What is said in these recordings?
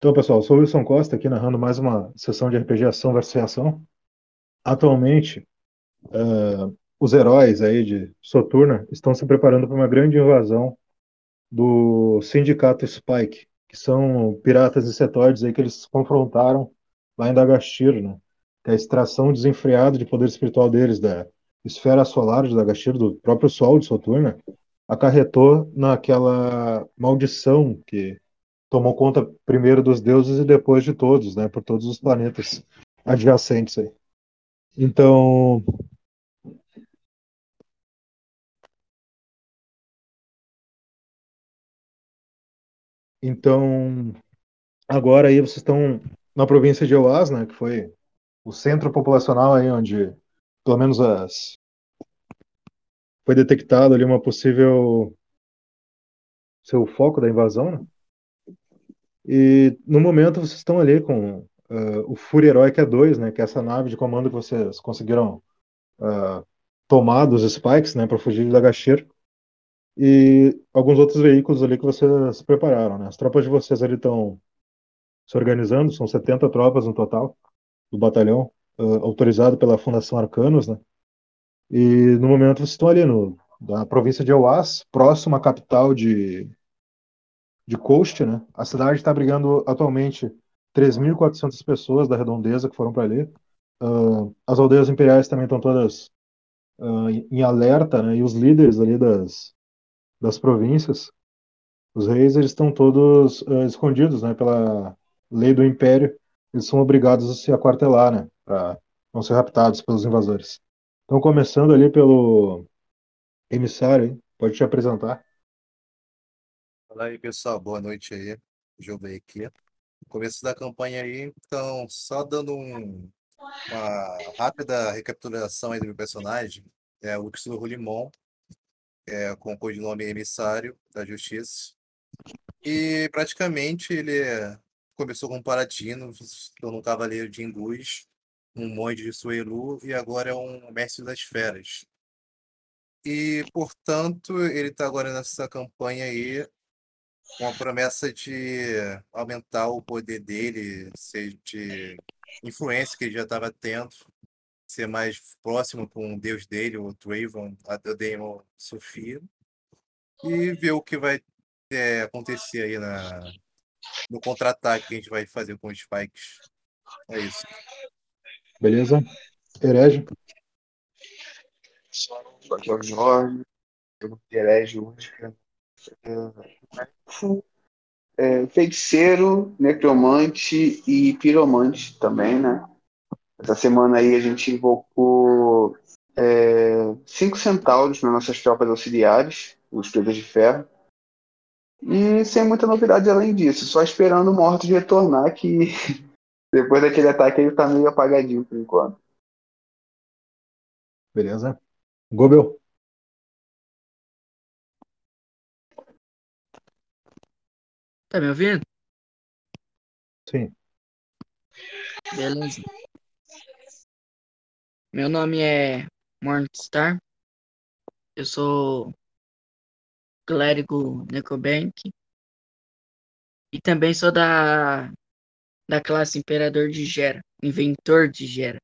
Então, pessoal, sou o Wilson Costa aqui narrando mais uma sessão de RPG Ação versus Reação. Atualmente, uh, os heróis aí de Soturna estão se preparando para uma grande invasão do Sindicato Spike, que são piratas e setóides aí que eles confrontaram lá em Dagashir, né? Que é a extração desenfreada de poder espiritual deles da esfera solar de Dagashir, do próprio Sol de Soturna, acarretou naquela maldição que tomou conta primeiro dos deuses e depois de todos, né, por todos os planetas adjacentes aí. Então, então agora aí vocês estão na província de Oás, né, que foi o centro populacional aí onde pelo menos as foi detectado ali uma possível seu foco da invasão, né? E no momento vocês estão ali com uh, o Fúria Heroica 2, né, que é essa nave de comando que vocês conseguiram uh, tomar dos Spikes, né, para fugir da Gashir. E alguns outros veículos ali que vocês prepararam, né? As tropas de vocês ali estão se organizando, são 70 tropas no total do batalhão, uh, autorizado pela Fundação Arcanos, né? E no momento vocês estão ali no, na província de Oás, próximo à capital de de Coast, né? A cidade está abrigando atualmente 3.400 pessoas da redondeza que foram para ali. Uh, as aldeias imperiais também estão todas uh, em alerta, né? E os líderes ali das, das províncias, os reis, eles estão todos uh, escondidos, né? Pela lei do império, eles são obrigados a se aquartelar, né? Para não ser raptados pelos invasores. Então, começando ali pelo emissário, hein? pode te apresentar. Fala aí, pessoal. Boa noite aí. Jovem aqui. Começo da campanha aí, então, só dando um, uma rápida recapitulação aí do meu personagem. É o Luxor Limon, é, com o codinome Emissário da Justiça. E praticamente ele começou como paladino, tornou um cavaleiro de Indus, um monge de Suelu e agora é um mestre das feras. E, portanto, ele está agora nessa campanha aí com a promessa de aumentar o poder dele, ser de influência que ele já estava tendo, ser mais próximo com o deus dele, o Draven, a Daemon Sofia, e ver o que vai é, acontecer aí na, no contra-ataque que a gente vai fazer com os Spikes. É isso. Beleza? Herege? Jorge Jorge, Herege Única, é, feiticeiro, necromante e piromante também, né? Essa semana aí a gente invocou é, cinco centauros nas nossas tropas auxiliares, os Pretas de Ferro. E sem muita novidade além disso, só esperando o Mortos retornar, que depois daquele ataque ele tá meio apagadinho por enquanto. Beleza. Gobel. Tá me ouvindo? Sim. Beleza. Meu nome é Morningstar. Eu sou clérigo Necobank. E também sou da, da classe Imperador de Gera, Inventor de Gera.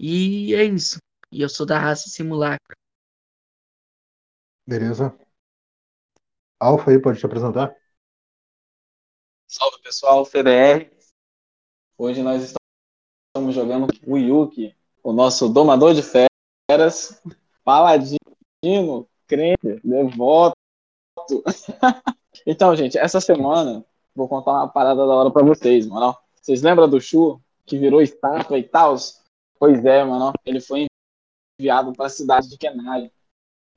E é isso. E eu sou da raça Simulacro. Beleza. Alfa aí, pode te apresentar? Salve pessoal, CDR. Hoje nós estamos jogando o Yuki, o nosso domador de feras, paladino, crente, devoto. então, gente, essa semana vou contar uma parada da hora para vocês, mano. Vocês lembram do Chu que virou estátua e tal? Pois é, mano. Ele foi enviado para a cidade de Kenai.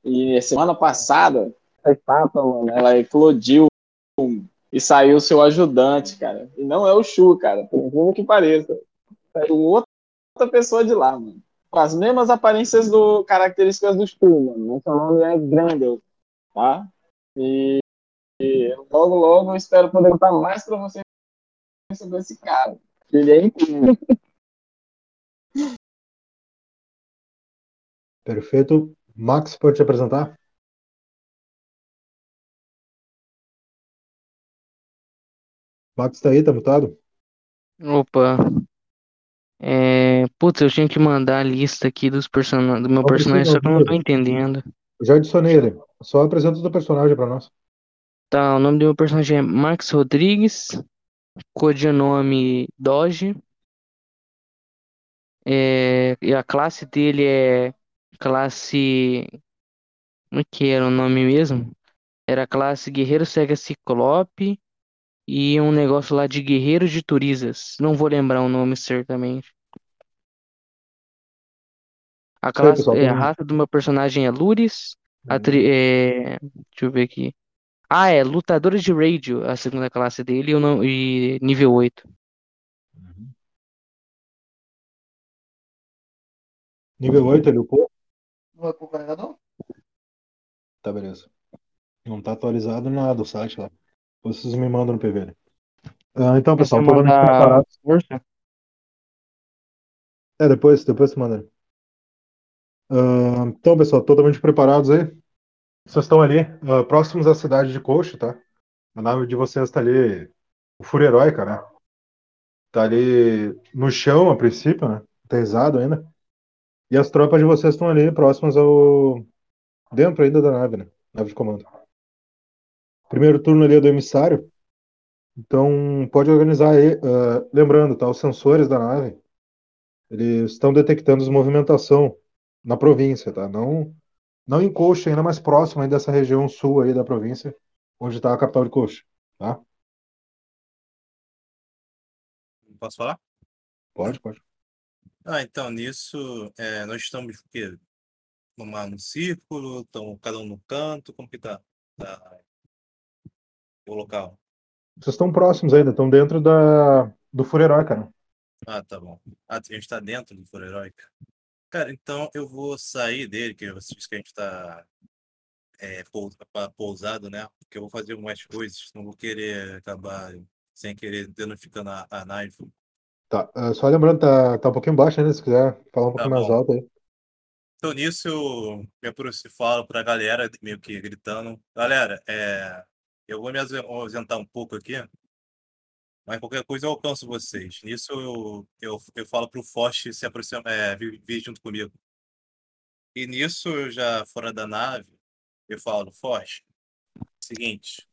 E semana passada, a estátua, mano, ela eclodiu e saiu seu ajudante, cara. E não é o Chu, cara, por incrível que pareça. Saiu outra pessoa de lá, mano. Com as mesmas aparências do características do Chu, mano. Seu nome é Grendel, tá? E, e, logo, logo eu espero poder contar mais pra vocês sobre esse cara. Ele é incrível. Perfeito. Max, pode te apresentar? Max tá aí, tá mutado? Opa. É... Putz, eu tinha que mandar a lista aqui dos person... do meu Não personagem, só que eu não tô entendendo. Eu já adicionei ele. Só apresenta o teu personagem pra nós. Tá, o nome do meu personagem é Max Rodrigues, codinome Doge, é... e a classe dele é classe. Como é que era o nome mesmo? Era classe Guerreiro Cega Ciclope e um negócio lá de Guerreiro de Turizas. Não vou lembrar o nome certamente. A classe, pessoal. é, a raça do meu personagem é Lures. A tri- é, deixa eu ver aqui. Ah, é Lutadores de Radio, a segunda classe dele, e, o não- e nível 8. Nível 8 ele upou? Não vai pôr ainda não? Tá, beleza. Não tá atualizado nada o site lá. Vocês me mandam no PV. né? Ah, então, pessoal, totalmente mandar preparado. força? É, depois, depois você manda. Ah, então, pessoal, totalmente preparados aí? Vocês estão ali, ah, próximos à cidade de Coach, tá? A nave de vocês tá ali, o Fúria Heróica, né? Tá ali no chão, a princípio, né? Pesado ainda. E as tropas de vocês estão ali, próximas ao. Dentro ainda da nave, né? Nave de comando. Primeiro turno ali é do emissário. Então, pode organizar aí. ah, lembrando, tá? Os sensores da nave, eles estão detectando as movimentação na província, tá? Não, não em Coxa, ainda mais próximo aí dessa região sul aí da província, onde está a capital de Coxa, tá? Posso falar? Pode, pode. Ah, então, nisso, é, nós estamos o quê? Numa, num círculo, estamos cada um no canto, como que tá? Tá o local? Vocês estão próximos ainda, estão dentro da, do Heróica, né? Ah, tá bom. Ah, a gente tá dentro do Heróica. Cara, então eu vou sair dele, que você disse que a gente tá é, pousado, né? Porque eu vou fazer umas coisas, não vou querer acabar sem querer danificando a, a nave. Tá, ah, só lembrando, tá, tá um pouquinho baixo ainda, se quiser falar um Tá pouquinho mais alto aí. Então nisso eu me aproximo, falo pra galera, meio que gritando. Galera, é, eu vou me ausen- ausentar um pouco aqui, mas qualquer coisa eu alcanço vocês. Nisso eu, eu, eu falo pro Forte se aproximar, é, vir, vir junto comigo. E nisso, eu já fora da nave, eu falo, Forte, seguinte,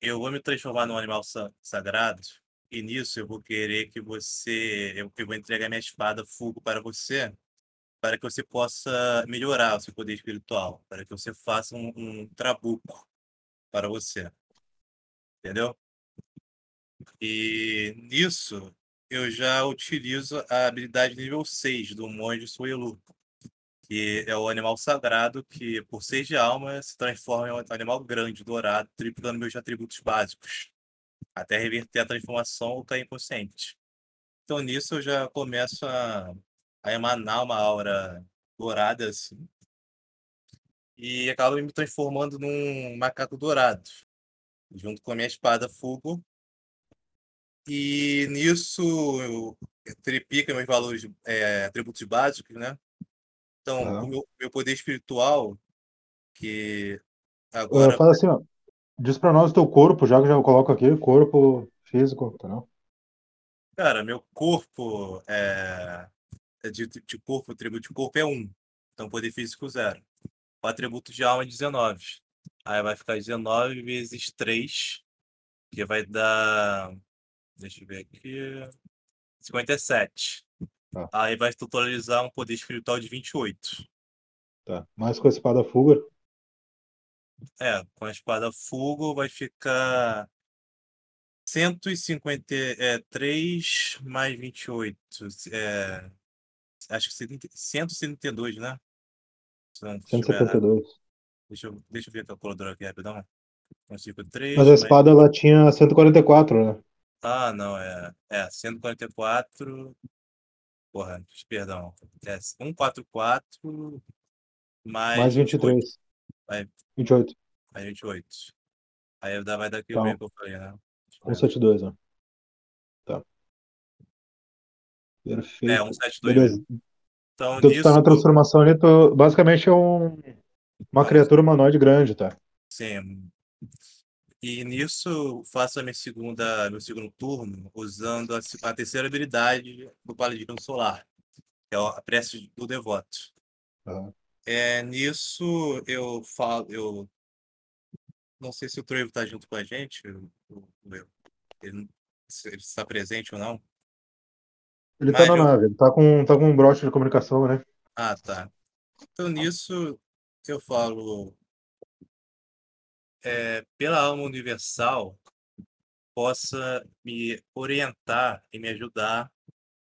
eu vou me transformar num animal sa- sagrado, e nisso eu vou querer que você, eu, eu vou entregar minha espada Fugo para você, para que você possa melhorar o seu poder espiritual, para que você faça um, um trabuco para você. Entendeu? E nisso, eu já utilizo a habilidade nível 6 do monge Suelu, que é o animal sagrado que, por 6 de alma, se transforma em um animal grande, dourado, triplicando meus atributos básicos, até reverter a transformação ou cair inconsciente. Então, nisso, eu já começo a, a emanar uma aura dourada, assim, e acabo me transformando num macaco dourado, junto com a minha espada Fugo. E nisso triplica meus valores, é, atributos básicos, né? Então, Aham. o meu, meu poder espiritual, que Ah, agora fala assim, ó. Diz pra nós o teu corpo, já que eu já coloco aqui, corpo físico, tá não? Cara, meu corpo é, é de, de corpo, atributo de corpo é 1. Então, poder físico zero. O atributo de alma é 19. Aí vai ficar 19 vezes 3, que vai dar. Deixa eu ver aqui. 57. Tá. Aí vai totalizar um poder espiritual de 28. Tá. Mais com a espada fuga. É, com a espada Fugo vai ficar 153 mais 28. É, acho que 70 172, né? Se não estiver errado. 172. Deixa eu, deixa eu ver a calculadora aqui rapidão. Consigo 3. Mas a espada ela tinha 144, né? Ah, não, é. É, 144. Porra, perdão. É 144 mais, Mais 28. 23. Vai, 28. mais 28. Aí vai dar aqui Tá. o meio que eu falei, né? Deixa eu ver. 172, né? Tá. É, Perfeito. 172 Beleza. Então, tu tá na nisso, transformação ali, tu basicamente é um, uma criatura humanoide grande, tá? sim. E nisso faço a minha segunda, meu segundo turno usando a, a terceira habilidade do Paladino Solar, que é a prece do devoto. Aham. É, nisso eu falo, eu não sei se o Trevo está junto com a gente, o, o- o- ele, se ele está presente ou não. Ele tá Mas na eu- nave, ele tá com, tá com um broche de comunicação, né? Ah, tá. Então nisso eu falo, é, pela alma universal, possa me orientar e me ajudar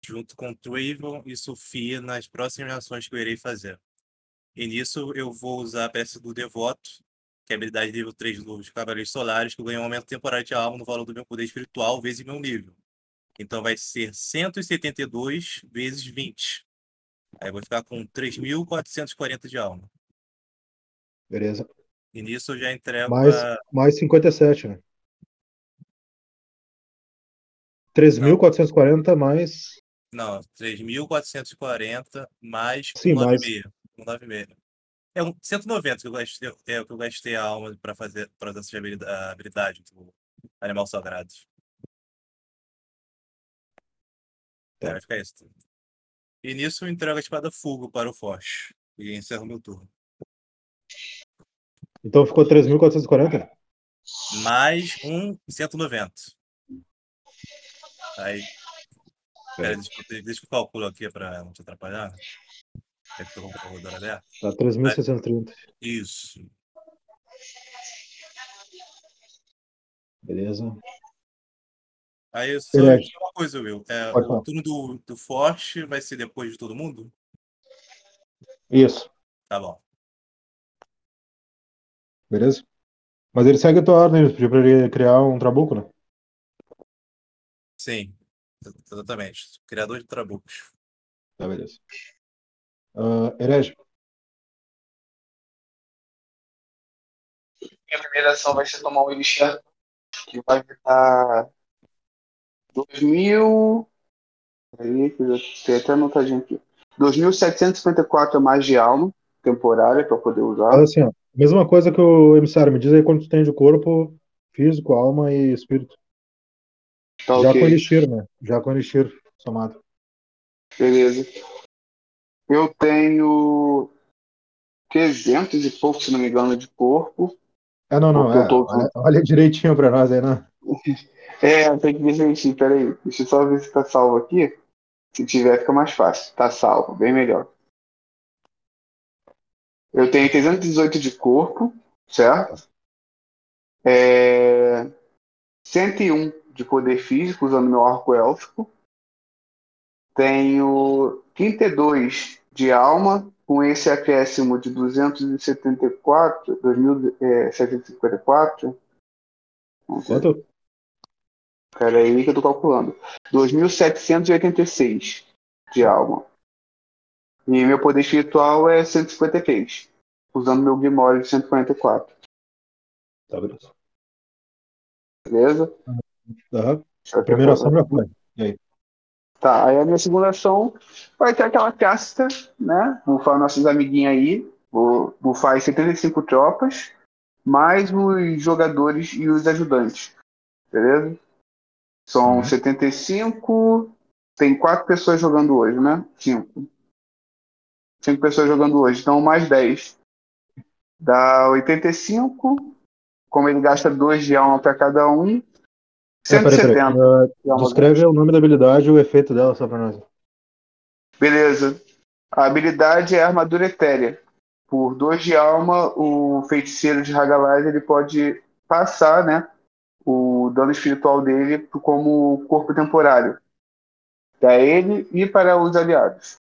junto com Trayvon e Sofia nas próximas ações que eu irei fazer. E nisso eu vou usar a peça do Devoto, que é a habilidade nível 3 dos Cavaleiros Solares, que eu ganho um aumento temporário de alma no valor do meu poder espiritual vezes meu nível. Então vai ser 172 vezes 20. Aí eu vou ficar com 3.440 de alma. Beleza. E nisso eu já entrego Mais, a... mais 57, né? 3.440 mais. Não, 3.440 mais Sim, mais- 9,5. 9,5. É um 190 que eu gastei, é o que eu gastei a alma para fazer para essa habilidade, a habilidade do animal sagrado. Tá. É, vai ficar isso. E nisso eu entrego a espada Fugo para o Forte. E encerro meu turno. Então ficou 3.440? Mais um 190. Aí. Pera, deixa, eu- deixa eu calculo aqui para não te atrapalhar. É que eu o computador aberto. Tá 3.630. Isso. Beleza. Aí só Verdade. uma coisa, Will. É, o turno do, do Forte vai ser depois de todo mundo? Isso. Tá bom. Beleza? Mas ele segue a tua ordem, pediu pra ele criar um trabuco, né? Sim. Exatamente. Criador de trabucos. Tá, beleza. Uh, herege. Minha primeira ação vai ser tomar um Elixir que vai dar 2.000. Peraí, que eu já tenho até anotadinho aqui. 2.754 a mais de alma temporária para poder usar. Faz assim, ó. Mesma coisa que o emissário. Me diz aí quanto tu tem de corpo, físico, alma e espírito. Tá Já ok. com elixir, né? Já com elixir somado. Beleza. Eu tenho 300 e pouco, se não me engano, de corpo. É, não, não. É, tô- olha, olha direitinho pra nós aí, né? É, tem que ver direitinho, peraí. Deixa eu só ver se tá salvo aqui. Se tiver, fica mais fácil. Tá salvo, bem melhor. Eu tenho 318 de corpo, certo? É... 101 de poder físico, usando meu arco élfico. Tenho 32 de alma, com esse acréscimo de 274, 2.754. Quanto? Peraí que eu tô calculando. 2.786 de alma. E meu poder espiritual é 153. Usando meu Grimório de 144. Tá, beleza. Beleza? Eu Primeira ação já foi. Tá, aí a minha segunda ação vai ter aquela casta, né? Bufar nossos amiguinhos aí. Vou bufar as 75 tropas, mais os jogadores e os ajudantes. Beleza? São Uhum. 75. Tem quatro pessoas jogando hoje, né? Cinco. Cinco pessoas jogando hoje, então mais 10. Dá 85. Como ele gasta 2 de alma para cada um. É, peraí, peraí. 170 Uh, alma. descreve o nome da habilidade e o efeito dela só pra nós. Beleza. A habilidade é armadura etérea. Por 2 de alma, o feiticeiro de Hagalaz ele pode passar, né, o dano espiritual dele como corpo temporário. Para ele e para os aliados.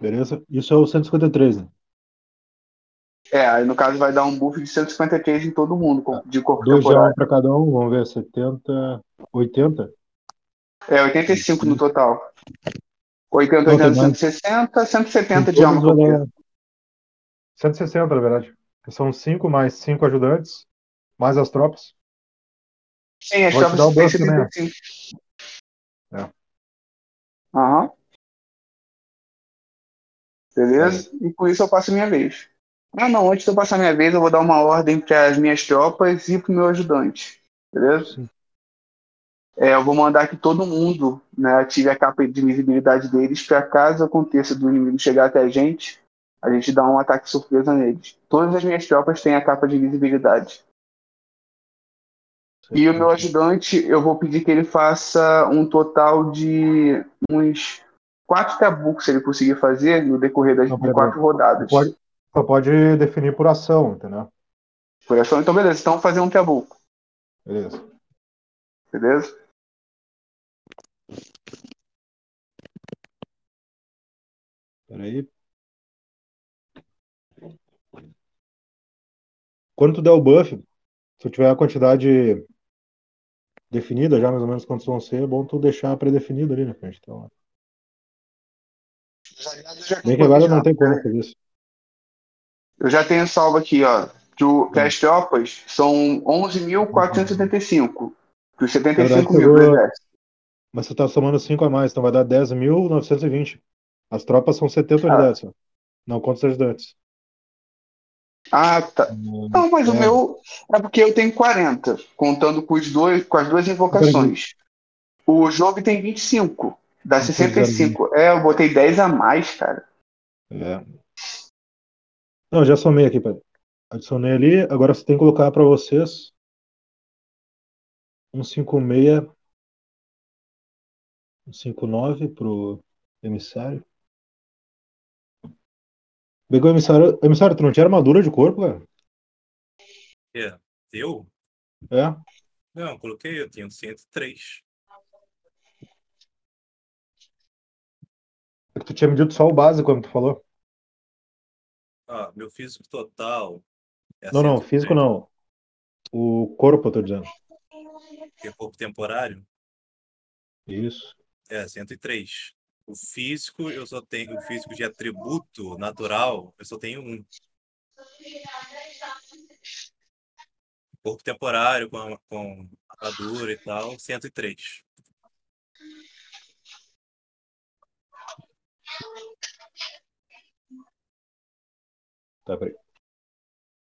Beleza? Isso é o 153, né? É, aí no caso vai dar um buff de 153 em todo mundo de corpo 2 de alma temporário. pra cada um, vamos ver, 70, 80? É, 85 no total. 80, Não, tem 80, mais. 160, 170 Em de alma todos vai qualquer. dar 160, na verdade. São 5 mais 5 ajudantes, mais as tropas. Sim, as Vou te tropas dar o têm buff também, né? 75. É. Aham. Beleza? E com isso eu passo a minha vez. Ah, não, antes de eu passar minha vez, eu vou dar uma ordem para as minhas tropas e para o meu ajudante. Beleza? Sim. É, eu vou mandar que todo mundo né, ative a capa de invisibilidade deles para caso aconteça do inimigo chegar até a gente, a gente dá um ataque surpresa neles. Todas as minhas tropas têm a capa de invisibilidade. E o meu ajudante, eu vou pedir que ele faça um total de uns quatro tabucos, se ele conseguir fazer, no decorrer das Não, quatro rodadas. Pode, só pode definir por ação, entendeu? Por ação, então beleza, então fazer um tabuco, Beleza. beleza? Peraí. Quando tu der o buff, se tu tiver a quantidade definida já, mais ou menos quantos vão ser, é bom tu deixar pré-definido ali na frente. Então, Os bem que agora não tem como fazer isso. Eu já tenho salvo aqui, ó. Que, o, que as tropas são 11.475. Dos 75 mil do exército. Mas você tá somando 5 a mais, então vai dar 10.920. As tropas são 70 Ah. unidades, ó. não conta os ajudantes. Ah, tá. Não, mas o É. meu é porque eu tenho 40, contando com, os dois, com as duas invocações. O jogo tem 25, dá Não tem 65. É, eu botei 10 a mais, cara. É. Não, já somei aqui, peraí. Adicionei ali, agora você tem que colocar para vocês um 56, um 59 pro emissário. Pegou o emissário. Emissário, tu não tinha armadura de corpo, cara? É, eu? É? Não, coloquei, eu tinha 103. É que tu tinha medido só o básico quando tu falou. Ah, meu físico total. É Não, não, 103, físico não. O corpo, eu tô dizendo. que é corpo temporário. Isso. É, 103. O físico, eu só tenho. O físico de atributo natural, eu só tenho um. Corpo temporário, com, com armadura e tal, 103. Tá, peraí.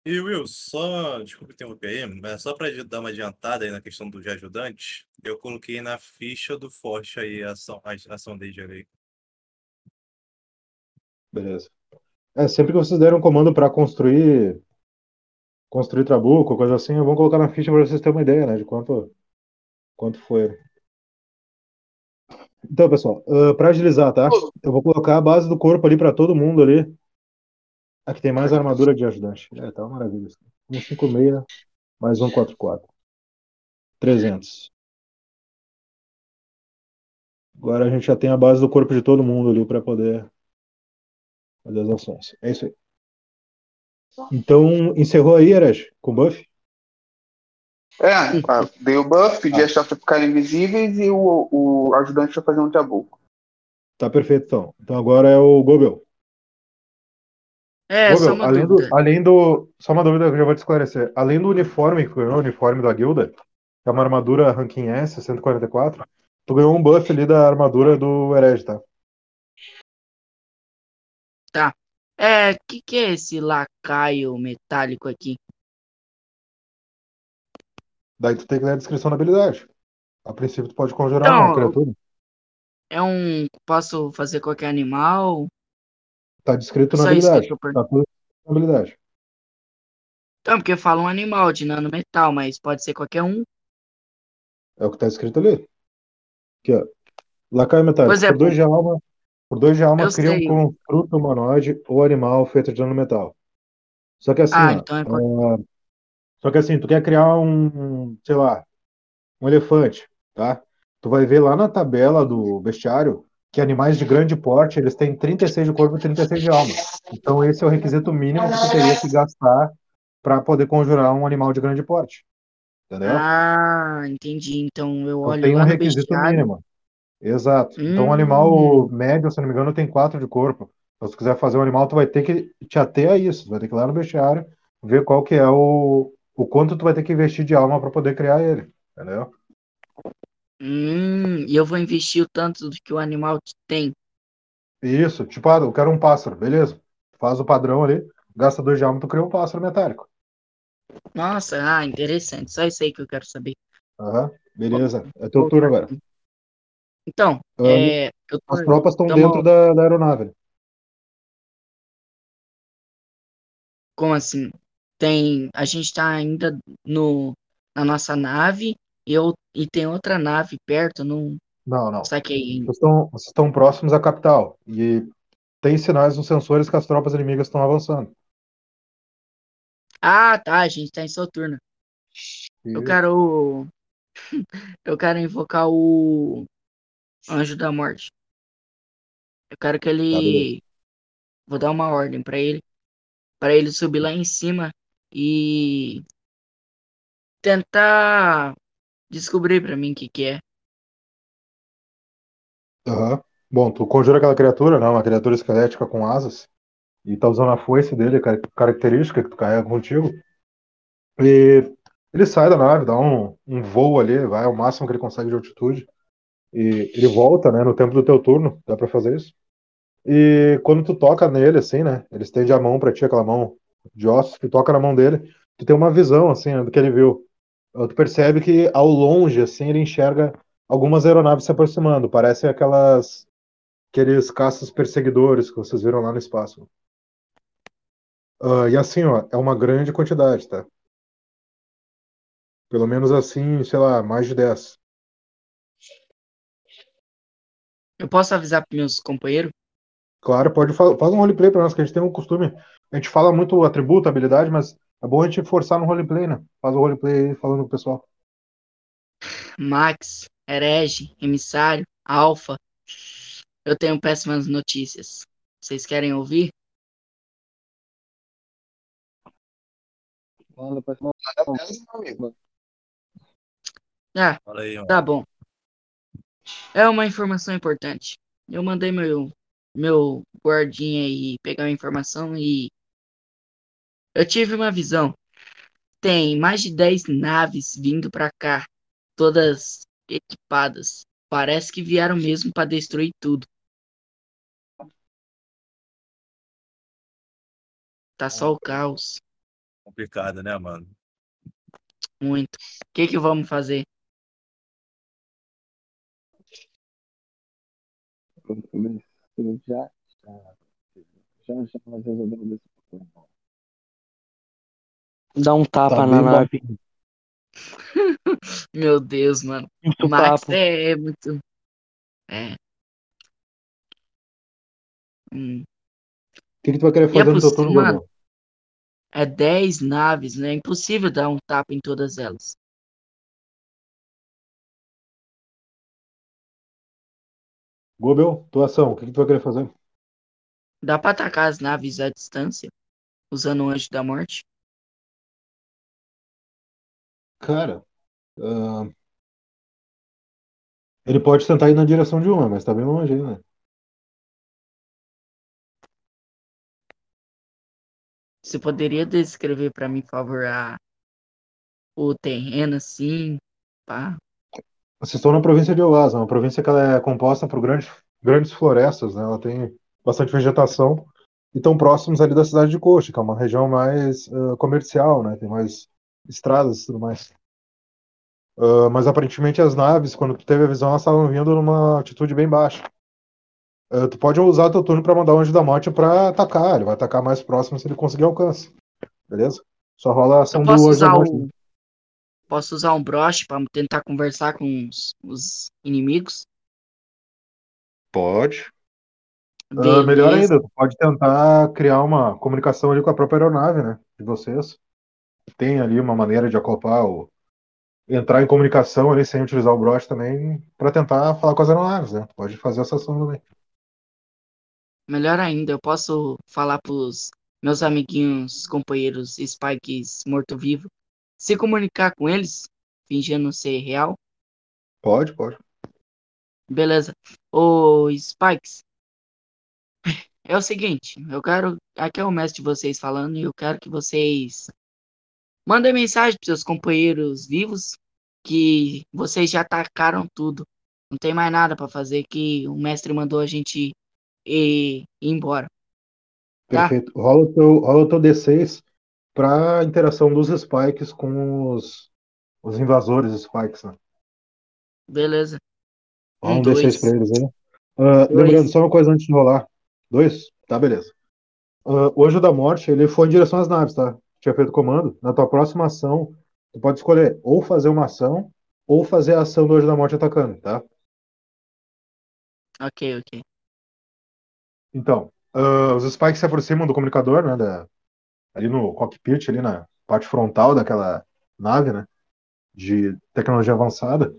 E Will, só, desculpa interromper aí, mas só para dar uma adiantada aí na questão do de ajudante, eu coloquei na ficha do Forte aí a ação, a ação dele aí. Beleza. É, sempre que vocês deram um comando para construir construir trabuco, coisa assim, vamos colocar na ficha para vocês terem uma ideia, né, de quanto quanto foi. Então, pessoal, para agilizar, tá? Eu vou colocar a base do corpo ali para todo mundo ali. Aqui tem mais armadura de ajudante. É, tá uma maravilha. isso. 156 mais 144. 300. Agora a gente já tem a base do corpo de todo mundo ali para poder fazer as ações. É isso aí. Então, encerrou aí, Eres, com buff? É, ah, dei o buff, pedi as tropas ficarem invisíveis e o, o ajudante vai fazer um tabuco. Tá perfeito, então. Então agora é o Gobel. É, Gobel, só uma além dúvida. do, além do. Só uma dúvida que eu já vou te esclarecer. Além do uniforme que ganhou, o uniforme da guilda, que é uma armadura ranking S, 144, tu ganhou um buff ali da armadura do herege, tá? É, que que é esse lacaio metálico aqui? Daí tu tem que ler a descrição da habilidade. A princípio tu pode conjurar Então, uma criatura. É um. Posso fazer qualquer animal? Tá descrito na Só habilidade. Tá tudo na habilidade. Então, porque fala um animal de nanometal, mas pode ser qualquer um. É o que tá escrito ali. Aqui, ó. Lacaio metálico. Pois é, por dois de alma, por dois de alma cria um construto humanoide ou animal feito de nanometal. Só que assim, Ah, ó, então é ah, só que assim, tu quer criar um, sei lá, um elefante, tá? Tu vai ver lá na tabela do bestiário que animais de grande porte, eles têm 36 de corpo e 36 de alma. Então esse é o requisito mínimo que tu teria que gastar para poder conjurar um animal de grande porte. Entendeu? Ah, entendi. Então eu Então olho tem um requisito bestiário. mínimo. Exato. Então um Hum. animal médio, se não me engano, tem 4 de corpo. Então, se tu quiser fazer um animal, tu vai ter que te ater a isso. Tu vai ter que ir lá no bestiário, ver qual que é o, o quanto tu vai ter que investir de alma para poder criar ele. Entendeu? Hum, e eu vou investir o tanto do que o animal tem. Isso, tipo, ah, eu quero um pássaro, beleza. Faz o padrão ali. gasta dois de alma, tu cria um pássaro metálico. Nossa, ah, interessante. Só isso aí que eu quero saber. Aham, beleza. É teu turno agora. Então, Ah, é, eu tô- As tropas estão dentro da, da aeronave. como assim? Tem, a gente tá ainda no, na nossa nave eu, e tem outra nave perto, não Não, não. saquei ainda. Vocês estão, vocês estão próximos à capital. E tem sinais nos sensores que as tropas inimigas estão avançando. Ah, tá, a gente tá em Soturno. Eu E- quero. Eu quero invocar o Anjo da Morte. Eu quero que Tá, ele. Vou dar uma ordem pra ele. Pra ele subir lá em cima e. Tentar descobrir pra mim o que que é. Aham. Bom, tu conjura aquela criatura, né? Uma criatura esquelética com asas. E tá usando a foice dele, car- característica que tu carrega contigo. E ele sai da nave, dá um, um voo ali, vai ao máximo que ele consegue de altitude. E ele volta, né? No tempo do teu turno, dá pra fazer isso. E quando tu toca nele, assim, né? Ele estende a mão pra ti, aquela mão de ossos, tu toca na mão dele, tu tem uma visão, assim, né, do que ele viu. Uh, Tu percebe que ao longe, assim, ele enxerga algumas aeronaves se aproximando. Parecem aquelas aqueles caças perseguidores que vocês viram lá no espaço. Ah, e assim, ó, é uma grande quantidade, tá? Pelo menos assim, sei lá, mais de 10. Eu posso avisar pros meus companheiros? Claro, pode fa faz um roleplay pra nós, que a gente tem um costume. A gente fala muito atributo, habilidade, mas é bom a gente forçar no roleplay, né? Faz o roleplay aí falando com o pessoal. Max, Herege, Emissário, Alfa. Eu tenho péssimas notícias. Vocês querem ouvir? Manda pra amigo. Ah, aí. Tá bom. É uma informação importante. Eu mandei meu meu guardinha aí pegar a informação e eu tive uma visão. Tem mais de 10 naves vindo pra cá, todas equipadas. Parece que vieram mesmo pra destruir tudo. Tá só o caos, Complicado, né, mano? muito. O que que vamos fazer? Já, já, já, já nós resolvemos esse problema. Dá um tapa Tá na nave. Meu Deus, mano. Muito Max papo. é, é muito. É. Hum. O que, que tu vai querer E é fazer no teu possível, turno, mano. É 10 naves, né? É impossível dar um tapa em todas elas. Gobel, tua ação, o que, que tu vai querer fazer? Dá pra atacar as naves à distância, usando o Anjo da Morte? Cara, ah, ele pode tentar ir na direção de uma, mas tá bem longe aí, né? Você poderia descrever pra mim, por favor, a... o terreno assim? Pá. Vocês estão na província de Oasa, uma província que ela é composta por grandes, grandes florestas, né? Ela tem bastante vegetação e estão próximos ali da cidade de Coxa, que é uma região mais ah, comercial, né? Tem mais estradas e tudo mais. Ah, mas aparentemente as naves, quando tu teve a visão, elas estavam vindo numa altitude bem baixa. Ah, tu pode usar teu turno para mandar o Anjo da Morte para atacar. Ele vai atacar mais próximo se ele conseguir alcance. Beleza? Só rola a ação do posso Anjo da usar Morte. o... Posso usar um broche pra tentar conversar com os, os inimigos? Pode. Ah, melhor ainda, tu pode tentar criar uma comunicação ali com a própria aeronave, né? De vocês. Tem ali uma maneira de acoplar ou entrar em comunicação ali sem utilizar o broche também para tentar falar com as aeronaves, né? Pode fazer essa ação também. Melhor ainda, eu posso falar pros meus amiguinhos, companheiros Spikes morto-vivo, se comunicar com eles, fingindo ser real. Pode, pode. Beleza. Ô, Spikes, é o seguinte, eu quero. Aqui é o mestre de vocês falando e eu quero que vocês mandem mensagem pros seus companheiros vivos que vocês já atacaram tudo. Não tem mais nada pra fazer, que o mestre mandou a gente ir, ir embora. Tá. Perfeito. Rola o teu, rola o teu D6 pra interação dos spikes com os, os invasores spikes, né? Beleza. Rola Um, um D6 dois. pra eles aí. Dois. lembrando, só uma coisa antes de rolar. Dois? Tá, beleza. Ah, o Anjo da Morte, ele foi em direção às naves, tá? Tinha feito comando. Na tua próxima ação, tu pode escolher ou fazer uma ação ou fazer a ação do Anjo da Morte atacando, tá? Ok, ok. Então, ah, os spikes se aproximam do comunicador, né? da- ali no cockpit, ali na parte frontal daquela nave, né? De tecnologia avançada.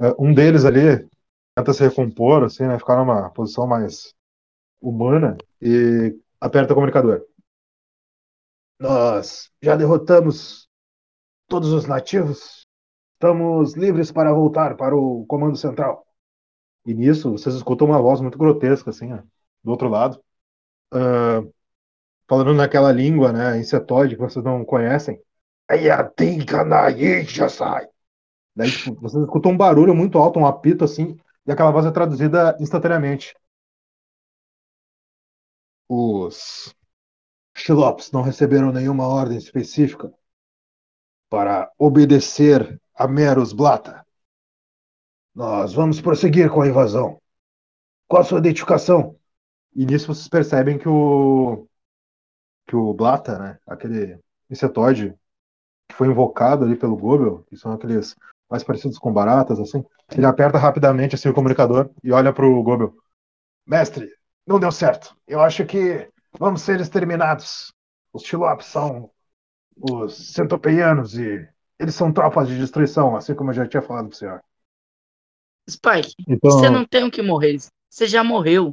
Ah, um deles ali tenta se recompor, assim, né? Ficar numa posição mais humana e aperta o comunicador. Nós já derrotamos todos os nativos. Estamos livres para voltar para o comando central. E nisso, vocês escutam uma voz muito grotesca, assim, ó, do outro lado. Ah, falando naquela língua, né, insetoide que vocês não conhecem. Ayatinkanayijasai. Daí, tipo, vocês escutam um barulho muito alto, um apito, assim, e aquela voz é traduzida instantaneamente. Os Xilopes não receberam nenhuma ordem específica para obedecer a Meros Blata. Nós vamos prosseguir com a invasão. Qual a sua identificação? E nisso vocês percebem que o que o Blata, né, aquele insetoide que foi invocado ali pelo Gobel, que são aqueles mais parecidos com baratas, assim, ele aperta rapidamente assim o comunicador e olha pro Gobel. Mestre, não deu certo. Eu acho que vamos ser exterminados. Os Chilopes são os centopeianos e eles são tropas de destruição, assim como eu já tinha falado pro senhor. Spike, Então, você não tem o que morrer. Você já morreu.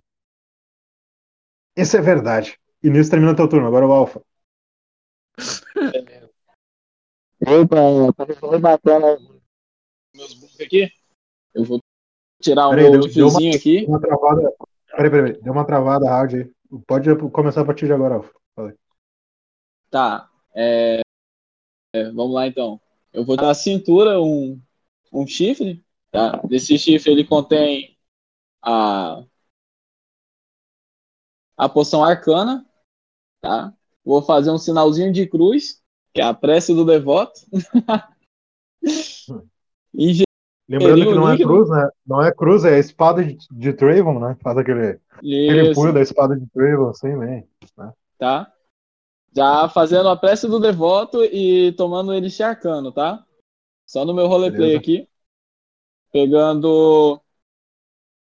isso é verdade. E nisso termina teu turno, agora é o Alpha. Opa, ficando bacana meus bugs aqui. Eu vou tirar o Peraí, meu deu- deu uma- fiozinho aqui. Uma travada. Peraí, peraí. Deu uma travada hard aí. Pode começar a partir de agora, aí. Tá. é, é, vamos lá então. Eu vou dar a cintura um, um chifre. Tá? Desse chifre ele contém a, a poção arcana. Tá? Vou fazer um sinalzinho de cruz, que é a prece do devoto. Ingerir Lembrando que não é cruz, né? Não é cruz, é a espada de, de Trayvon, né? Faz aquele, aquele isso. punho da espada de Trayvon, assim, bem. tá? Já fazendo a prece do devoto e tomando ele arcano, tá? Só no meu roleplay Beleza. aqui. Pegando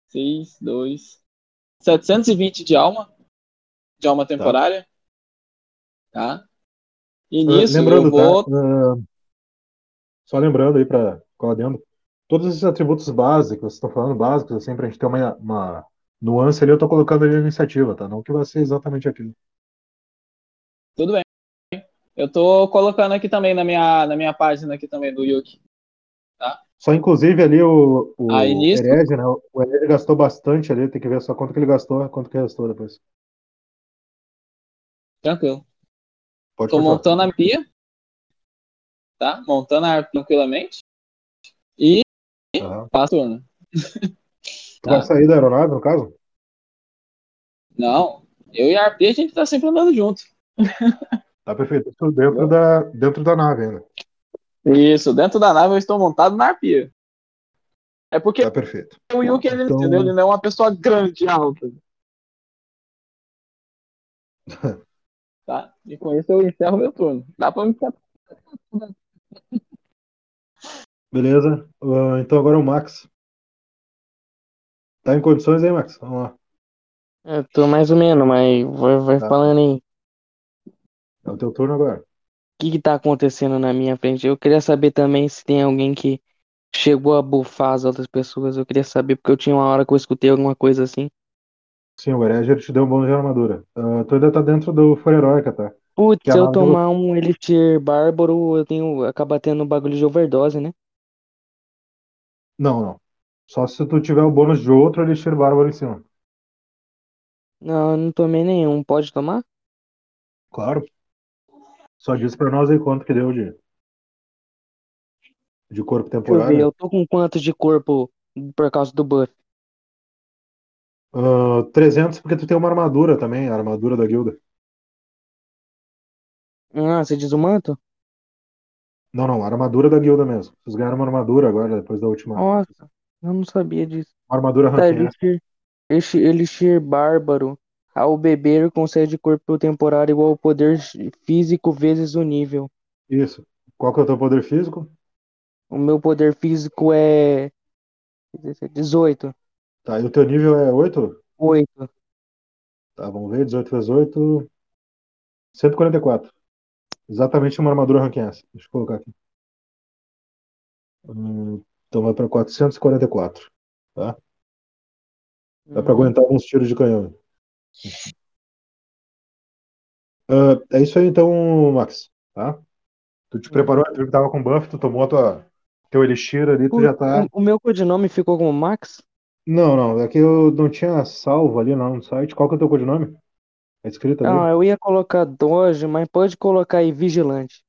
6, 2, 720 de alma. De alma temporária. Tá? E Ah, nisso lembrando, eu vou. tá? Ah, só lembrando aí pra colar dentro. Todos esses atributos básicos, estão falando, básicos, assim, pra gente ter uma, uma nuance ali, eu tô colocando ali na iniciativa, tá? Não que vai ser exatamente aquilo. Tudo bem. Eu tô colocando aqui também na minha, na minha página aqui também do Yuki. Só inclusive ali o, o Aí nisso- Hered, né? O Hered gastou bastante ali, tem que ver só quanto que ele gastou, quanto que gastou depois. Tranquilo. Pode Tô montando a pia. Tá? Montando a arpia tranquilamente. E Aham. passo o turno. Tu vai sair da aeronave, no caso? Não, eu e a Arpia a gente tá sempre andando junto. Tá perfeito. Isso dentro da, dentro da nave ainda. Isso, dentro da nave eu estou montado na Arpia. É porque Tá perfeito. o Yuki, ele, Então- entendeu? Ele não é uma pessoa grande, alta. tá? E com isso eu encerro meu turno. Dá pra me. Beleza. Ah, então agora o Max. Tá em condições aí, Max? Vamos lá. Eu tô mais ou menos, mas vai, vai Tá. falando aí. É o teu turno agora. O que que tá acontecendo na minha frente? Eu queria saber também se tem alguém que chegou a bufar as outras pessoas. Eu queria saber, porque eu tinha uma hora que eu escutei alguma coisa assim. Sim, o Ereger te deu um bônus de armadura. Ah, tu ainda tá dentro do Fúria Heróica, tá? Putz, se eu tomar um Elixir Bárbaro, eu tenho, acaba tendo um bagulho de overdose, né? Não, não. Só se tu tiver o bônus de outro Elixir Bárbaro em cima. Não, eu não tomei nenhum. Pode tomar? Claro. Só diz pra nós aí quanto que deu de, de corpo Deixa eu ver, temporário. eu tô com quanto de corpo por causa do buff? Ah, 300 porque tu tem uma armadura também, a armadura da guilda. Ah, você diz o manto? Não, não, armadura da guilda mesmo. Vocês ganharam uma armadura agora, depois da última. Nossa, eu não sabia disso. Uma armadura Tá, Elixir, Elixir Bárbaro. Ao beber, concede corpo temporário igual ao poder físico vezes o nível. Isso. Qual que é o teu poder físico? O meu poder físico é 18. Tá, e o teu nível é 8? 8. Tá, vamos ver. 18 vezes 8. 144. Exatamente uma armadura ranking S. Deixa eu colocar aqui. Hum, então vai para 444. Tá? Dá para aguentar alguns tiros de canhão. Ah, é isso aí então, Max. Tá? Tu te preparou, tu que tava com buff, tu tomou tua, teu elixir ali, tu O, já tá. o- o meu codinome ficou como Max? Não, não, é que eu não tinha salvo ali não, no site. Qual que é o teu codinome? É escrito ali? Ah, eu ia colocar Doge, mas pode colocar aí Vigilante.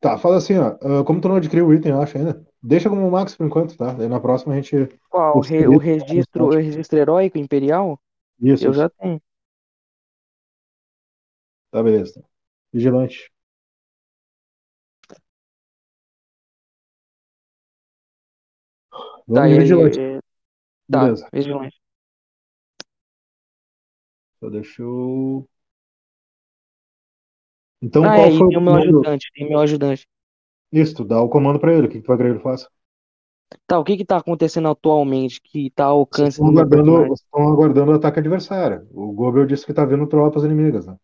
Tá, fala assim, ó. ah, como tu não adquiriu o item, eu acho ainda. Deixa como Max por enquanto, tá? Daí na próxima a gente. Qual? O, re- o registro, o registro heróico imperial? Isso, Eu isso. já tenho. Tá, beleza. Vigilante. Vamos Tá, de e- vigilante. e- tá, Beleza. Vigilante. Só deixa eu. Então, Ah, qual é, foi o tem meu ajudante, tem meu ajudante. Isso, tu dá o comando pra ele. O que que tu vai querer que ele faça? Tá, o que que tá acontecendo atualmente que tá ao Vocês alcance estão do aguardando, vocês estão aguardando o ataque adversário. O Gobel disse que tá vindo tropas inimigas, né?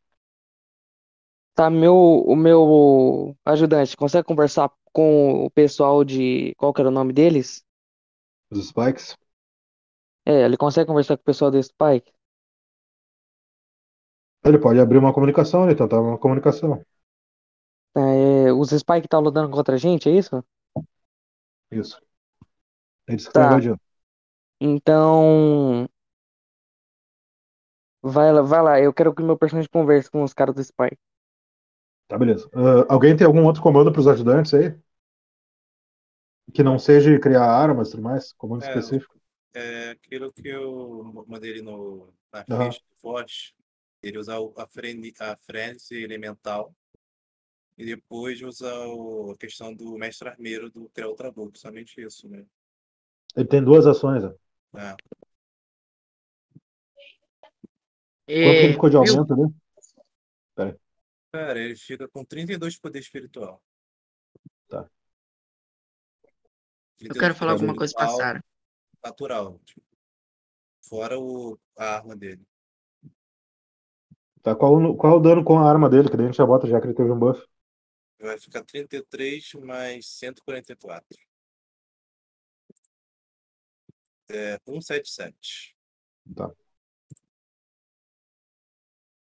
Tá, meu, o meu ajudante consegue conversar com o pessoal de. Qual que era o nome deles? Os Spikes. É, ele consegue conversar com o pessoal do Spike? Ele pode abrir uma comunicação, ele tentar uma comunicação. É, os Spike tá lutando contra a gente, é isso? Isso. Ele disse que tá invadindo. Então. Vai lá, vai lá, eu quero que o meu personagem converse com os caras do Spike. Tá, beleza. Ah, alguém tem algum outro comando pros ajudantes aí? Que não seja criar armas e tudo mais? Comando É, específico. É aquilo que eu mandei ele no, na Aham. ficha do Forte. Ele usar o- a, frene, a frenzy elemental. E depois usar o- a questão do mestre armeiro do criar o trabuco. Somente isso, né? Ele tem duas ações. Né? É. Quanto que ele É, ficou de aumento ali? Cara, ele fica com 32 de poder espiritual. Tá. Eu 32 quero falar alguma coisa pra Sarah. Natural. tipo, fora o, a arma dele. Tá, qual, o- qual o dano com a arma dele? Que daí a gente já bota já que ele teve um buff. Vai ficar 33 mais 144. É 177. Tá.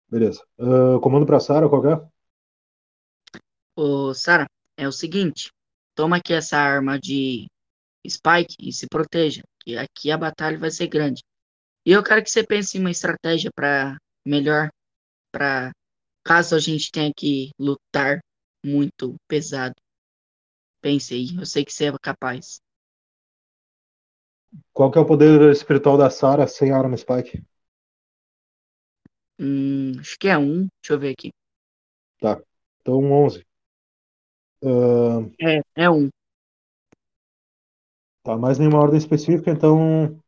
Beleza. Ah, comando pra Sarah, qual que é? Ô, Sarah, é o seguinte, toma aqui essa arma de Spike e se proteja, que aqui a batalha vai ser grande. E eu quero que você pense em uma estratégia para melhor, para caso a gente tenha que lutar muito pesado. Pense aí, eu sei que você é capaz. Qual que é o poder espiritual da Sarah sem arma Spike? Hum, acho que é um, deixa eu ver aqui. Tá. Então 11. Ah, É, é um. tá, mais nenhuma ordem específica, então.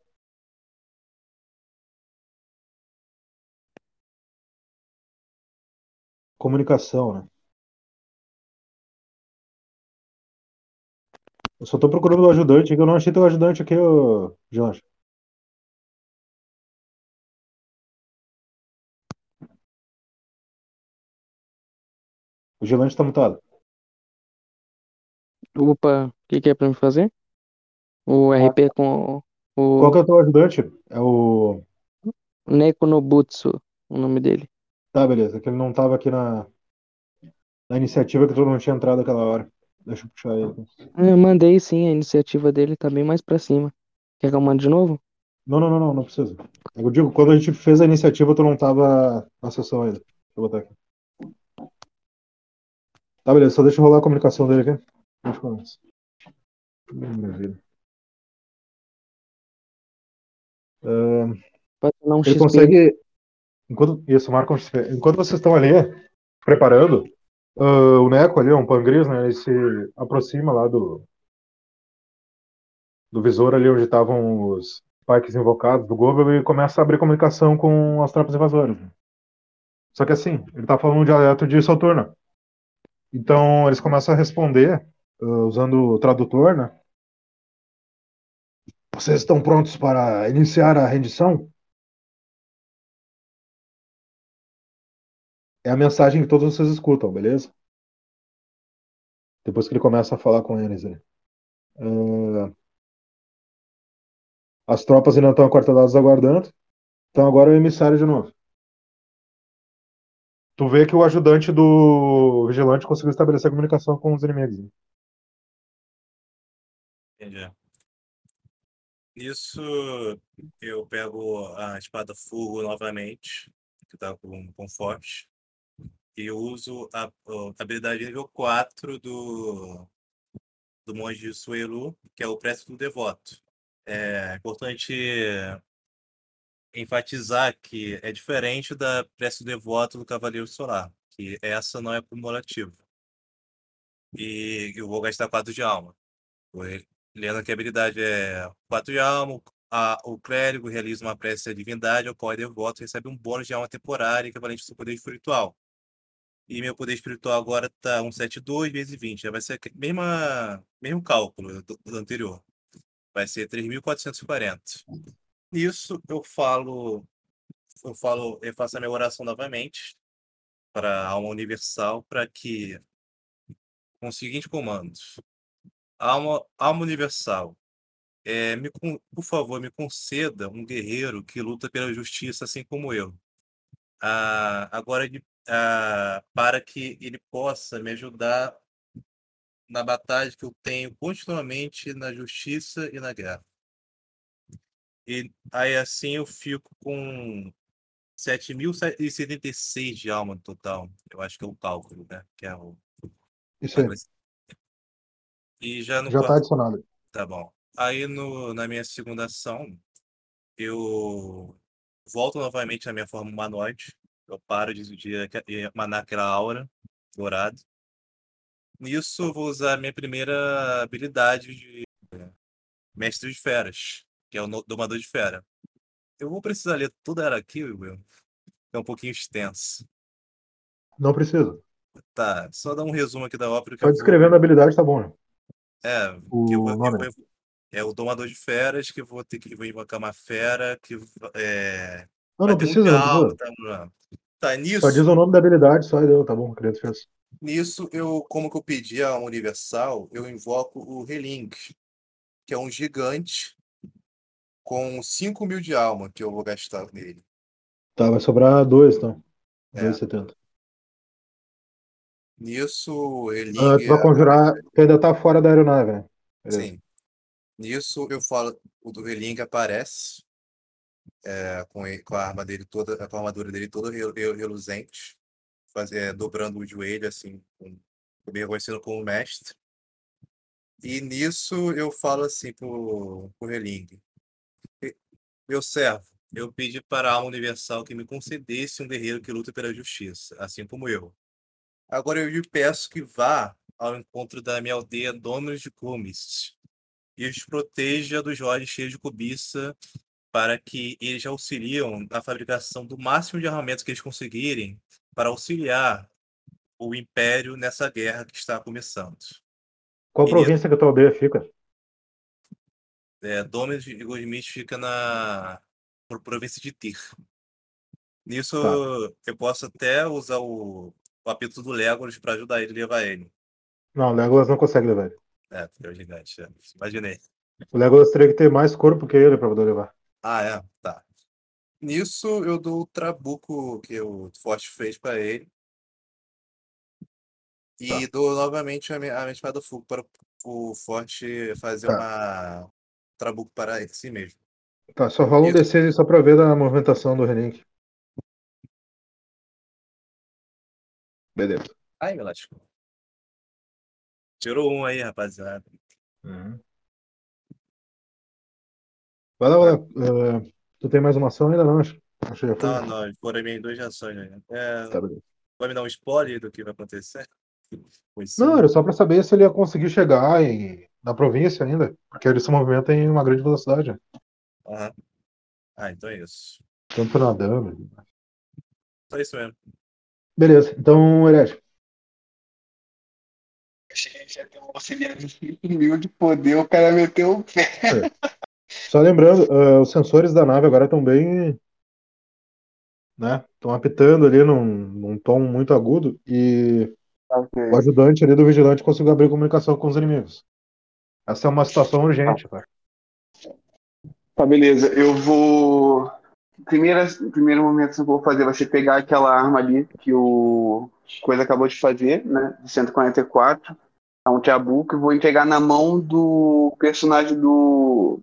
Comunicação, né? Eu só tô procurando o ajudante, que eu não achei teu ajudante aqui, ô Jorge. O Gelante tá mutado. Opa, o que que é pra me fazer? O RP com Qual o que é o teu ajudante? É o. Neko Nobutsu, o nome dele. Tá, beleza. Que ele não tava aqui na, na iniciativa que tu não tinha entrado aquela hora. Deixa eu puxar ele. Ah, Eu mandei sim, a iniciativa dele tá bem mais pra cima. Quer que eu mande de novo? Não, não, não, não, não precisa. Eu digo, quando a gente fez a iniciativa, tu não tava na sessão ainda. Deixa eu botar aqui. Tá, beleza. Só deixa eu rolar a comunicação dele aqui. Deixa eu começar. Pode dar um Ele consegue. Enquanto, isso, marca XP. Enquanto vocês estão ali, preparando, uh, o Neco ali, um Pangris, né? Ele se aproxima lá do, do visor ali onde estavam os pikes invocados do Gobel e começa a abrir comunicação com as tropas invasoras. Só que assim, ele tá falando um dialeto de Soturno. Então eles começam a responder uh, usando o tradutor, né? Vocês estão prontos para iniciar a rendição? É a mensagem que todos vocês escutam, beleza? Depois que ele começa a falar com eles. Né? Uh, as tropas ainda estão acordadas aguardando. Então agora é o emissário de novo. Tu vê que o ajudante do vigilante conseguiu estabelecer comunicação com os inimigos. Né? Entendi. Nisso, eu pego a espada fogo novamente, que tá com, com forte, e uso a, a habilidade nível 4 do, do monge Suelu, que é o Presto do Devoto. É importante enfatizar que é diferente da Prece do Devoto do Cavaleiro Solar, que essa não é cumulativa. E eu vou gastar 4 de alma. Lendo que a habilidade é 4 de alma, a, o clérigo realiza uma prece à divindade, ao qual é devoto recebe um bônus de alma temporária equivalente ao seu poder espiritual. E meu poder espiritual agora está 172 vezes 20. Já vai ser o mesmo cálculo do, do anterior. Vai ser 3.440. Nisso eu falo, eu falo, eu faço a minha oração novamente para a alma universal para que com o seguinte comando: alma, alma universal, é, me, por favor, me conceda um guerreiro que luta pela justiça assim como eu. Ah, agora, ah, para que ele possa me ajudar na batalha que eu tenho continuamente na justiça e na guerra. E aí assim eu fico com 7.076 de alma no total. Eu acho que é o cálculo, né? Que é o... Isso aí. E já no Já está adicionado. Tá bom. Aí no, na minha segunda ação, eu volto novamente na minha forma humanoide. Eu paro de, de, de emanar aquela aura dourada. Nisso, eu vou usar a minha primeira habilidade de Mestre de Feras, que é o Domador de Fera. Eu vou precisar ler toda ela aqui, Will. É um pouquinho extenso. Não precisa. Tá, só dar um resumo aqui da ópera. Só descrevendo a habilidade tá bom, né? É, O eu vou, eu vou- é o Domador de Feras, que vou ter que vou invocar uma fera, que é, Não, não precisa, não diálogo, precisa. tá, tá, nisso, Só diz o nome da habilidade, só deu, tá bom, criança fez. nisso eu, como que eu pedi a Universal, eu invoco o Reling, que é um gigante com 5 mil de alma que eu vou gastar nele. Tá, vai sobrar dois, então. É. 2,70. Nisso, o Reling Ah, tu vai é- conjurar, tu ainda tá fora da aeronave, né? Beleza. Sim. Nisso eu falo, o do Reling aparece é, com, com a arma dele toda, com a armadura dele toda rel- rel- reluzente, faz- é, dobrando o joelho, assim, com, me reconhecendo como mestre. E nisso eu falo assim pro, pro Reling. "E- Meu servo, eu pedi para a alma universal que me concedesse um guerreiro que luta pela justiça, assim como eu. Agora eu lhe peço que vá ao encontro da minha aldeia Donos de Cumes e os proteja dos olhos cheios de cobiça para que eles auxiliam na fabricação do máximo de armamentos que eles conseguirem para auxiliar o Império nessa guerra que está começando. Qual Beleza. província que a tua aldeia fica? É, Domes de Gosmith fica na pro- província de Tir. Nisso, Tá. eu posso até usar o, o apito do Legolas para ajudar ele a levar ele. Não, o Legolas não consegue levar ele. É, porque é gigante, é. imaginei. O Legolas teria que ter mais corpo que ele pra poder levar. Ah, é? Tá. Nisso, eu dou o trabuco que o Forte fez para ele. E dou novamente a minha, a minha espada fogo para o Forte fazer Tá. uma trabuco para si mesmo. Tá, só rola um Isso. D6 aí só pra ver da movimentação do Renink. Beleza. Ai, meu lascou. Tirou um aí, rapaziada. Uhum. Vai lá, vai lá. Eh, tu tem mais uma ação ainda não, acho. Acho que já foi. Não, não, foram minhas duas ações. Né? É, Tá, vai me dar um spoiler do que vai acontecer? Pois sim. Não, era só pra saber se ele ia conseguir chegar em, na província ainda. Porque ele se movimenta em uma grande velocidade. Aham. Ah, então é isso. Tanto nadando. Só isso mesmo. Beleza, então, Herege. Achei que a gente ia ter um auxiliar de 5 mil de poder, o cara meteu o pé. Só lembrando, ah, os sensores da nave agora estão bem. né? Estão apitando ali num, num tom muito agudo e Ok. o ajudante ali do vigilante conseguiu abrir comunicação com os inimigos. Essa é uma situação urgente, cara. Tá, beleza. Eu vou. Primeira, primeiro momento que eu vou fazer vai ser pegar aquela arma ali que o Coisa acabou de fazer, né? De 144. É um Tiabuco e vou entregar na mão do personagem do.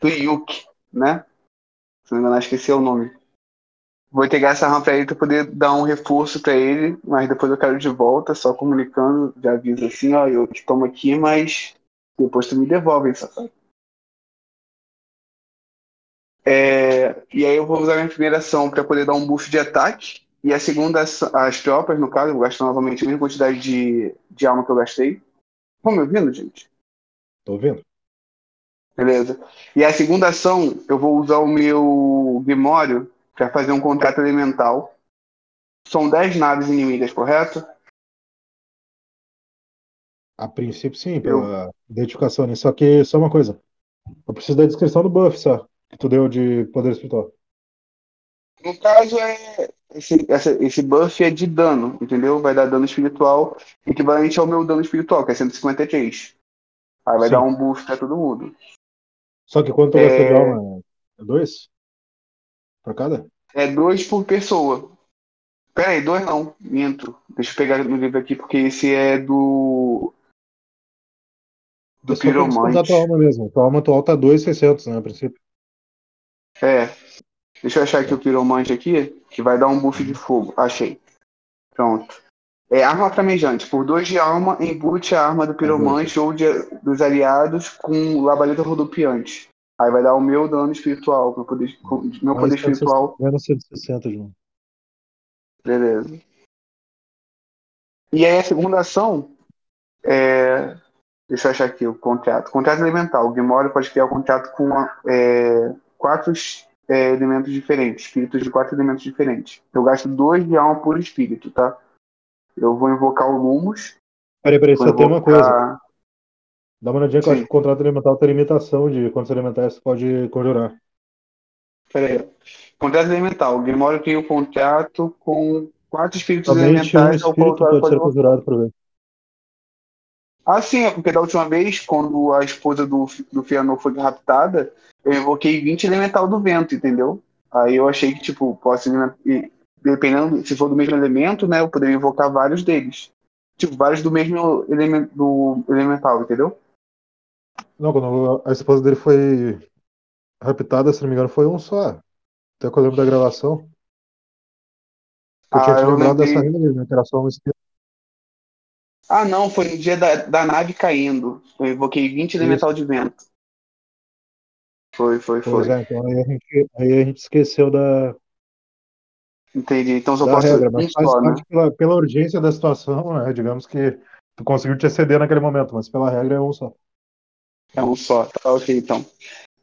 Do Yuki, né? Se não me engano, esqueci o nome. Vou entregar essa arma pra ele pra poder dar um reforço pra ele, mas depois eu quero de volta, só comunicando, já aviso assim, ó, eu te tomo aqui, mas depois tu me devolve, hein, safado. É, e aí eu vou usar minha primeira ação para poder dar um buff de ataque. E a segunda, as tropas, no caso, eu vou gastar novamente a mesma quantidade de, de alma que eu gastei. Estão me ouvindo, gente? Tô ouvindo? Beleza. E a segunda ação, eu vou usar o meu Grimório para fazer um contrato elemental. São 10 naves inimigas, correto? A princípio, sim, pela identificação ali. Só que, só uma coisa. Eu preciso da descrição do buff, só. Que tu deu de poder espiritual. No caso, é esse, essa- esse buff é de dano, entendeu? Vai dar dano espiritual equivalente ao meu dano espiritual, que é 153. Aí vai Sim. dar um buff pra todo mundo. Só que quanto É. gasta de alma? É dois? Pra cada? É dois por pessoa. Pera aí, dois não, minto. Deixa eu pegar no livro aqui, porque esse é do. Do É Piromante. tua alma mesmo. Tua alma atual tá 2,600, né, a princípio. É. Deixa eu achar aqui o Piromante aqui, que vai dar um buff de fogo. Achei. Pronto. É arma flamejante. Por dois de alma, embute a arma do Piromante ou de- dos aliados com labareda rodopiante. Aí vai dar o meu dano espiritual. Meu poder, meu poder Mais 160, espiritual. Menos 160 de novo. Beleza. E aí a segunda ação é. Deixa eu achar aqui o contrato. Contrato elemental. O Grimório pode criar o contrato com é, quatro é, elementos diferentes, espíritos de quatro elementos diferentes. Eu gasto dois de alma por espírito, tá? Eu vou invocar o Lumos. Peraí, peraí, só tem uma coisa. invocar- Dá uma olhadinha que eu acho que o contrato elemental tem limitação de quantos elementais você pode conjurar. Pera aí. Contrato elemental. O Grimório cria o contrato com quatro espíritos Somente um elementais o espírito pode pode ser conjurado por vez. Ah, sim, é porque da última vez, quando a esposa do, do Fianor foi raptada, eu invoquei 20 elemental do vento, entendeu? Aí eu achei que, tipo, posso, dependendo, se for do mesmo elemento, né, eu poderia invocar vários deles. Tipo, vários do mesmo elemento, do elemental, entendeu? Não, quando a esposa dele foi raptada, se não me engano, foi um só. Até que eu lembro da gravação. Eu Ah, tinha te lembrado dessa regra, né? Que era só um espírito. Ah, não, foi no dia da, da nave caindo. Eu invoquei 20 elemental de vento. Foi, foi, Pois foi. é, então aí a gente, aí a gente esqueceu da, Entendi. Então só posso regra, mas faz só, né? pela, pela urgência da situação, né? Digamos que tu conseguiu te exceder naquele momento, mas pela regra é um só. É um só. Tá ok, então.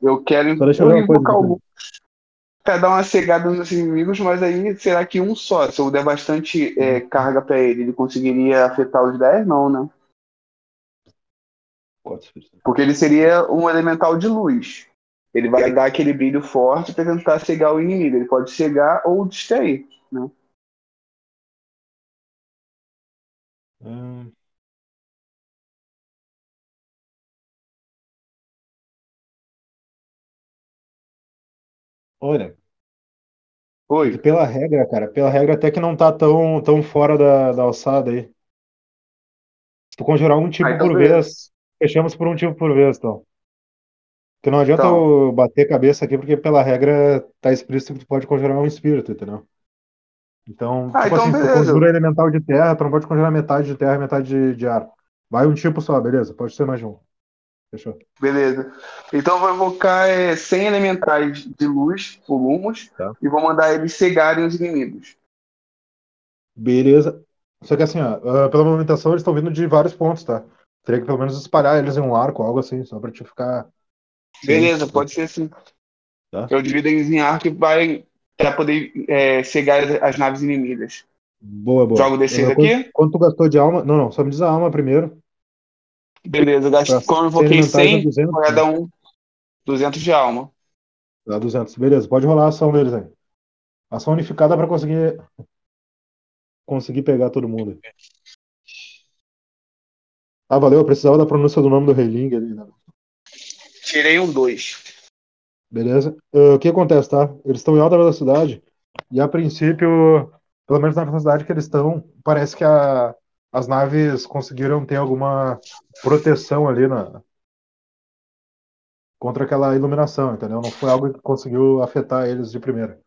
Eu quero Só deixa eu invocar o pra dar uma cegada nos inimigos, mas aí será que um só? Se eu der bastante é, carga pra ele, ele conseguiria afetar os 10? Não, né? Porque ele seria um elemental de luz. Ele vai dar aquele brilho forte pra tentar cegar o inimigo. Ele pode cegar ou distrair. Hum. Olha, Oi. pela regra, cara, pela regra até que não tá tão, tão fora da, da alçada aí. Se tu conjurar um tipo por vez, fechamos por um tipo por vez, então. Porque não adianta Então. eu bater cabeça aqui, porque pela regra tá explícito que tu pode conjurar um espírito, entendeu? Então, Ah, tipo então assim, se tu beleza. conjura elemental de terra, tu não pode conjurar metade de terra e metade de, de ar. Vai um tipo só, beleza? Pode ser mais um. Fechou. Beleza. Então eu vou invocar é, 100 elementais de luz, volumos, Tá. e vou mandar eles cegarem os inimigos. Beleza. Só que assim, ó, ah, pela movimentação eles estão vindo de vários pontos, tá? Teria que pelo menos espalhar eles em um arco, algo assim, só pra te ficar. Beleza, pode ser assim. Tá. Eu divido eles em arco vai pra poder é, cegar as, naves inimigas. Boa, boa. Jogo D6 Ah, aqui? Quanto, tu gastou de alma? Não, não, só me diz a alma primeiro. Beleza, gasto, como eu invoquei serem mentais é 100, 200, pra cada um 200 de alma. Dá 200. Beleza, pode rolar a ação deles aí. Ação unificada pra conseguir. Conseguir pegar todo mundo. Ah, valeu, eu precisava da pronúncia do nome do Rei Ling ali, né? Tirei um 2. Beleza? Ah, o que acontece, tá? Eles estão em alta velocidade e a princípio, pelo menos na velocidade que eles estão, parece que a- as naves conseguiram ter alguma proteção ali na contra aquela iluminação, entendeu? Não foi algo que conseguiu afetar eles de primeira.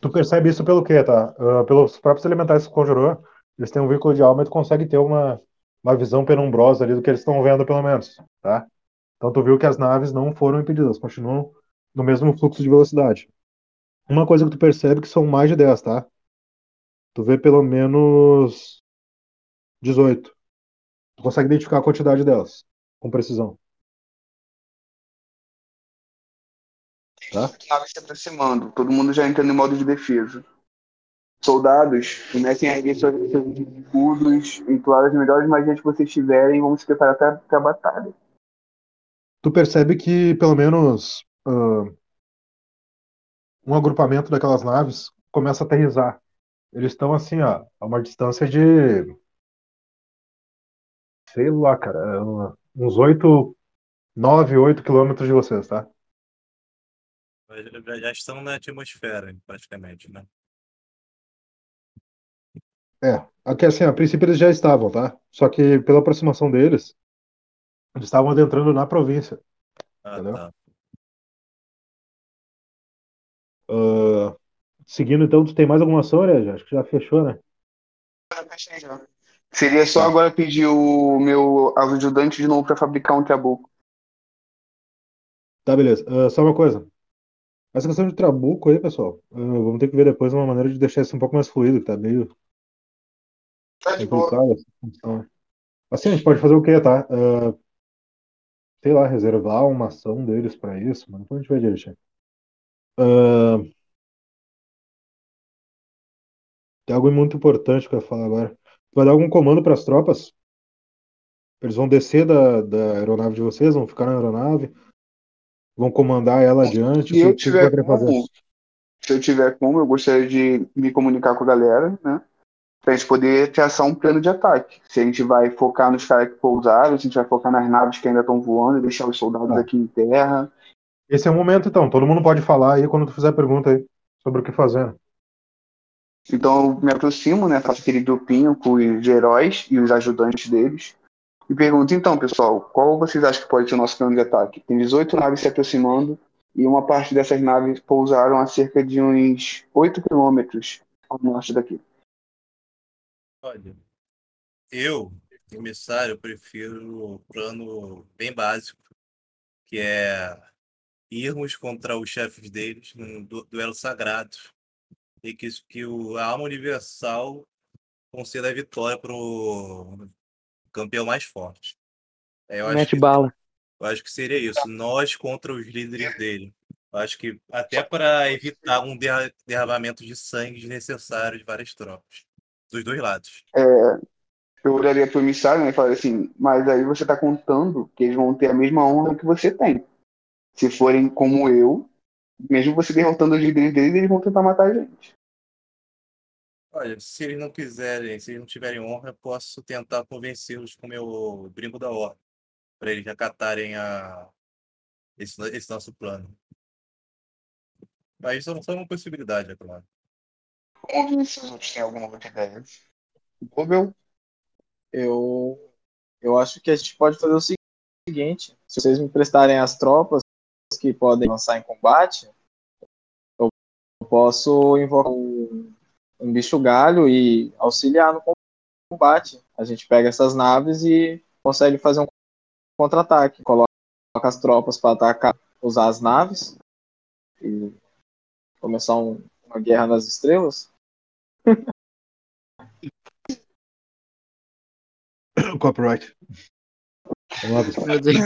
Tu percebe isso pelo quê, tá? Ah, pelos próprios elementais que conjurou, eles têm um vínculo de alma e tu consegue ter uma, uma visão penumbrosa ali do que eles estão vendo, pelo menos, tá? Então tu viu que as naves não foram impedidas, continuam no mesmo fluxo de velocidade. Uma coisa que tu percebe que são mais de 10, tá? Tu vê pelo menos 18. Tu consegue identificar a quantidade delas, com precisão. Tá? Naves se aproximando, todo mundo já entrando em modo de defesa. Soldados, comecem a erguer seus escudos, entoar as melhores magias que vocês tiverem e vamos se preparar para a batalha. Tu percebe que pelo menos ah, um agrupamento daquelas naves começa a aterrissar. Eles estão assim, ó, a uma distância de. Sei lá, cara, é, uns 8, 9, 8 quilômetros de vocês, tá? Já, já estão na atmosfera, praticamente, né? É, aqui assim, a princípio eles já estavam, tá? Só que pela aproximação deles, eles estavam adentrando na província. Ah, Entendeu? tá. Ah, seguindo, então, tu tem mais alguma ação, né? Acho que já fechou, né? Seria só Tá. agora pedir o meu ajudante de novo para fabricar um trabuco. Tá, beleza. Ah, só uma coisa. Essa questão de trabuco aí, pessoal, ah, vamos ter que ver depois uma maneira de deixar isso um pouco mais fluido, que tá meio Tá de boa. Assim, a gente pode fazer o quê, tá? Ah, sei lá, reservar uma ação deles pra isso, mas depois a gente vê direitinho. Ah, tem algo muito importante que eu ia falar agora. Tu vai dar algum comando pras tropas? Eles vão descer da, da aeronave de vocês, vão ficar na aeronave, vão comandar ela adiante. Se eu vai tiver como, se eu tiver como, eu gostaria de me comunicar com a galera, né? Pra gente poder traçar um plano de ataque. Se a gente vai focar nos caras que pousaram, se a gente vai focar nas naves que ainda estão voando e deixar os soldados Tá. aqui em terra. Esse é o momento, então. Todo mundo pode falar aí quando tu fizer pergunta aí sobre o que fazer. Então eu me aproximo, né? Faço aquele grupinho com os heróis e os ajudantes deles. E pergunto, então, pessoal, qual vocês acham que pode ser o nosso plano de ataque? Tem 18 naves se aproximando e uma parte dessas naves pousaram a cerca de uns 8 quilômetros ao norte daqui. Olha, eu, emissário, prefiro o plano bem básico, que é irmos contra os chefes deles num du- duelo sagrado e que, isso- que o, a alma universal conceda a vitória pro campeão mais forte. É, eu, acho Mete que, bala. eu acho que seria isso, nós contra os líderes dele. Eu acho que até para evitar um derra- derramamento de sangue desnecessário de várias tropas, dos dois lados. Eu olharia pro emissário né, e falaria assim, mas aí você tá contando que eles vão ter a mesma honra que você tem. Se forem como eu, mesmo você derrotando os líderes deles, eles vão tentar matar a gente. Olha, se eles não quiserem, se eles não tiverem honra, posso tentar convencê-los com o meu brinco da ordem, para eles acatarem a... esse, esse nosso plano. Mas isso não é uma possibilidade, é claro. Vamos ver se alguma outra ideia. Gobel, Eu, eu acho que a gente pode fazer o seguinte: se vocês me prestarem as tropas que podem lançar em combate, eu posso invocar um, um bicho galho e auxiliar no combate. A gente pega essas naves e consegue fazer um contra-ataque. Coloca as tropas para atacar, usar as naves e começar um- uma guerra nas estrelas. Copyright. Meu Deus.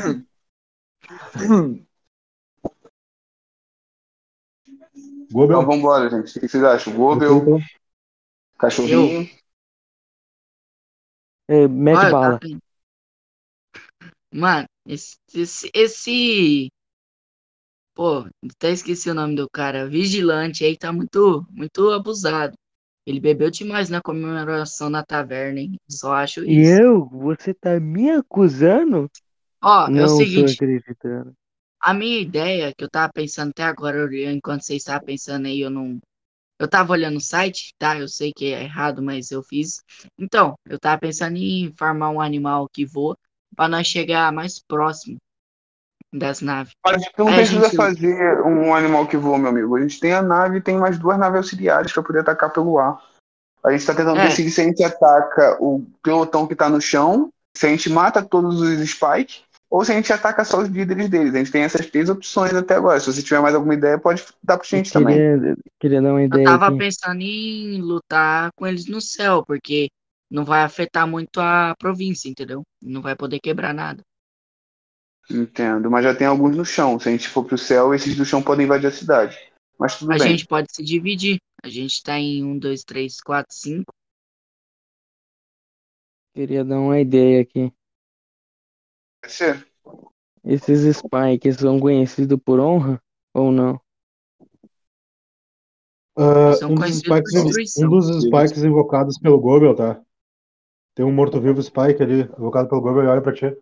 Gobel. Então, vambora, gente. O que vocês acham? Gobel, cachorrinho. É, mete Olha, bala. Assim, mano, esse, esse, esse. Pô, até esqueci o nome do cara. Vigilante aí tá muito, muito abusado. Ele bebeu demais na comemoração na taverna, hein? Só acho E isso. eu? Você tá me acusando? Ó, é o Não tô seguinte, acreditando. a minha ideia, que eu tava pensando até agora, enquanto vocês estavam pensando aí, eu não. Eu tava olhando o site, tá? Eu sei que é errado, mas eu fiz. Então, eu tava pensando em farmar um animal que voa pra nós chegar mais próximo das naves. A gente não precisa gente- fazer um animal que voa, meu amigo. A gente tem a nave e tem mais duas naves auxiliares para poder atacar pelo ar. A gente tá tentando É. decidir se a gente ataca o pelotão que tá no chão, se a gente mata todos os Spike, ou se a gente ataca só os líderes deles. A gente tem essas três opções até agora. Se você tiver mais alguma ideia, pode dar pra gente também. Queria, queria dar uma Eu ideia tava aqui. pensando em lutar com eles no céu, porque não vai afetar muito a província, entendeu? Não vai poder quebrar nada. Entendo. Mas já tem alguns no chão. Se a gente for pro céu, esses do chão podem invadir a cidade. Mas tudo A bem. gente pode se dividir. A gente tá em um, dois, três, quatro, cinco. Queria dar uma ideia aqui. Pode ser? Esses spikes são conhecidos por honra ou não? São um, dos conhecidos spikes, por um dos spikes invocados pelo Gobel, tá? Tem um morto-vivo Spike ali, invocado pelo Gobel, e olha pra ti.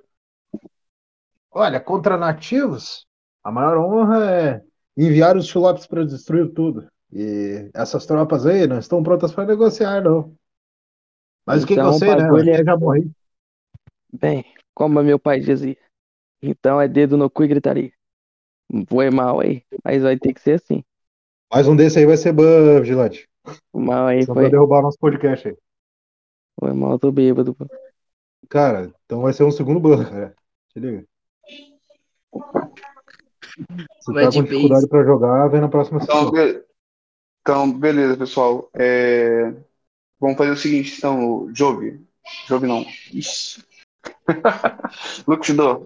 Olha, contra nativos, a maior honra é enviar os chulopes para destruir tudo. E essas tropas aí não estão prontas para negociar, não. Mas o que que Então, eu sei, né? bagulho Eu já morri. Bem, como meu pai dizia. Então é dedo no cu e gritaria. Foi mal aí, mas vai ter que ser assim. Mais um desse aí vai ser ban, Vigilante. O mal aí Só foi, pra derrubar o nosso podcast aí. foi mal, tô bêbado. Cara, então vai ser um segundo ban, cara. Se liga. Se Vai tá com dificuldade pra jogar, vem na próxima Então, sessão. be- então, beleza, pessoal. É, Vamos fazer o seguinte, então, Jovi. Jovi não. Ixi. Luxidor.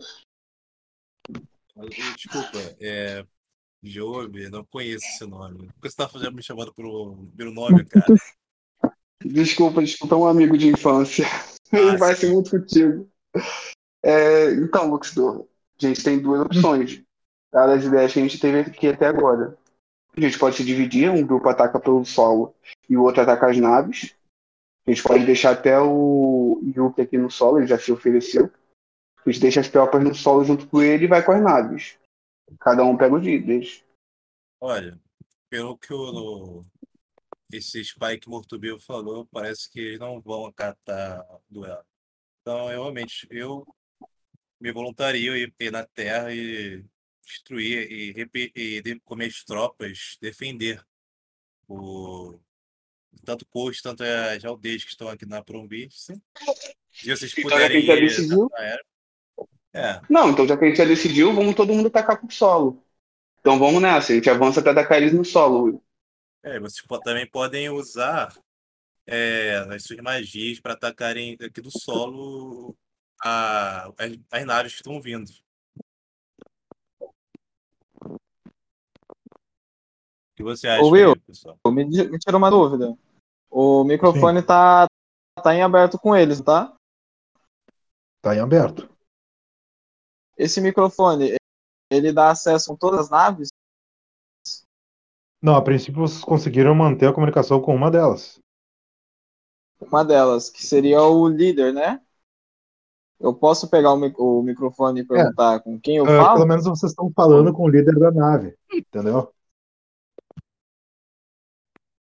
Desculpa, é. Não conheço esse nome. Por que você tá fazendo- me chamando pelo, pelo nome, cara? Desculpa, desculpa, é um amigo de infância. Ele Ah, vai ser muito contigo. É, então, Luxidor, a gente tem duas opções. Dadas as ideias que a gente teve aqui até agora. A gente pode se dividir, um grupo ataca pelo solo e o outro ataca as naves. A gente pode deixar até o Yuki aqui no solo, ele já se ofereceu. A gente deixa as tropas no solo junto com ele e vai com as naves. Cada um pega os líderes. Olha, pelo que o esse Spike Mortubil falou, parece que eles não vão acatar duelo. Então, eu, realmente, eu me voluntario a ir na Terra e destruir e, e de- com minhas tropas defender o tanto posto, tanto as aldeias que estão aqui na província. Se vocês Então, já que a puderem gente já decidiu. É, Não, então já que a gente já decidiu, vamos todo mundo atacar pro solo. Então vamos nessa, a gente avança até atacar eles no solo. É, vocês também podem usar é, as suas magias para atacarem aqui do solo a- as, as naves que estão vindo. O que você acha, Ô, Will. aí, pessoal? Me, me tirou uma dúvida. O microfone tá, tá em aberto com eles, tá? Tá em aberto. Esse microfone, ele dá acesso a todas as naves? Não, a princípio vocês conseguiram manter a comunicação com uma delas. Uma delas, que seria o líder, né? Eu posso pegar o, mi- o microfone e perguntar com quem eu Ah, falo? pelo menos vocês estão falando com o líder da nave, entendeu?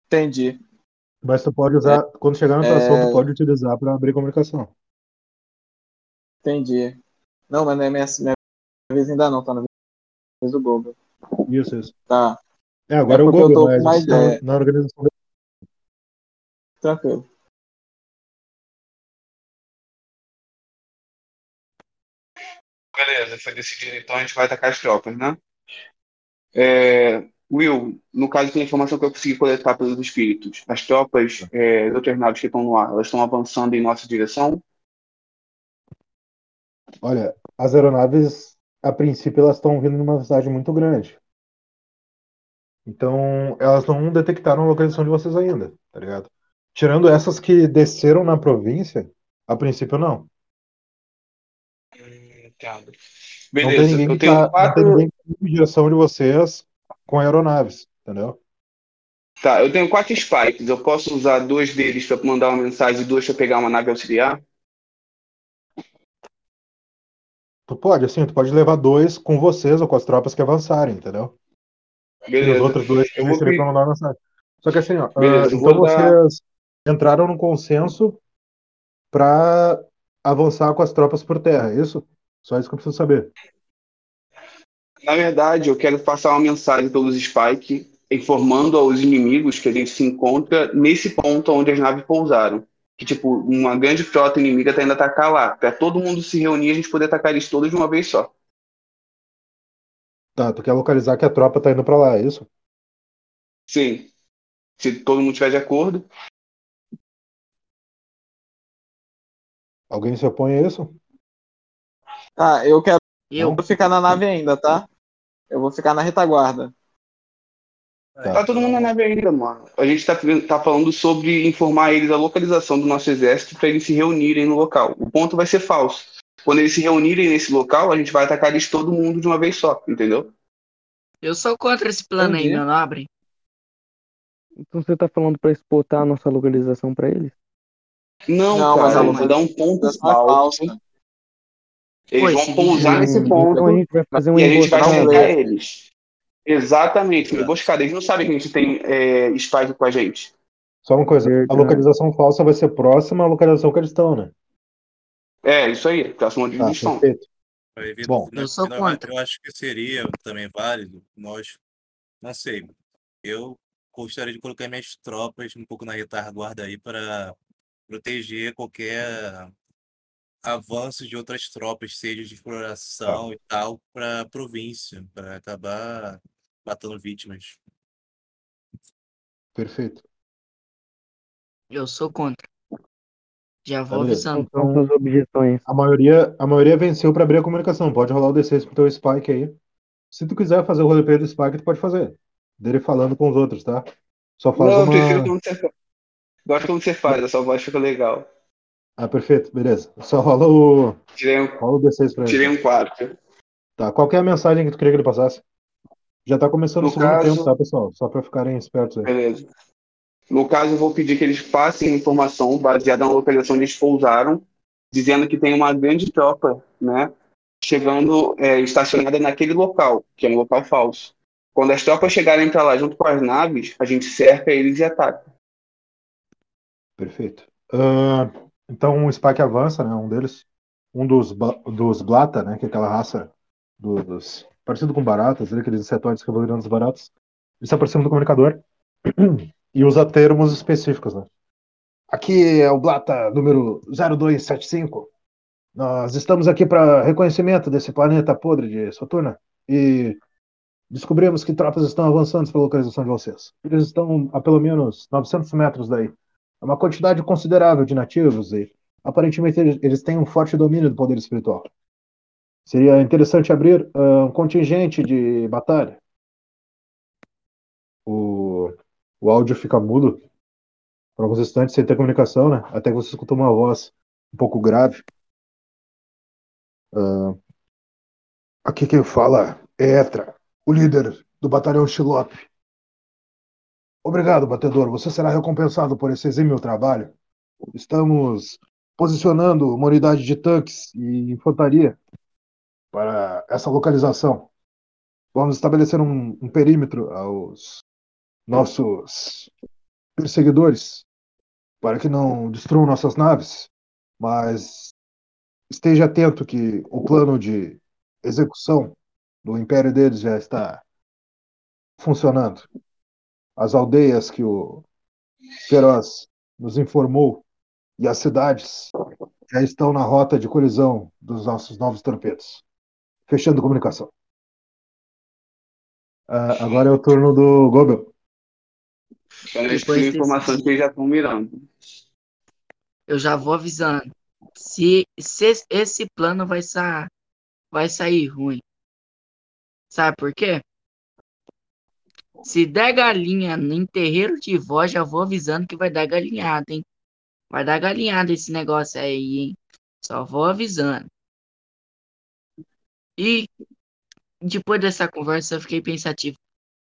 Entendi. Mas tu pode usar, quando chegar na atuação, É. tu pode utilizar para abrir comunicação. Entendi. Não, mas não é minha, minha vez ainda não, tá na vez do Google. Isso, isso. Tá, É, agora É é o porque eu Google, tô com mas estão ideia. na organização. tranquilo. Beleza, foi decidido, então a gente vai atacar as tropas, né? É, Will, no caso tem informação que eu consegui coletar pelos espíritos. As tropas é, doutrinadas que estão no ar, elas estão avançando em nossa direção? Olha, as aeronaves, a princípio, elas estão vindo numa velocidade muito grande. Então, elas não detectaram a localização de vocês ainda, tá ligado? Tirando essas que desceram na província, a princípio não. Entendo. Não tem Beleza, ninguém eu tenho tá, não tem quatro. ninguém tá em direção de vocês com aeronaves, entendeu? Tá, eu tenho quatro spikes. Eu posso usar dois deles para mandar uma mensagem e dois para pegar uma nave auxiliar? Tu pode, assim, tu pode levar dois com vocês ou com as tropas que avançarem, entendeu? E os Beleza. outros dois Eu vou pra mandar uma mensagem. Só que assim, ó, Beleza, ah, eu então vou dar. vocês entraram num consenso pra avançar com as tropas por terra, é isso? Só isso que eu preciso saber. Na verdade, eu quero passar uma mensagem pelos Spike, informando aos inimigos que a gente se encontra nesse ponto onde as naves pousaram. Que, tipo, uma grande frota inimiga tá indo atacar lá. Pra todo mundo se reunir e a gente poder atacar eles todos de uma vez só. Tá, tu quer localizar que a tropa tá indo pra lá, é isso? Sim. Se todo mundo estiver de acordo. Alguém se opõe a isso? Tá, eu quero Eu, ficar na nave ainda, tá? Eu vou ficar na retaguarda. Tá. Tá todo mundo na nave ainda, mano. A gente tá, tá falando sobre informar eles a localização do nosso exército para eles se reunirem no local. O ponto vai ser falso. Quando eles se reunirem nesse local, a gente vai atacar eles todo mundo de uma vez só, entendeu? eu sou contra esse plano aí, Entendi. meu nobre. Então você tá falando pra exportar a nossa localização pra eles? Não, Não, mas cara, a eu vou dar um ponto é falso. Eles Pô, vão pousar vídeo- nesse ponto Então a gente vai fazer um e a gente vai cercar eles. Exatamente, uma emboscada. Eles não sabem que a gente tem é, spike com a gente. Só uma coisa, a localização falsa vai ser próxima à localização que eles estão, né? É, isso aí, próximo onde Tá, eles estão. perfeito. Bom. Eu sou não, contra. Eu acho que seria também válido nós, não sei, eu gostaria de colocar minhas tropas um pouco na retaguarda aí para proteger qualquer avanço de outras tropas, seja de exploração e tal, para a província, para acabar matando vítimas. Perfeito. Eu sou contra. Já Tá, vou beleza. avisando. São suas objeções? A maioria, a maioria venceu pra abrir a comunicação. Pode rolar o D6 pro teu Spike aí. Se tu quiser fazer o roleplay do Spike, tu pode fazer. Dele falando com os outros, tá? Só faz Não, eu uma. prefiro como você faz. Gosto como você faz, a sua voz fica legal. Ah, perfeito, beleza. Só rola o, Tirei um, rola o D6 pra ele. tirei um 4. Tá, qual é a mensagem que tu queria que ele passasse? Já tá começando No o segundo caso- tempo, tá, pessoal? Só pra ficarem espertos aí. Beleza. No caso, eu vou pedir que eles passem informação baseada na localização onde eles pousaram, dizendo que tem uma grande tropa, né, chegando, é, estacionada naquele local, que é um local falso. Quando as tropas chegarem para lá junto com as naves, a gente cerca eles e ataca. Perfeito. Ah, então o Spike avança, né? Um deles. Um dos, dos Blata, né? Que é aquela raça do- dos. Parecido com baratas, né, aqueles insetóides que vão virando os baratas. Ele se aproxima do comunicador e usa termos específicos, né? Aqui é o Blata número 0275. Nós estamos aqui para reconhecimento desse planeta podre de Saturna e descobrimos que tropas estão avançando pela localização de vocês. Eles estão a pelo menos 900 metros daí. É uma quantidade considerável de nativos e aparentemente eles, têm um forte domínio do poder espiritual. Seria interessante abrir ah, um contingente de batalha. O, o áudio fica mudo por alguns instantes sem ter comunicação, né? Até que você escuta uma voz um pouco grave. Ah, aqui quem fala é Etra, o líder do batalhão Shilope. Obrigado, batedor. Você será recompensado por esse exímio trabalho. Estamos posicionando uma unidade de tanques e infantaria para essa localização. Vamos estabelecer um, um perímetro aos nossos perseguidores para que não destruam nossas naves, mas esteja atento que o plano de execução do império deles já está funcionando. As aldeias que o Feroz nos informou e as cidades já estão na rota de colisão dos nossos novos torpedos. Fechando comunicação. Ah, agora é o turno do Gobel. Depois informação que já estão mirando. Eu já vou avisando. se, se esse plano vai, sa vai sair ruim. Sabe por quê? Se der galinha em terreiro de vó, já vou avisando que vai dar galinhada, hein? Vai dar galinhada esse negócio aí, hein? Só vou avisando. E depois dessa conversa eu fiquei pensativo.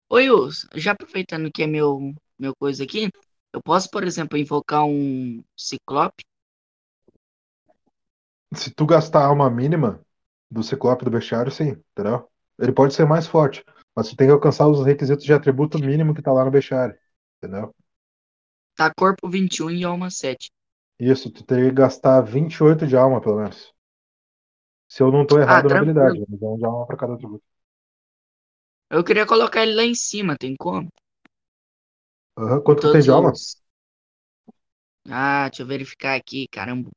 Oi, Wilson, já aproveitando que é meu, meu coisa aqui, eu posso, por exemplo, invocar um ciclope? Se tu gastar a alma mínima do ciclope do bestiário, sim, entendeu? Ele pode ser mais forte, mas tu tem que alcançar os requisitos de atributo mínimo que tá lá no bestiário, entendeu? Tá corpo 21 e alma 7. Isso, tu teria que gastar 28 de alma, pelo menos. Se eu não tô errado na tranquilo. habilidade, mas é um de alma pra cada atributo. Eu queria colocar ele lá em cima, tem como? Aham, Quanto tu Todos tem de alma? Ah, deixa eu verificar aqui, caramba.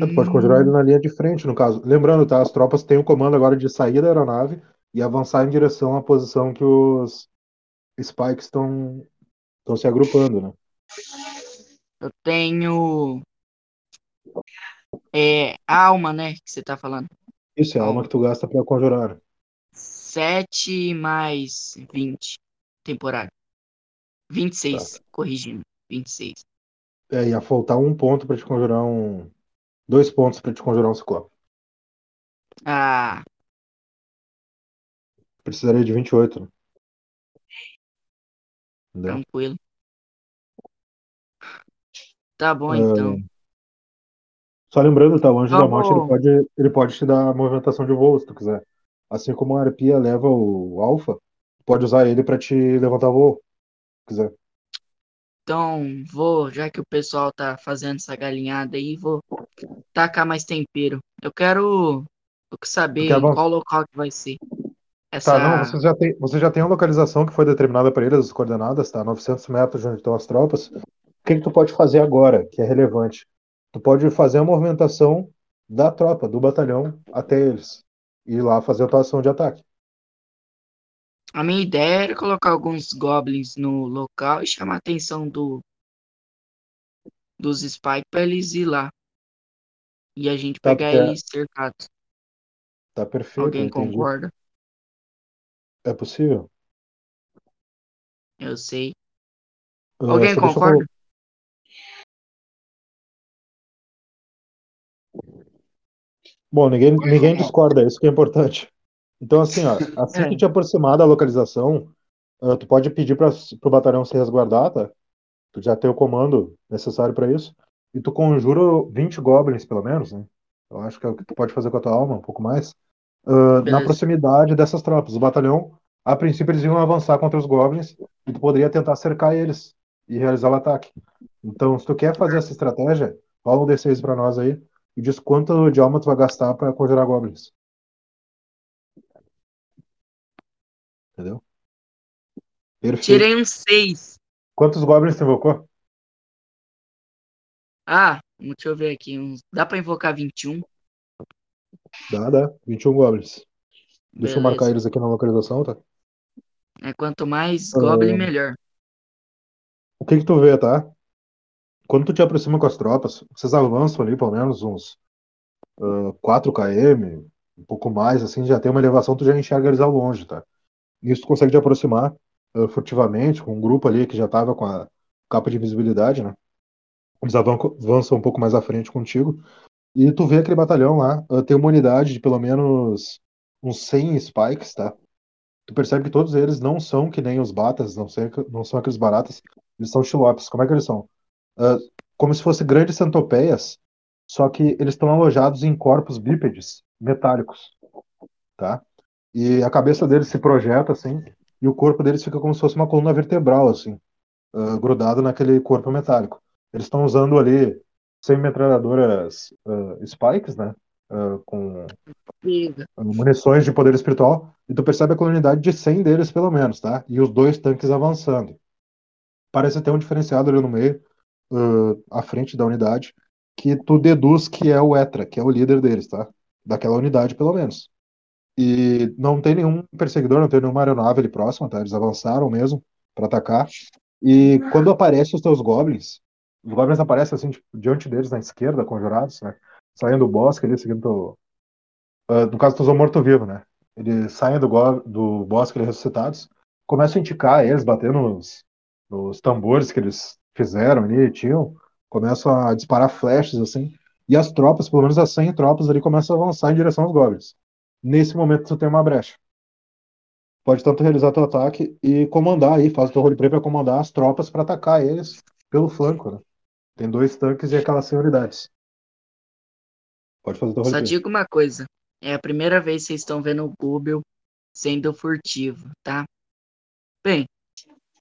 Ah, Tu pode conjurar ele Hum, na linha de frente, no caso. Lembrando, tá? As tropas têm o comando agora de sair da aeronave e avançar em direção à posição que os Spikes estão estão se agrupando, né? eu tenho. É, alma, né? Que você tá falando. Isso é a alma que tu gasta pra conjurar. 7 mais 20. Temporário. 26, corrigindo. 26. É, ia faltar um ponto pra te conjurar um. Dois pontos pra te conjurar um ciclope. Ah, Precisaria de 28, né? Entendeu? tranquilo. Tá bom, Ah, então. Só lembrando, tá? O anjo da morte ele pode, ele pode te dar movimentação de voo se tu quiser. Assim como a arpia leva o alfa, pode usar ele pra te levantar voo, se quiser. Então, vou, já que o pessoal tá fazendo essa galinhada aí, vou tacar mais tempero. Eu quero, eu quero saber quer em avan- qual local que vai ser. Tá, Essa, não, você já tem, você já tem a localização que foi determinada para eles, as coordenadas, tá? 900 metros de onde estão as tropas. O que que tu pode fazer agora, que é relevante? Tu pode fazer a movimentação da tropa, do batalhão, até eles. E ir lá fazer a tua ação de ataque. a minha ideia era colocar alguns goblins no local e chamar a atenção do dos Spike pra eles ir lá. E a gente Tá, pegar porque- eles cercados. Tá perfeito, Alguém entendi. concorda? É possível? Eu sei. Ah, Alguém eu concorda? Bom, ninguém, ninguém discorda, isso que é importante. Então, assim, ó, assim É. que te aproximar da localização, ah, tu pode pedir para o batalhão se resguardar, tá? Tu já tem o comando necessário para isso. E tu conjura 20 goblins, pelo menos, né? Eu acho que é o que tu pode fazer com a tua alma, um pouco mais. Ah, na proximidade dessas tropas. O batalhão, a princípio, eles iam avançar contra os goblins e tu poderia tentar cercar eles e realizar o ataque. Então, se tu quer fazer essa estratégia, rola um D6 para nós aí e diz quanto de alma tu vai gastar para conjurar goblins. Entendeu? Perfeito. Tirei um 6. Quantos goblins tu invocou? Ah, deixa eu ver aqui. Dá pra invocar 21? Dá, dá. 21 goblins. Deixa eu marcar eles aqui na localização, tá? É, quanto mais Ah. goblin, melhor. O que que tu vê, tá? Quando tu te aproxima com as tropas, vocês avançam ali pelo menos uns ah, 4 km, um pouco mais, assim, já tem uma elevação, tu já enxerga eles ao longe, tá? Nisso tu consegue te aproximar ah, furtivamente com um grupo ali que já tava com a capa de invisibilidade, né? Eles avan- avançam um pouco mais à frente contigo. E tu vê aquele batalhão lá, ah, tem uma unidade de pelo menos uns 100 spikes, tá? Tu percebe que todos eles não são que nem os batas, não, sei, não são aqueles baratas, eles são xilopes. Como é que eles são? Ah, como se fossem grandes centopeias, só que eles estão alojados em corpos bípedes metálicos, tá? E a cabeça deles se projeta assim, e o corpo deles fica como se fosse uma coluna vertebral, assim, ah, grudado naquele corpo metálico. Eles estão usando ali 100 metralhadoras ah, spikes, né? Ah, com munições de poder espiritual, e tu percebe a unidade de 100 deles, pelo menos, tá? E os dois tanques avançando. Parece ter um diferenciado ali no meio, uh, à frente da unidade, que tu deduz que é o Etra, que é o líder deles, tá? Daquela unidade, pelo menos. E não tem nenhum perseguidor, não tem nenhuma aeronave ali próxima, tá? Eles avançaram mesmo para atacar. E quando aparecem os teus goblins, os goblins aparecem assim, tipo, diante deles na esquerda, conjurados, né? Saindo do bosque ali, seguindo. Uh, no caso, tu usou morto-vivo, né? Eles saem do, do bosque ali, ressuscitados, começam a indicar eles, batendo nos, nos tambores que eles fizeram ali, tinham, começam a disparar flechas assim, e as tropas, pelo menos as 100 tropas ali, começam a avançar em direção aos goblins. Nesse momento, tu tem uma brecha. Pode tanto realizar teu ataque e comandar aí, faz o teu roleplay para comandar as tropas para atacar eles pelo flanco, né? Tem dois tanques e aquelas 100 unidades. Pode fazer o Só digo uma coisa. É a primeira vez que vocês estão vendo o Google sendo furtivo, tá? Bem,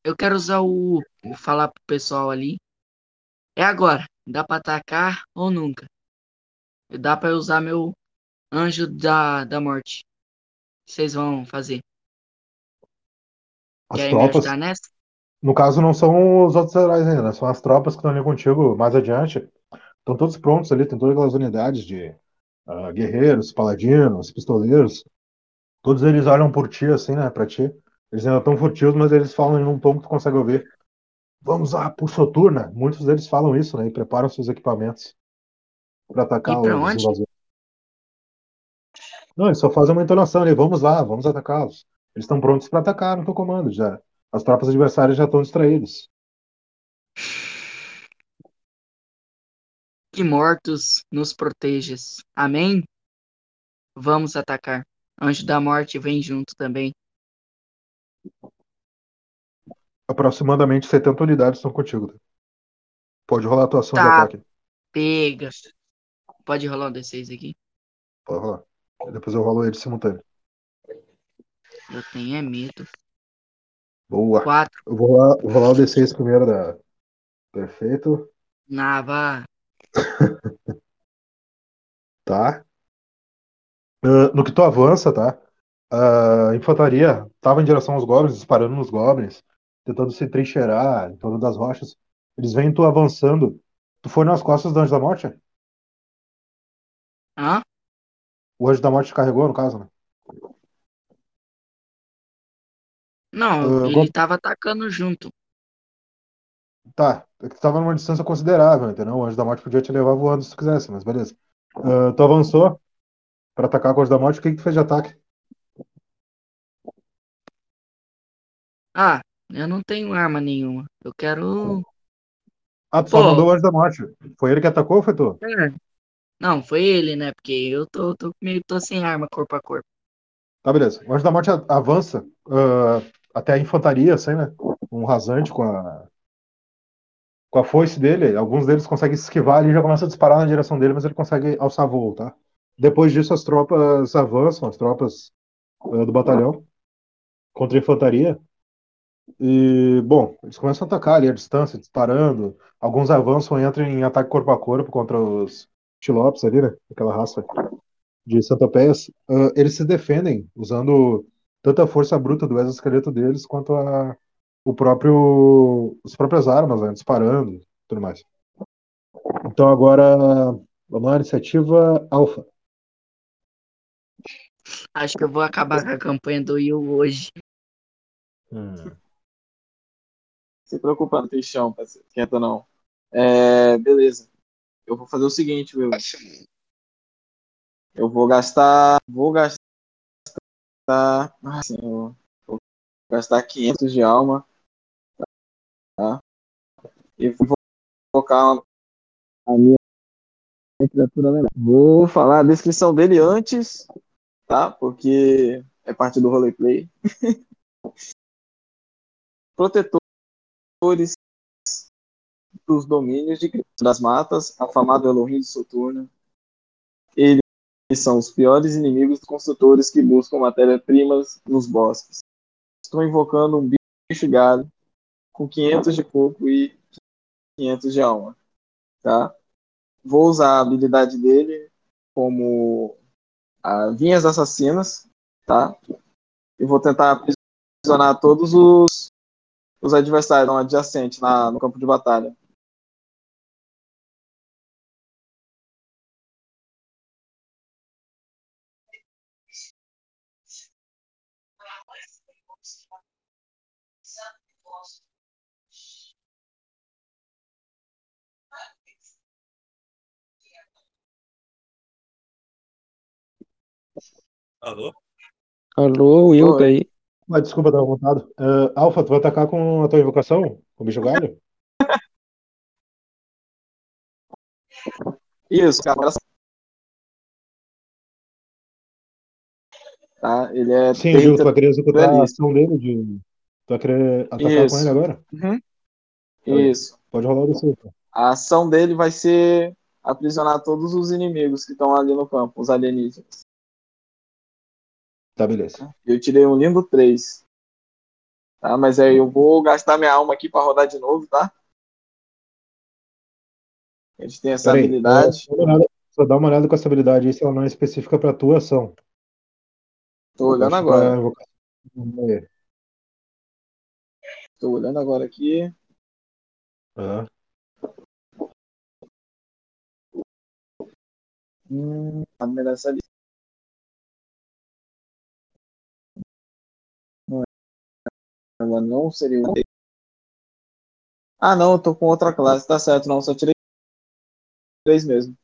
eu quero usar o. Vou falar pro pessoal ali. É agora. Dá pra atacar ou nunca? Dá pra usar meu anjo da, da morte. Vocês vão fazer? As Querem me tropas, ajudar nessa? No caso, não são os outros heróis ainda, né? São as tropas que estão ali contigo mais adiante. Estão todos prontos ali, tem todas aquelas unidades de uh, guerreiros, paladinos, pistoleiros. Todos eles olham por ti, assim, né, pra ti. Eles ainda estão furtivos, mas eles falam em um tom que tu consegue ouvir. Vamos lá, por soturna. Muitos deles falam isso, né, e preparam seus equipamentos para atacar os onde? invasores. Não, eles só fazem uma entonação ali. Vamos lá, vamos atacá-los. Eles estão prontos para atacar no teu comando já. As tropas adversárias já estão distraídas. Que mortos nos protejas. Amém? Vamos atacar. Anjo da morte vem junto também. Aproximadamente 70 unidades estão contigo. tá? Pode rolar a tua ação de Tá. ataque. Pega. Pode rolar um D6 aqui? Pode rolar. Depois eu rolo ele simultâneo. Eu tenho é medo. Boa. Quatro. Eu vou rolar, vou rolar o D6 primeiro da. Perfeito. Nava. Tá. Ah, no que tu avança, tá? A infantaria tava em direção aos goblins, disparando nos goblins, tentando se trincheirar em torno das rochas. Eles veem tu avançando. Tu foi nas costas do Anjo da Morte? Hã? O Anjo da Morte te carregou, no caso, né? Não, Ah, ele Gob- tava atacando junto. Tá, é que tu tava numa distância considerável, entendeu? O Anjo da Morte podia te levar voando se tu quisesse, mas beleza. Ah, tu avançou pra atacar com o Anjo da Morte, o que que tu fez de ataque? Ah, eu não tenho arma nenhuma. Eu quero. Ah, tu só Pô. mandou o Anjo da Morte. Foi ele que atacou ou foi tu? É. Não, foi ele, né? Porque eu tô, tô meio tô sem arma corpo a corpo. Tá, beleza. O Anjo da Morte avança ah, até a infantaria, assim, né? Um rasante com a com a foice dele. Alguns deles conseguem se esquivar ali e já começa a disparar na direção dele, mas ele consegue alçar voo, tá? Depois disso, as tropas avançam, as tropas ah, do batalhão contra a infantaria. E, bom, eles começam a atacar ali à distância, disparando. Alguns avançam e entram em ataque corpo a corpo contra os Tilopes ali, né? Aquela raça de centopeias. Ah, eles se defendem usando tanto a força bruta do exoesqueleto deles quanto a, o próprio, as próprias armas, né? Disparando e tudo mais. Então agora, vamos lá, iniciativa alfa. Acho que eu vou acabar com a campanha do Will hoje. Se preocupa, não tem chão, não. É, beleza. Eu vou fazer o seguinte, meu. Eu vou gastar. Vou gastar. Assim, eu vou gastar 500 de alma. Tá? E vou colocar a minha criatura. Vou falar a descrição dele antes, tá? Porque é parte do roleplay. Protetores dos domínios de das matas, afamado Elohim de Soturno. Eles são os piores inimigos dos construtores que buscam matéria-primas nos bosques. Estou invocando um bicho galho com 500 de corpo e 500 de alma, tá? Vou usar a habilidade dele como a Vinhas Assassinas, tá? E vou tentar aprisionar todos os, os adversários adjacentes na, no campo de batalha. Alô? Alô, Will, tá aí? Ah, desculpa, tava voltado. Uh, Alpha, tu vai atacar com a tua invocação? Com o bicho galho? Isso, cara. Tá, ele é. Sim, Gil, tu vai querer executar a ação dele de. Tu vai querer atacar Isso. com ele agora? Uhum. Aí. Isso. Pode rolar o DC. tá? A ação dele vai ser aprisionar todos os inimigos que estão ali no campo, os alienígenas. Tá, beleza. Eu tirei um lindo 3. Tá, mas aí eu vou gastar minha alma aqui para rodar de novo, tá? A gente tem essa Peraí, habilidade. Dá uma olhada- Só dá uma olhada com essa habilidade aí se ela não é específica pra tua ação. Tô olhando agora. é. Tô olhando agora aqui. Ah, Hum, tá me dando essa lista. Ela não seria o. Ah, não, eu tô com outra classe, tá certo, não, só tirei três mesmo.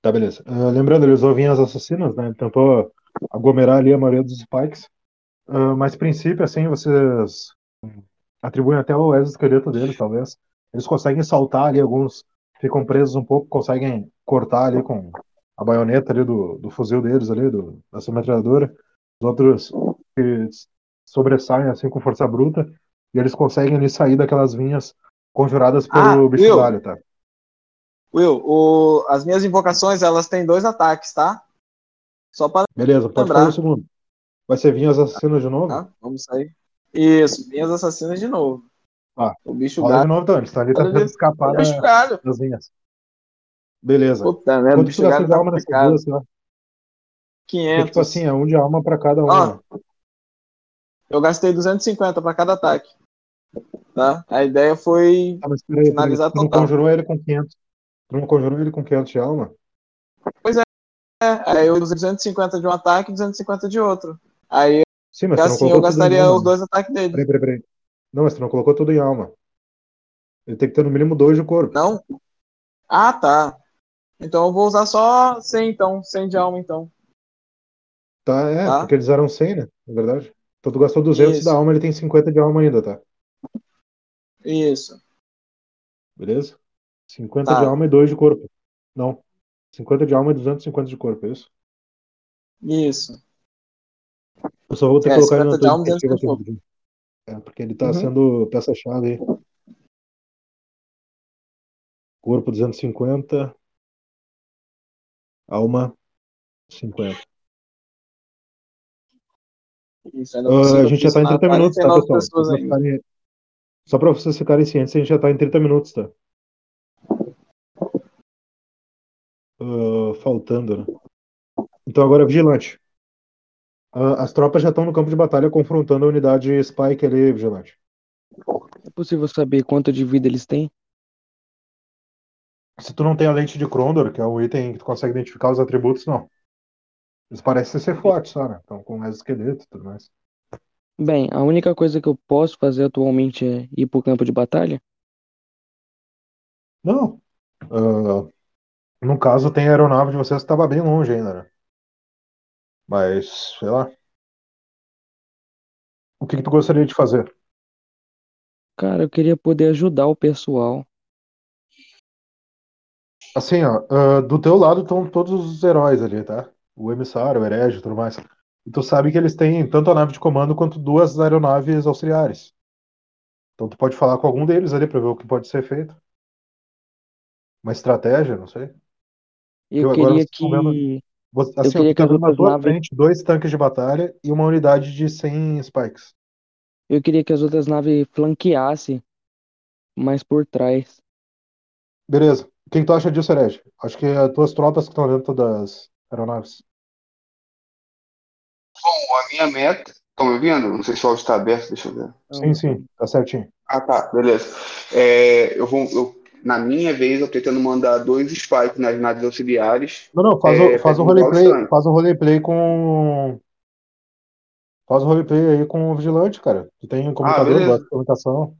Tá, beleza. Ah, lembrando, ele usou vinhas assassinas, né? Ele tentou aglomerar ali a maioria dos spikes. Ah, mas, princípio, assim, vocês atribuem até o exoesqueleto deles, talvez. Eles conseguem saltar ali, alguns ficam presos um pouco, conseguem cortar ali com a baioneta ali do, do fuzil deles ali, do, da metralhadora. Os outros que sobressaem, assim, com força bruta. E eles conseguem ali sair daquelas vinhas conjuradas pelo Ah, bicho galho, tá? Will, o- as minhas invocações, elas têm dois ataques, tá? Só para Beleza, pode Lembrar. fazer o segundo. Vai ser vinhas assassinas de novo? tá? Vamos sair. Isso, minhas assassinas de novo. Ah, o bicho Rola de gato. novo, então. Estão ali tentando ali. escapar bicho da- galho. das vinhas. Beleza. Puta o Quanto bicho galho de tá alma complicado. duas? Né? Porque, 500. tipo assim, é um de alma pra cada um. Ó, né? Eu gastei 250 para cada ataque. Tá? A ideia foi Ah, peraí, peraí. finalizar Tu não total. conjurou ele com 500. Tu não conjurou ele com 500 de alma? É, aí eu usei 250 de um ataque e 250 de outro. Aí Sim, mas assim eu gastaria alma. os dois ataques dele. Peraí, peraí, peraí. Não, mas tu não colocou tudo em alma. Ele tem que ter no mínimo dois de corpo. Não? Ah, tá. Então eu vou usar só 100 então, 100 de alma então. Tá, é, Tá. porque eles eram 100, né? Na verdade. Então tu gastou 200 Isso. da alma, ele tem 50 de alma ainda, tá? Isso. Beleza? 50 Tá. de alma e 2 de corpo. Não. 50 de alma e 250 de corpo, é isso? Isso. Eu só vou ter que É, colocar ele na 50 de tua alma, iniciativa 200 de aqui rapidinho. É, porque ele tá Uhum. sendo peça-chave aí. Corpo 250. Alma 50. Isso, ainda consigo a gente já tá em aprisionar 30 minutos, tá, 49 pessoal? Ficarem... Só pra vocês ficarem cientes, a gente já tá em 30 minutos, tá? Ah, faltando, né? Então agora vigilante. Ah, as tropas já estão no campo de batalha confrontando a unidade Spike ali, vigilante. É possível saber quanto de vida eles têm? Se tu não tem a lente de Crondor, que é um item que tu consegue identificar os atributos, não. Eles parecem ser fortes, só, né? Estão com mais esqueleto e tudo mais. Bem, a única coisa que eu posso fazer atualmente é ir pro campo de batalha? Não. Ah, no caso, tem a aeronave de vocês que estava bem longe ainda, né? Mas, sei lá. O que que tu gostaria de fazer? Cara, eu queria poder ajudar o pessoal. Assim, ó, ah, do teu lado estão todos os heróis ali, tá? O emissário, o herege e tudo mais. E tu sabe que eles têm tanto a nave de comando quanto duas aeronaves auxiliares. Então tu pode falar com algum deles ali pra ver o que pode ser feito. Uma estratégia, não sei. Eu Eu queria estão vendo- que. Você- Eu Assim, ó, queria que as outras naves- frente dois tanques de batalha e uma unidade de 100 spikes. Eu queria que as outras naves flanqueassem mais por trás. Beleza. O que que tu acha disso, herege? Acho que as tuas tropas que estão dentro das aeronaves. Bom, a minha meta. Estão me ouvindo? Não sei se o áudio está aberto, deixa eu ver. Sim, sim, tá certinho. Ah, tá, beleza. É, eu vou, eu- na minha vez, eu pretendo mandar dois spikes nas naves auxiliares. Não, não, faz, É, o, faz um o roleplay, faz um roleplay com. Faz um roleplay aí com o vigilante, cara. Tu tem computador, beleza. gosta de comunicação.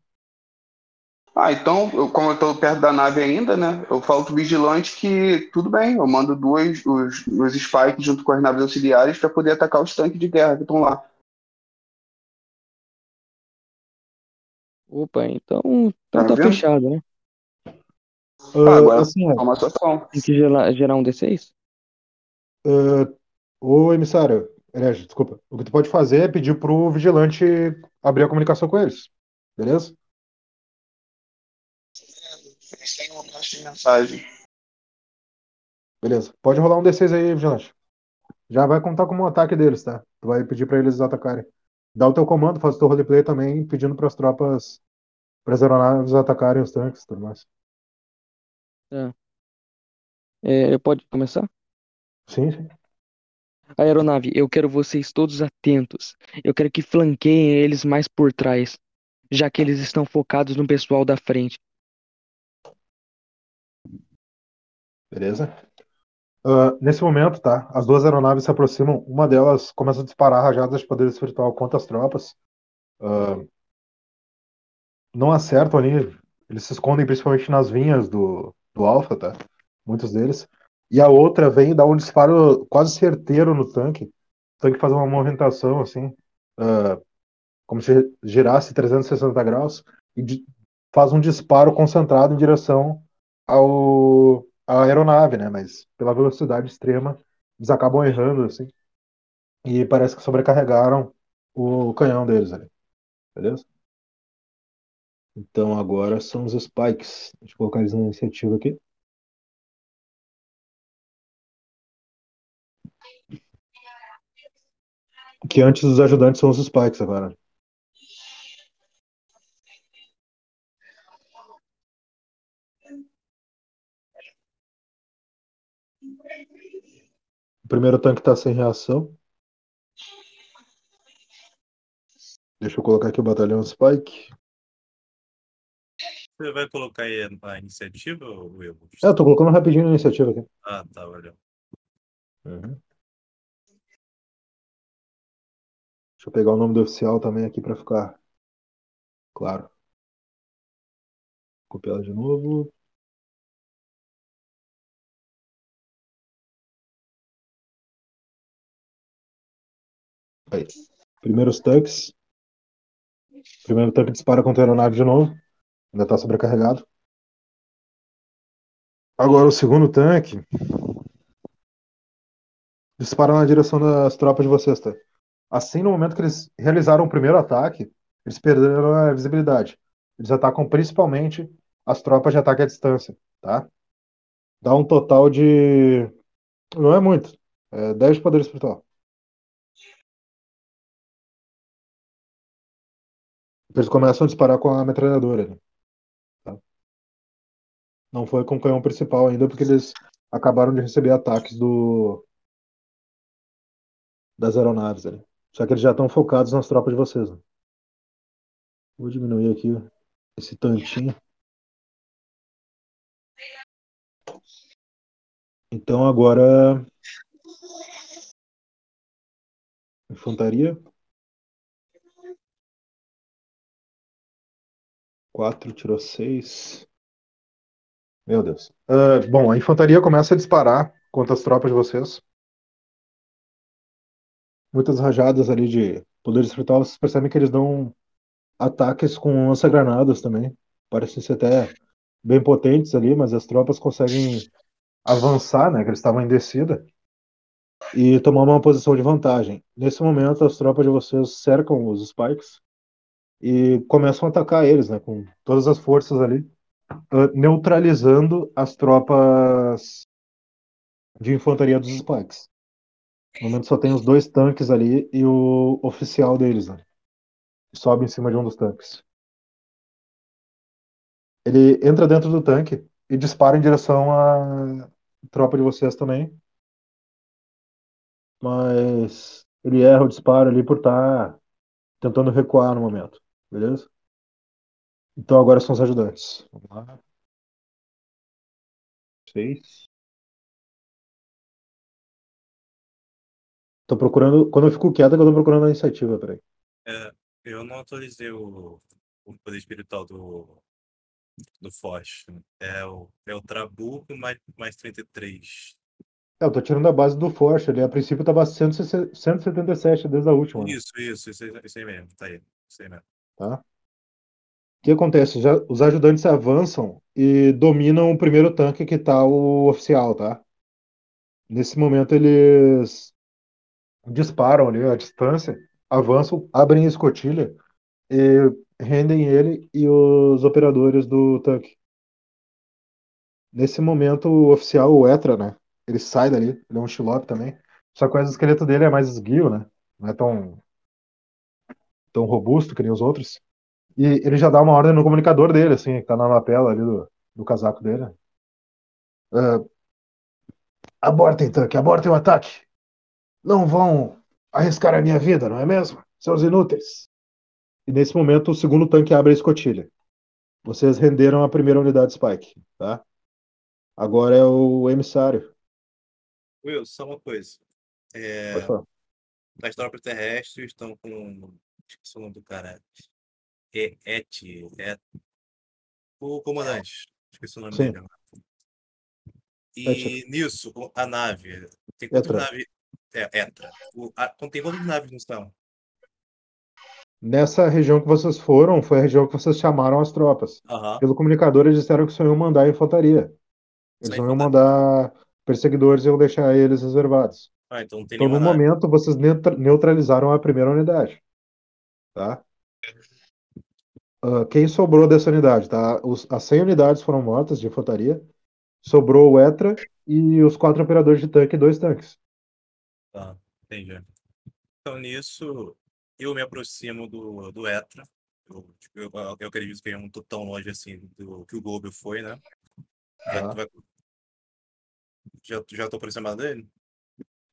Ah, então, eu, como eu tô perto da nave ainda, né? Eu falo pro vigilante que tudo bem, eu mando duas, os, os spikes junto com as naves auxiliares para poder atacar os tanques de guerra que estão lá. Opa, então, então Tá tá fechado, né? Ah, agora assim, é uma situação. Tem que gerar, gerar um D6? ah, ô emissário, aliás, desculpa, o que tu pode fazer é pedir pro vigilante abrir a comunicação com eles, beleza? Eles têm caixa de mensagem. Beleza. Pode rolar um D6 aí, vigilante. Já vai contar como um ataque deles, tá? Tu vai pedir pra eles atacarem. Dá o teu comando, faz o teu roleplay também, pedindo pras tropas, pras aeronaves atacarem os tanques e tudo mais. É, pode começar? Sim, sim. Aeronave, eu quero vocês todos atentos. Eu quero que flanqueiem eles mais por trás, já que eles estão focados no pessoal da frente. Beleza? Ah, nesse momento, tá? As duas aeronaves se aproximam. Uma delas começa a disparar rajadas de poder espiritual contra as tropas. Ah, não acertam ali. Eles se escondem principalmente nas vinhas do, do Alpha, tá? Muitos deles. E a outra vem e dá um disparo quase certeiro no tanque. O tanque faz uma movimentação assim, ah, como se girasse 360 graus e faz um disparo concentrado em direção ao à aeronave, né? Mas pela velocidade extrema, eles acabam errando assim. E parece que sobrecarregaram o canhão deles ali. Beleza? Então agora são os spikes. Deixa eu colocar eles na iniciativa aqui. Que antes dos ajudantes são os spikes agora. O primeiro tanque tá sem reação. Deixa eu colocar aqui o batalhão Spike. Você vai colocar aí a iniciativa ou eu? É, eu tô colocando rapidinho na iniciativa aqui. Ah, tá, valeu. Uhum. Deixa eu pegar o nome do oficial também aqui pra ficar claro. Copiar de novo. Aí. Primeiros tanques. Primeiro tanque dispara contra a aeronave de novo. Ainda tá sobrecarregado. Agora o segundo tanque dispara na direção das tropas de vocês, tá? Assim, no momento que eles realizaram o primeiro ataque, eles perderam a visibilidade. Eles atacam principalmente as tropas de ataque à distância, tá? Dá um total de. Não é muito. É 10 de poder espiritual. Eles começam a disparar com a metralhadora. né? Tá? Não foi com o canhão principal ainda, porque eles acabaram de receber ataques do das aeronaves ali. Só que eles já estão focados nas tropas de vocês. né? Vou diminuir aqui esse tantinho. Então agora. Infantaria. Quatro, tirou seis. Meu Deus. Ah, bom, a infantaria começa a disparar contra as tropas de vocês. Muitas rajadas ali de poder espiritual. Vocês percebem que eles dão ataques com lança-granadas também. Parecem ser até bem potentes ali, mas as tropas conseguem avançar, né? Que eles estavam em descida. E tomar uma posição de vantagem. Nesse momento, as tropas de vocês cercam os spikes e começam a atacar eles, né? Com todas as forças ali, ah, neutralizando as tropas de infantaria dos spikes. No momento só tem os dois tanques ali e o oficial deles, né? Sobe em cima de um dos tanques. Ele entra dentro do tanque e dispara em direção à tropa de vocês também. Mas ele erra o disparo ali por estar tentando recuar no momento. Beleza? Então agora são os ajudantes. Vamos lá. Seis. Tô procurando. Quando eu fico quieto, é eu tô procurando a iniciativa, peraí. É, eu não atualizei o, o poder espiritual do, do Forte. É o, é o Trabuco mais, mais 33. É, eu tô tirando a base do Forte. Ele a princípio tava 177 desde a última. Isso, isso, isso, isso aí mesmo. Tá aí. Isso aí mesmo. Tá? O que acontece? Já- os ajudantes avançam e dominam o primeiro tanque que tá o oficial, tá? Nesse momento eles disparam ali à distância, avançam, abrem a escotilha e rendem ele e os operadores do tanque. Nesse momento o oficial, o Etra, né? Ele sai dali, ele é um Shilob também. Só que o esqueleto dele é mais esguio, né? Não é tão, tão robusto que nem os outros. E ele já dá uma ordem no comunicador dele, assim, que tá na lapela ali do, do casaco dele. Ah, abortem, tanque, abortem o ataque. Não vão arriscar a minha vida, não é mesmo? Seus inúteis. E nesse momento o segundo tanque abre a escotilha. Vocês renderam a primeira unidade Spike, tá? Agora é o emissário. Will, só uma coisa. É, Pode falar. as tropas terrestres estão com. Esqueci o nome do cara. É Et. É, o comandante. Esqueci o nome Sim. dele. E Et. nisso, o- a nave. Tem quantas naves? É, Etra. O, a, tem quantas naves não estão? Nessa região que vocês foram, foi a região que vocês chamaram as tropas. Aham. Pelo comunicador, eles disseram que só iam mandar infantaria. Eles não iam mandar perseguidores e iam deixar eles reservados. Ah, então não tem Então, no nenhuma nave. momento, vocês neutra- neutralizaram a primeira unidade. Tá? Ah, quem sobrou dessa unidade, tá? Os, as 100 unidades foram mortas de infantaria. Sobrou o Etra e os quatro operadores de tanque e dois tanques. Tá, entendi. Então, nisso, eu me aproximo do, do Etra. Eu, tipo, eu, eu acredito que eu não tô tão longe assim do que o Goblin foi, né? Já, tu vai- já, já tô aproximado dele?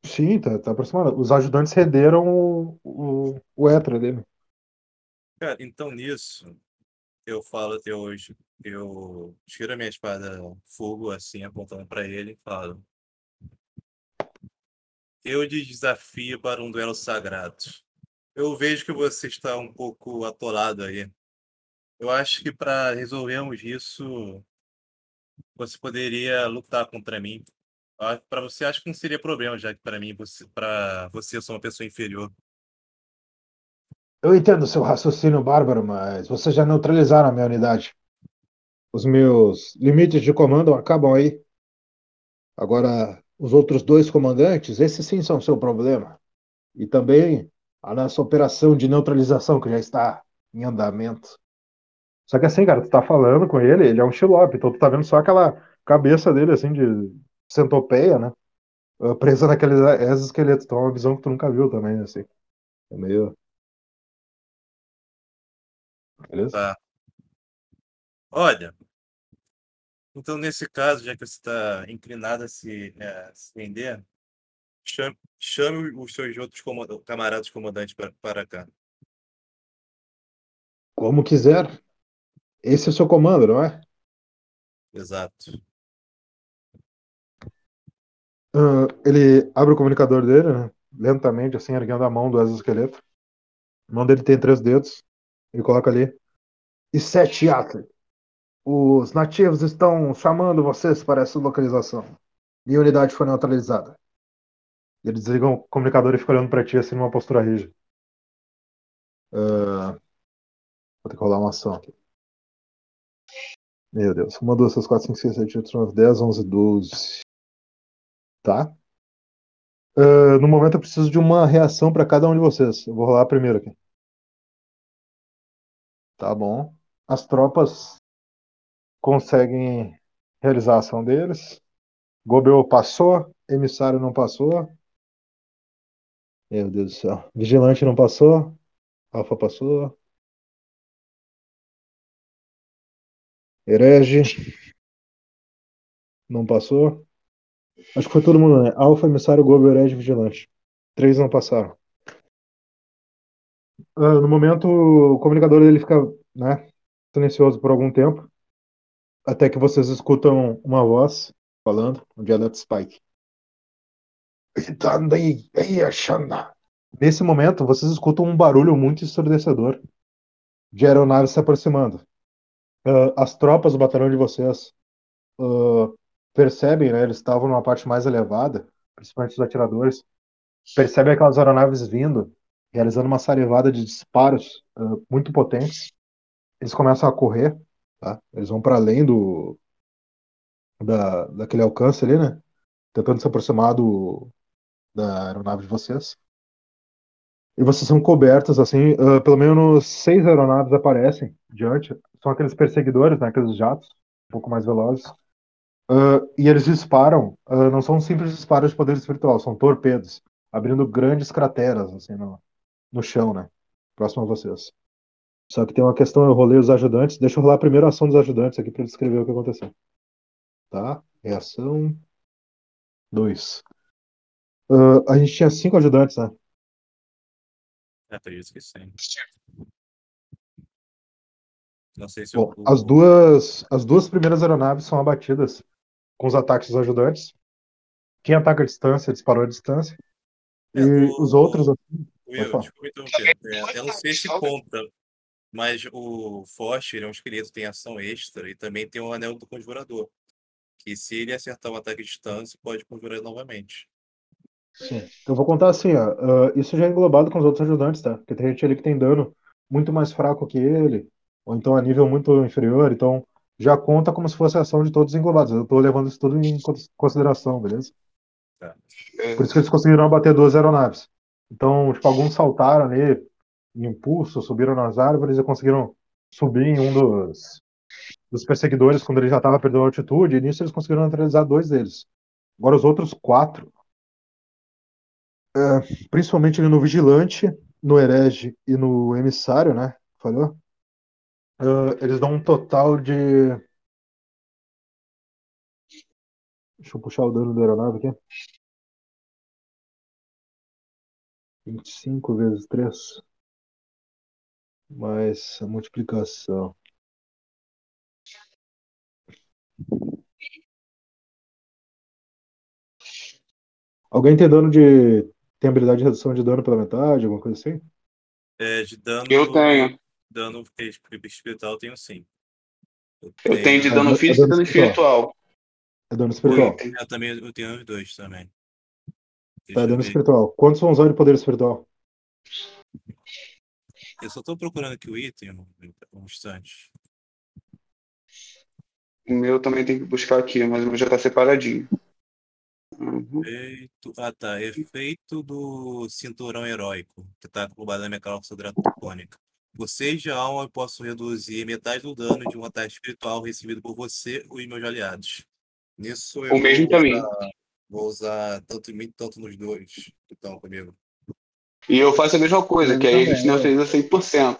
Sim, tá, tá aproximado. Os ajudantes renderam o, o, o Etra dele. Cara, então nisso, eu falo, eu, eu tiro a minha espada fogo, assim, apontando pra ele e falo. Eu lhe desafio para um duelo sagrado. Eu vejo que você está um pouco atolado aí. Eu acho que para resolvermos isso, você poderia lutar contra mim. Para você, acho que não seria problema, já que para mim, para você, eu sou uma pessoa inferior. Eu entendo seu raciocínio bárbaro, mas vocês já neutralizaram a minha unidade. Os meus limites de comando acabam aí. Agora, os outros dois comandantes, esses sim são seu problema. E também a nossa operação de neutralização, que já está em andamento. Só que assim, cara, tu tá falando com ele, ele é um Shilob, então tu tá vendo só aquela cabeça dele, assim, de centopeia, né? Presa naqueles exoesqueletos. Então é uma visão que tu nunca viu também, assim. É meio. Beleza? Tá. Olha, então nesse caso, já que você está inclinado a se, é, se render, chame, chame os seus outros camaradas comandantes para, para cá. Como quiser. Esse é o seu comando, não é? Exato. Ah, ele abre o comunicador dele, né? Lentamente, assim, erguendo a mão do exoesqueleto. A mão dele tem três dedos. Ele coloca ali. E sete Atli. Os nativos estão chamando vocês para essa localização. Minha unidade foi neutralizada. Ele desliga o comunicador e fica olhando pra ti, assim, numa postura rígida. Ah, vou ter que rolar uma ação aqui. Meu Deus. 1, 2, 3, 4, 5, 6, 7, 8, 9, 10, 11, 12. Tá? Ah, no momento eu preciso de uma reação para cada um de vocês. Eu vou rolar primeiro aqui. Tá bom. As tropas conseguem realizar a ação deles. Gobel passou. Emissário não passou. Meu Deus do céu. Vigilante não passou. Alfa passou. Herege. Não passou. Acho que foi todo mundo, né? Alfa, emissário, Gobel, Herege, Vigilante. Três não passaram. Ah, no momento, o comunicador dele fica, né, silencioso por algum tempo, até que vocês escutam uma voz falando, um dialeto Spike. Nesse momento, vocês escutam um barulho muito ensurdecedor de aeronaves se aproximando. ah, as tropas do batalhão de vocês ah, percebem, né? Eles estavam numa parte mais elevada, principalmente os atiradores, percebem aquelas aeronaves vindo, realizando uma sarevada de disparos ah, muito potentes. Eles começam a correr, tá? Eles vão para além do da, daquele alcance ali, né? Tentando se aproximar do, da aeronave de vocês. E vocês são cobertos, assim, ah, pelo menos seis aeronaves aparecem diante. São aqueles perseguidores, né? Aqueles jatos, um pouco mais velozes. Ah, e eles disparam, não são simples disparos de poder espiritual, são torpedos, abrindo grandes crateras, assim, no, no chão, né? Próximo a vocês. Só que tem uma questão, eu rolei os ajudantes. Deixa eu rolar primeiro a ação dos ajudantes aqui para descrever o que aconteceu. Tá? Reação. Dois. Ah, a gente tinha cinco ajudantes, né? É, acredito que sim. Não sei se Bom, o, as duas, as duas primeiras aeronaves são abatidas com os ataques dos ajudantes. Quem ataca a distância disparou a distância. E É, o- os outros. assim, Will, desculpa interromper. É, eu não sei se conta, mas o Forte ele é um esqueleto, tem ação extra e também tem o anel do conjurador. Que se ele acertar um ataque à distância, pode conjurar novamente. Sim. Eu vou contar assim, ó. ah, isso já é englobado com os outros ajudantes, tá? Porque tem gente ali que tem dano muito mais fraco que ele, ou então a nível muito inferior, então já conta como se fosse a ação de todos englobados. Eu tô levando isso tudo em cons- consideração, beleza? É, Por isso que eles conseguiram abater duas aeronaves. Então, tipo, alguns saltaram ali em impulso, subiram nas árvores e conseguiram subir em um dos, dos perseguidores quando ele já estava perdendo altitude, e nisso eles conseguiram neutralizar dois deles. Agora os outros quatro, é, principalmente ali no Vigilante, no Herege e no Emissário, né? Falhou? É, eles dão um total de. Deixa eu puxar o dano da aeronave aqui. 25 vezes 3. Mais a multiplicação. Alguém tem dano de. Tem habilidade de redução de dano pela metade, alguma coisa assim? É, de dano. Eu tenho. Dano espiritual eu tenho sim. Eu tenho de É, dano é físico e dano dano espiritual. É dano espiritual. Eu também eu tenho os dois também. Deixa Tá, dano ver. espiritual. Quantos são usados de poder espiritual? Eu só tô procurando aqui o item um, um instante. O meu também tem que buscar aqui, mas o meu já tá separadinho. Uhum. Efeito... Ah, tá. Efeito do cinturão heróico, que tá englobado na minha calça dracônica. 6 de alma, eu posso reduzir metade do dano de um ataque espiritual recebido por você e meus aliados. Nisso eu O mesmo pra mim. usar, vou usar tanto em mim quanto nos dois que estão comigo. E eu faço a mesma coisa, Eu que aí a gente neutraliza 100%.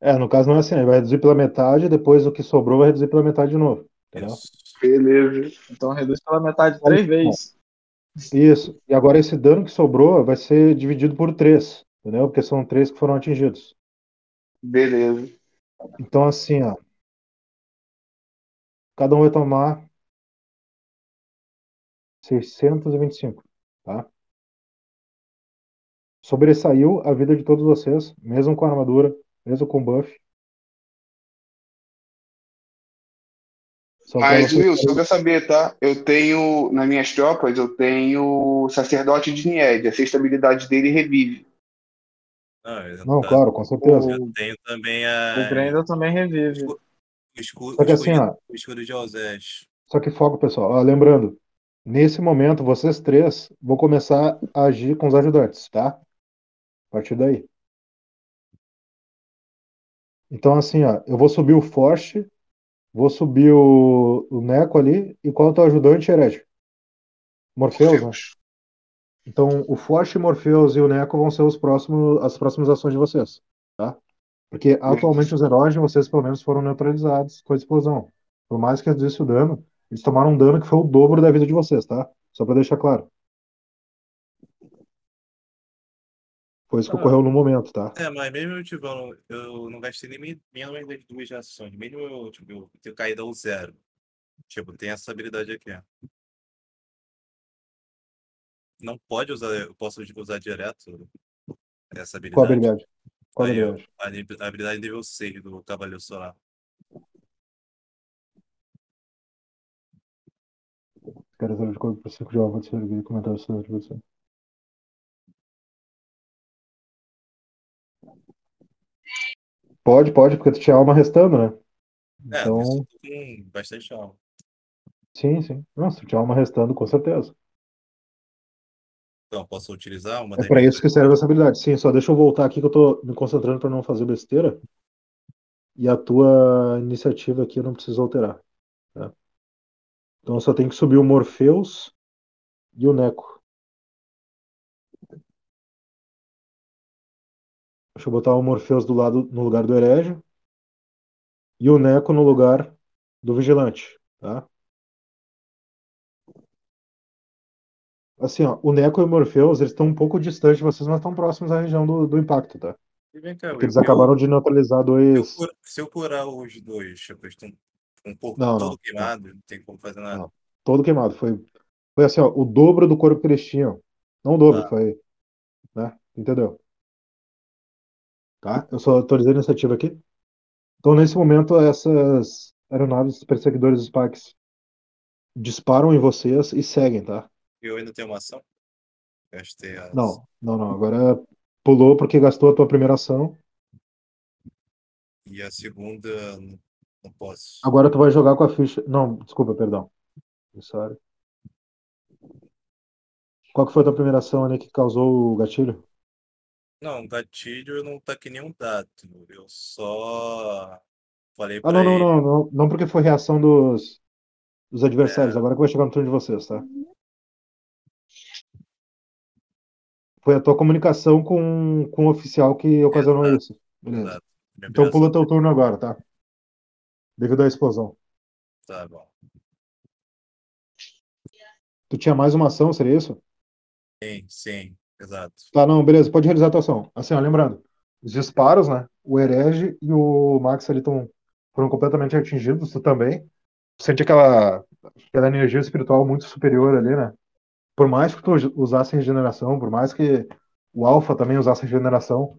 É, no caso não é assim, ele vai reduzir pela metade, depois o que sobrou vai reduzir pela metade de novo. Entendeu? Isso. Beleza. Então reduz pela metade três vezes. Isso. E agora esse dano que sobrou vai ser dividido por três, entendeu? Porque são três que foram atingidos. Beleza. Então, assim, ó. Cada um vai tomar 625, tá? Sobressaiu a vida de todos vocês, mesmo com a armadura, mesmo com buff. Só Mas, Wilson, só pra saber, tá? Eu tenho, nas minhas tropas, eu tenho o sacerdote de Nied. A sexta habilidade dele revive. Ah, eu- Não, tá. claro, com certeza. Eu tenho também a. O Brenda também revive. O escudo, Só que o assim, ó. o escudo de Alzés. Só que foco, pessoal. Ó, lembrando, nesse momento, vocês três vão começar a agir com os ajudantes, tá? A partir daí. Então, assim, ó, eu vou subir o Forte, vou subir o, o Neco ali, e qual é o teu ajudante, Herege? Morpheus, né? Então, o Forte, Morpheus e o Neco vão ser os próximos, as próximas ações de vocês, tá? Porque atualmente os heróis de vocês, pelo menos, foram neutralizados com a explosão. Por mais que reduzisse o dano, eles tomaram um dano que foi o dobro da vida de vocês, tá? Só pra deixar claro. Foi isso que Ah. ocorreu no momento, tá? É, mas mesmo eu tiver, eu não gastei nem me- menos das duas ações. Mesmo eu, tipo, eu ter caído ao zero. Tipo, tem essa habilidade aqui. Não pode usar, eu posso usar direto essa Qual a habilidade. Qual Aí, habilidade? a habilidade- a habilidade nível 6 do Cavaleiro Solar. Quero saber de por 5 de alvo de servir e comentários sobre você. Pode, pode, porque tu tinha alma restando, né? É, Então, com bastante alma. sim, sim. Nossa, tu tinha alma restando, com certeza. Então, posso utilizar uma É minhas- isso que serve essa habilidade. Sim, só deixa eu voltar aqui que eu tô me concentrando pra não fazer besteira. E a tua iniciativa aqui eu não preciso alterar. Então só tenho que subir o Morpheus e o Neco. Deixa eu botar o Morpheus do lado, no lugar do Herege e o Neco no lugar do Vigilante, tá? Assim, ó, o Neco e o Morpheus, eles estão um pouco distantes de vocês, mas estão próximos à região do, do impacto, tá? Cá, Porque eles eu- acabaram de neutralizar dois. se eu curar os dois, eu estou um pouco Não, todo não, queimado, não tem como fazer nada. Não. Todo queimado. Foi, foi assim, ó, o dobro do corpo que eles tinham. Não o dobro, Tá. foi. Né? Entendeu? Tá? Eu só atualizei a iniciativa aqui. Então, nesse momento, essas aeronaves perseguidores Spax disparam em vocês e seguem, tá? Eu ainda tenho uma ação. Gastei as... Não, não, não. Agora pulou porque gastou a tua primeira ação. E a segunda, não, posso. Agora tu vai jogar com a ficha. Não, desculpa, perdão. Sorry. Qual que foi a tua primeira ação ali que causou o gatilho? Não, gatilho não tá que nem um dado. Eu só falei Ah, não, não, ele. não, não. Não porque foi reação dos, dos adversários. É. Agora que vai chegar no turno de vocês, tá? Foi a tua comunicação com, com o oficial que ocasionou Exato, isso. Beleza. Então pula teu turno agora, tá? Devido à explosão. Tá bom. Tu tinha mais uma ação, seria isso? Sim, sim, exato. Tá, não, beleza, pode realizar a tua ação. Assim, ó, lembrando, os disparos, né? O Herege e o Max ali tão, foram completamente atingidos, tu também. Sente aquela, aquela energia espiritual muito superior ali, né? Por mais que tu usasse regeneração, por mais que o Alpha também usasse regeneração,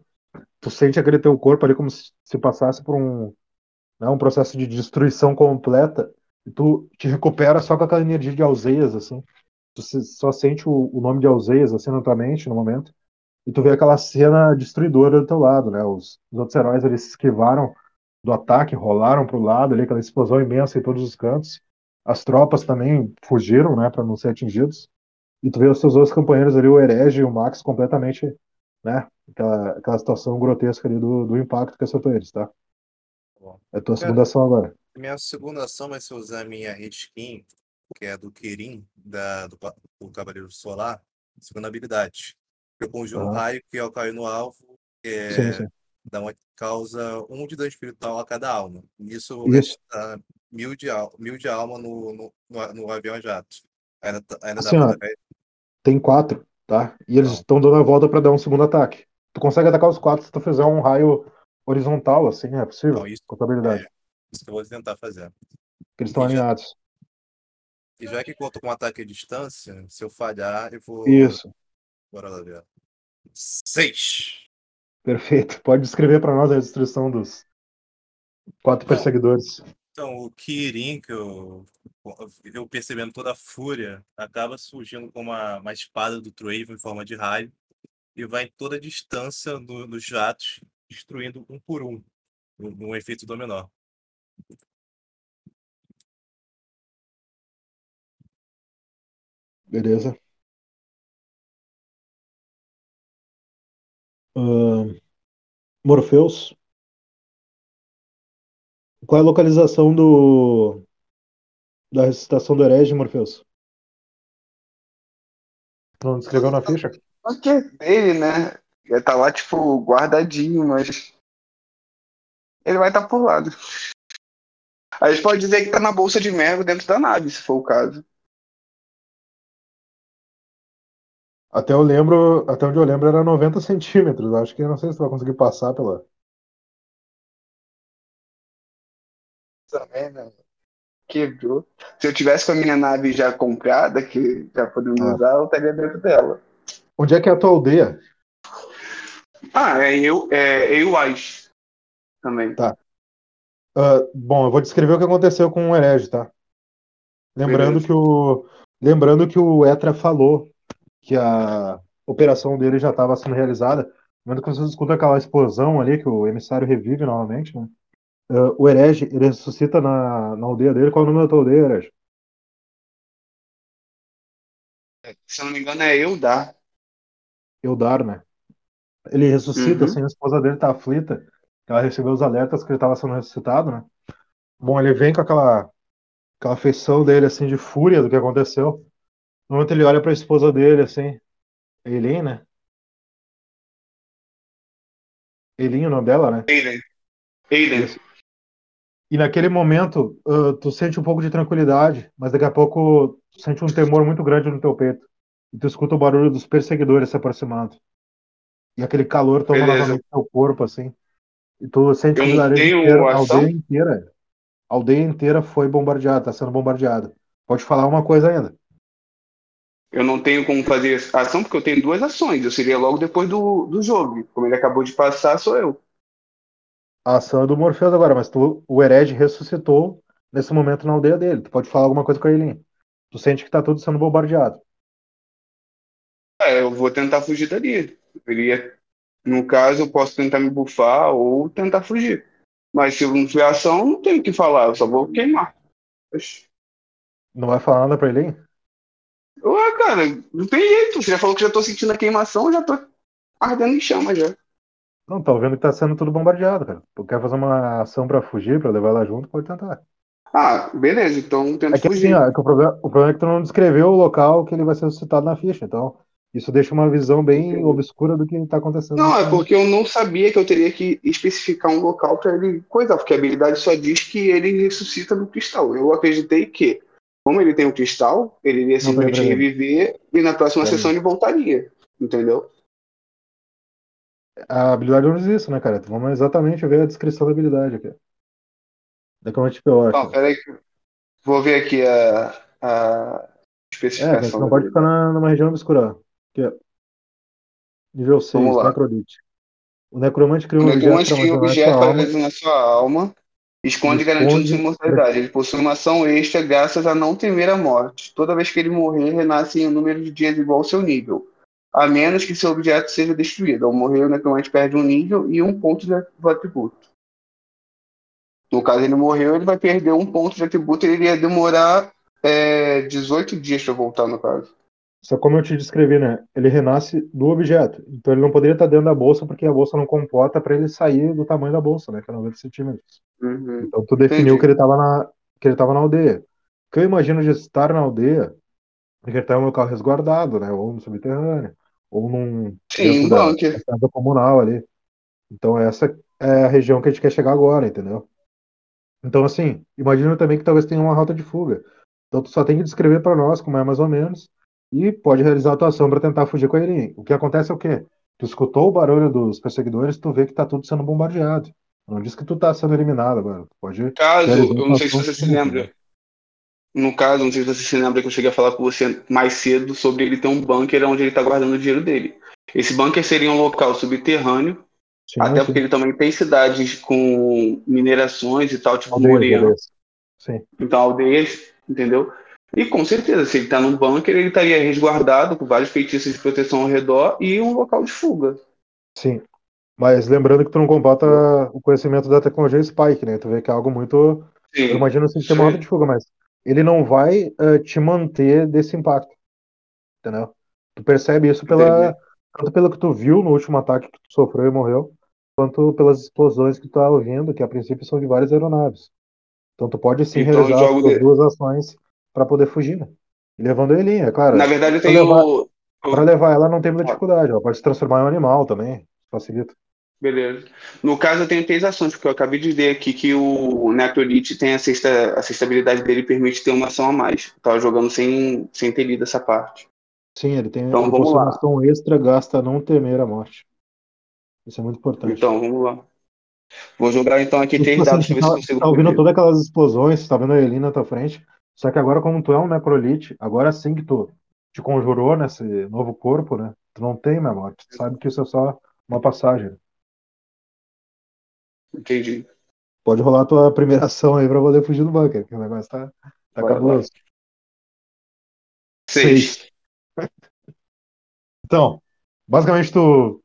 tu sente aquele teu corpo ali como se, se passasse por um, né, um processo de destruição completa e tu te recupera só com aquela energia de Alzeias, assim. Tu só sente o, o nome de Alzeias assim na tua mente no momento e tu vê aquela cena destruidora do teu lado, né? Os, os outros heróis eles se esquivaram do ataque, rolaram pro lado ali, aquela explosão imensa em todos os cantos. As tropas também fugiram, né, para não ser atingidos. E tu vê os teus outros companheiros ali, o Herege e o Max, completamente, né? Aquela, aquela situação grotesca ali do, do impacto que acertou eles, tá? Bom. É a tua segunda ação agora. Minha segunda ação vai ser usar a minha reskin, que é do Kirin, da, do, do Cavaleiro Solar, segunda habilidade. Eu conjuro um Aham. raio que ao cair no alvo, é, Sim, sim. dá uma, causa um de dano espiritual a cada alma. Nisso eu vou Isso. gastar mil de, al- mil de alma no, no, no, no avião jato. Ainda, tá- ainda Assim, dá pra Tem quatro, tá? E eles estão dando a volta para dar um segundo ataque. Tu consegue atacar os quatro se tu fizer um raio horizontal, assim, é possível? Não, isso- habilidade. é. isso que eu vou tentar fazer. Porque eles estão alinhados. E já que conto com um ataque à distância, se eu falhar, eu vou. Isso. Bora lá ver. Seis! Perfeito. Pode descrever para nós a destruição dos quatro perseguidores. Então, o Kirin, que eu, eu percebendo toda a fúria, acaba surgindo com uma, uma espada do Traven em forma de raio e vai em toda a distância do- dos jatos, destruindo um por um, num num efeito dominó. Beleza. Ahn, Morpheus. Qual é a localização do da ressuscitação do herege, Morpheus? Não descreveu na ficha? Aqui é dele, né? Ele tá lá, tipo, guardadinho, mas. Ele vai estar por lado. A gente pode dizer que tá na bolsa de merda dentro da nave, se for o caso. Até eu lembro, até onde eu lembro era 90 centímetros. Acho que não sei se tu vai conseguir passar pela. Também, né? Quebrou. Se eu tivesse com a minha nave já comprada, que já podemos Ah. usar, eu estaria dentro dela. Onde é que é a tua aldeia? Ah, é eu, é eu Wise também. Tá. Ah, bom, eu vou descrever o que aconteceu com o herege, tá? Lembrando Beleza. que o lembrando que o Etra falou que a operação dele já estava sendo realizada. No momento que você escuta aquela explosão ali, que o emissário revive novamente, né? Ah, o herege, ele ressuscita na, na aldeia dele. Qual é o nome da tua aldeia, herege? Se eu não me engano, é Eudar. Eudar, né? Ele ressuscita, Uhum. assim, a esposa dele tá aflita. Ela recebeu os alertas que ele estava sendo ressuscitado, né? Bom, ele vem com aquela, aquela feição dele, assim, de fúria do que aconteceu. No momento ele olha pra esposa dele, assim, Eileen, né? Eileen, o nome dela, né? Isso. E naquele momento, ah, tu sente um pouco de tranquilidade, mas daqui a pouco tu sente um temor muito grande no teu peito. E tu escuta o barulho dos perseguidores se aproximando. E aquele calor toma Beleza. novamente teu corpo, assim. E tu sente que a aldeia inteira, a aldeia inteira foi bombardeada, tá sendo bombardeada. Pode falar uma coisa ainda. Eu não tenho como fazer ação porque eu tenho duas ações. Eu seria logo depois do, do jogo. Como ele acabou de passar, sou eu. A ação é do Morpheus agora, mas tu, o herege ressuscitou nesse momento na aldeia dele. Tu pode falar alguma coisa com a Eileen. Tu sente que tá tudo sendo bombardeado. É, eu vou tentar fugir dali. Eu iria, no caso, eu posso tentar me bufar ou tentar fugir. Mas se eu não tiver ação, não tenho o que falar. Eu só vou queimar. Oxi. Não vai falar nada pra Eileen? Ué, cara, não tem jeito. Você já falou que já tô sentindo a queimação, eu já tô ardendo em chama já. Não, tá vendo que tá sendo tudo bombardeado, cara. Tu quer fazer uma ação pra fugir, pra levar ela junto, pode tentar. Ah, beleza, então tento É que assim, fugir. ó, é que o, problema, o problema é que tu não descreveu o local que ele vai ser ressuscitado na ficha. Então, isso deixa uma visão bem obscura do que tá acontecendo. Não, é porque eu não sabia que eu teria que especificar um local para ele coisar, porque a habilidade só diz que ele ressuscita no cristal. Eu acreditei que, como ele tem o cristal, ele iria simplesmente reviver e na próxima sessão ele voltaria. Entendeu? A habilidade não diz isso, né, cara? Vamos exatamente ver a descrição da habilidade aqui. Daqui a pouco eu acho. Não, peraí. Vou ver aqui a, a É, especificação. não da pode ficar na, numa região obscura. Aqui, ó. Nível 6, Vamos lá. Necrodite. O necromante cria O um objeto necromante para um armazenar objeto sua para alma. armazenar sua alma, esconde Esconde- garantindo sua imortalidade. Ele possui uma ação extra graças a não temer a morte. Toda vez que ele morrer, renasce em um número de dias igual ao seu nível. A menos que seu objeto seja destruído. Ao morrer, o necromante perde um nível e um ponto de do atributo. No caso, ele morreu, ele vai perder um ponto de atributo e ele iria demorar é, 18 dias para voltar, no caso. Só como eu te descrevi, né? Ele renasce do objeto. Então ele não poderia estar dentro da bolsa porque a bolsa não comporta para ele sair do tamanho da bolsa, né? Que é 90 centímetros. Uhum. Então tu definiu Entendi. que ele estava na que ele estava na aldeia. O que eu imagino de estar na aldeia é que ele está em um local resguardado, né? Ou no subterrâneo, ou num Sim, da, bunker. da casa comunal ali. Então essa é a região que a gente quer chegar agora, entendeu? Então assim, imagino também que talvez tenha uma rota de fuga. Então tu só tem que descrever para nós como é mais ou menos e pode realizar a tua ação para tentar fugir com Eileen. O que acontece é o quê? Tu escutou o barulho dos perseguidores, tu vê que tá tudo sendo bombardeado. Não diz que tu tá sendo eliminado agora. Tu pode caso, eu não sei se você se sim, lembra. No caso, não sei se você se lembra que eu cheguei a falar com você mais cedo sobre ele ter um bunker onde ele está guardando o dinheiro dele. Esse bunker seria um local subterrâneo, Sim, até sim. porque ele também tem cidades com minerações e tal, tipo. Sim. Então, aldeias, entendeu? E com certeza, se ele está num bunker, ele estaria resguardado com vários feitiços de proteção ao redor e um local de fuga. Sim. Mas lembrando que tu não comporta o conhecimento da tecnologia Spike, né? Tu vê que é algo muito. Sim, Eu imagino assim isso tem uma rota de fuga, mas ele não vai eh, te manter desse impacto. Entendeu? Tu percebe isso pela. Entendi. Tanto pelo que tu viu no último ataque que tu sofreu e morreu, quanto pelas explosões que tu tá ouvindo, que a princípio são de várias aeronaves. Então tu pode sim Então, realizar as de- duas ações para poder fugir, né? E levando ele, é claro. Na verdade, eu tenho. levar- Pra levar ela não tem muita dificuldade, ela pode se transformar em um animal também, facilita. Beleza. No caso, eu tenho três ações, porque eu acabei de ver aqui que o Necrolite tem a sexta, a sexta habilidade dele permite ter uma ação a mais. Eu tava jogando sem, sem ter lido essa parte. Sim, ele tem Então, vamos uma ação extra, gasta a não temer a morte. Isso é muito importante. Então, vamos lá. Vou jogar então aqui três dados ver se tá, consigo tá ouvindo todas aquelas explosões, você tá vendo a Elina na tua frente, só que agora como tu é um necrolite, agora sim que tu te conjurou nesse novo corpo, né? Tu não tem a morte, tu sabe que isso é só uma passagem. Entendi. Pode rolar a tua primeira ação aí pra poder fugir do bunker, que o negócio tá, tá Bora, cabuloso. Seis. Então, basicamente tu.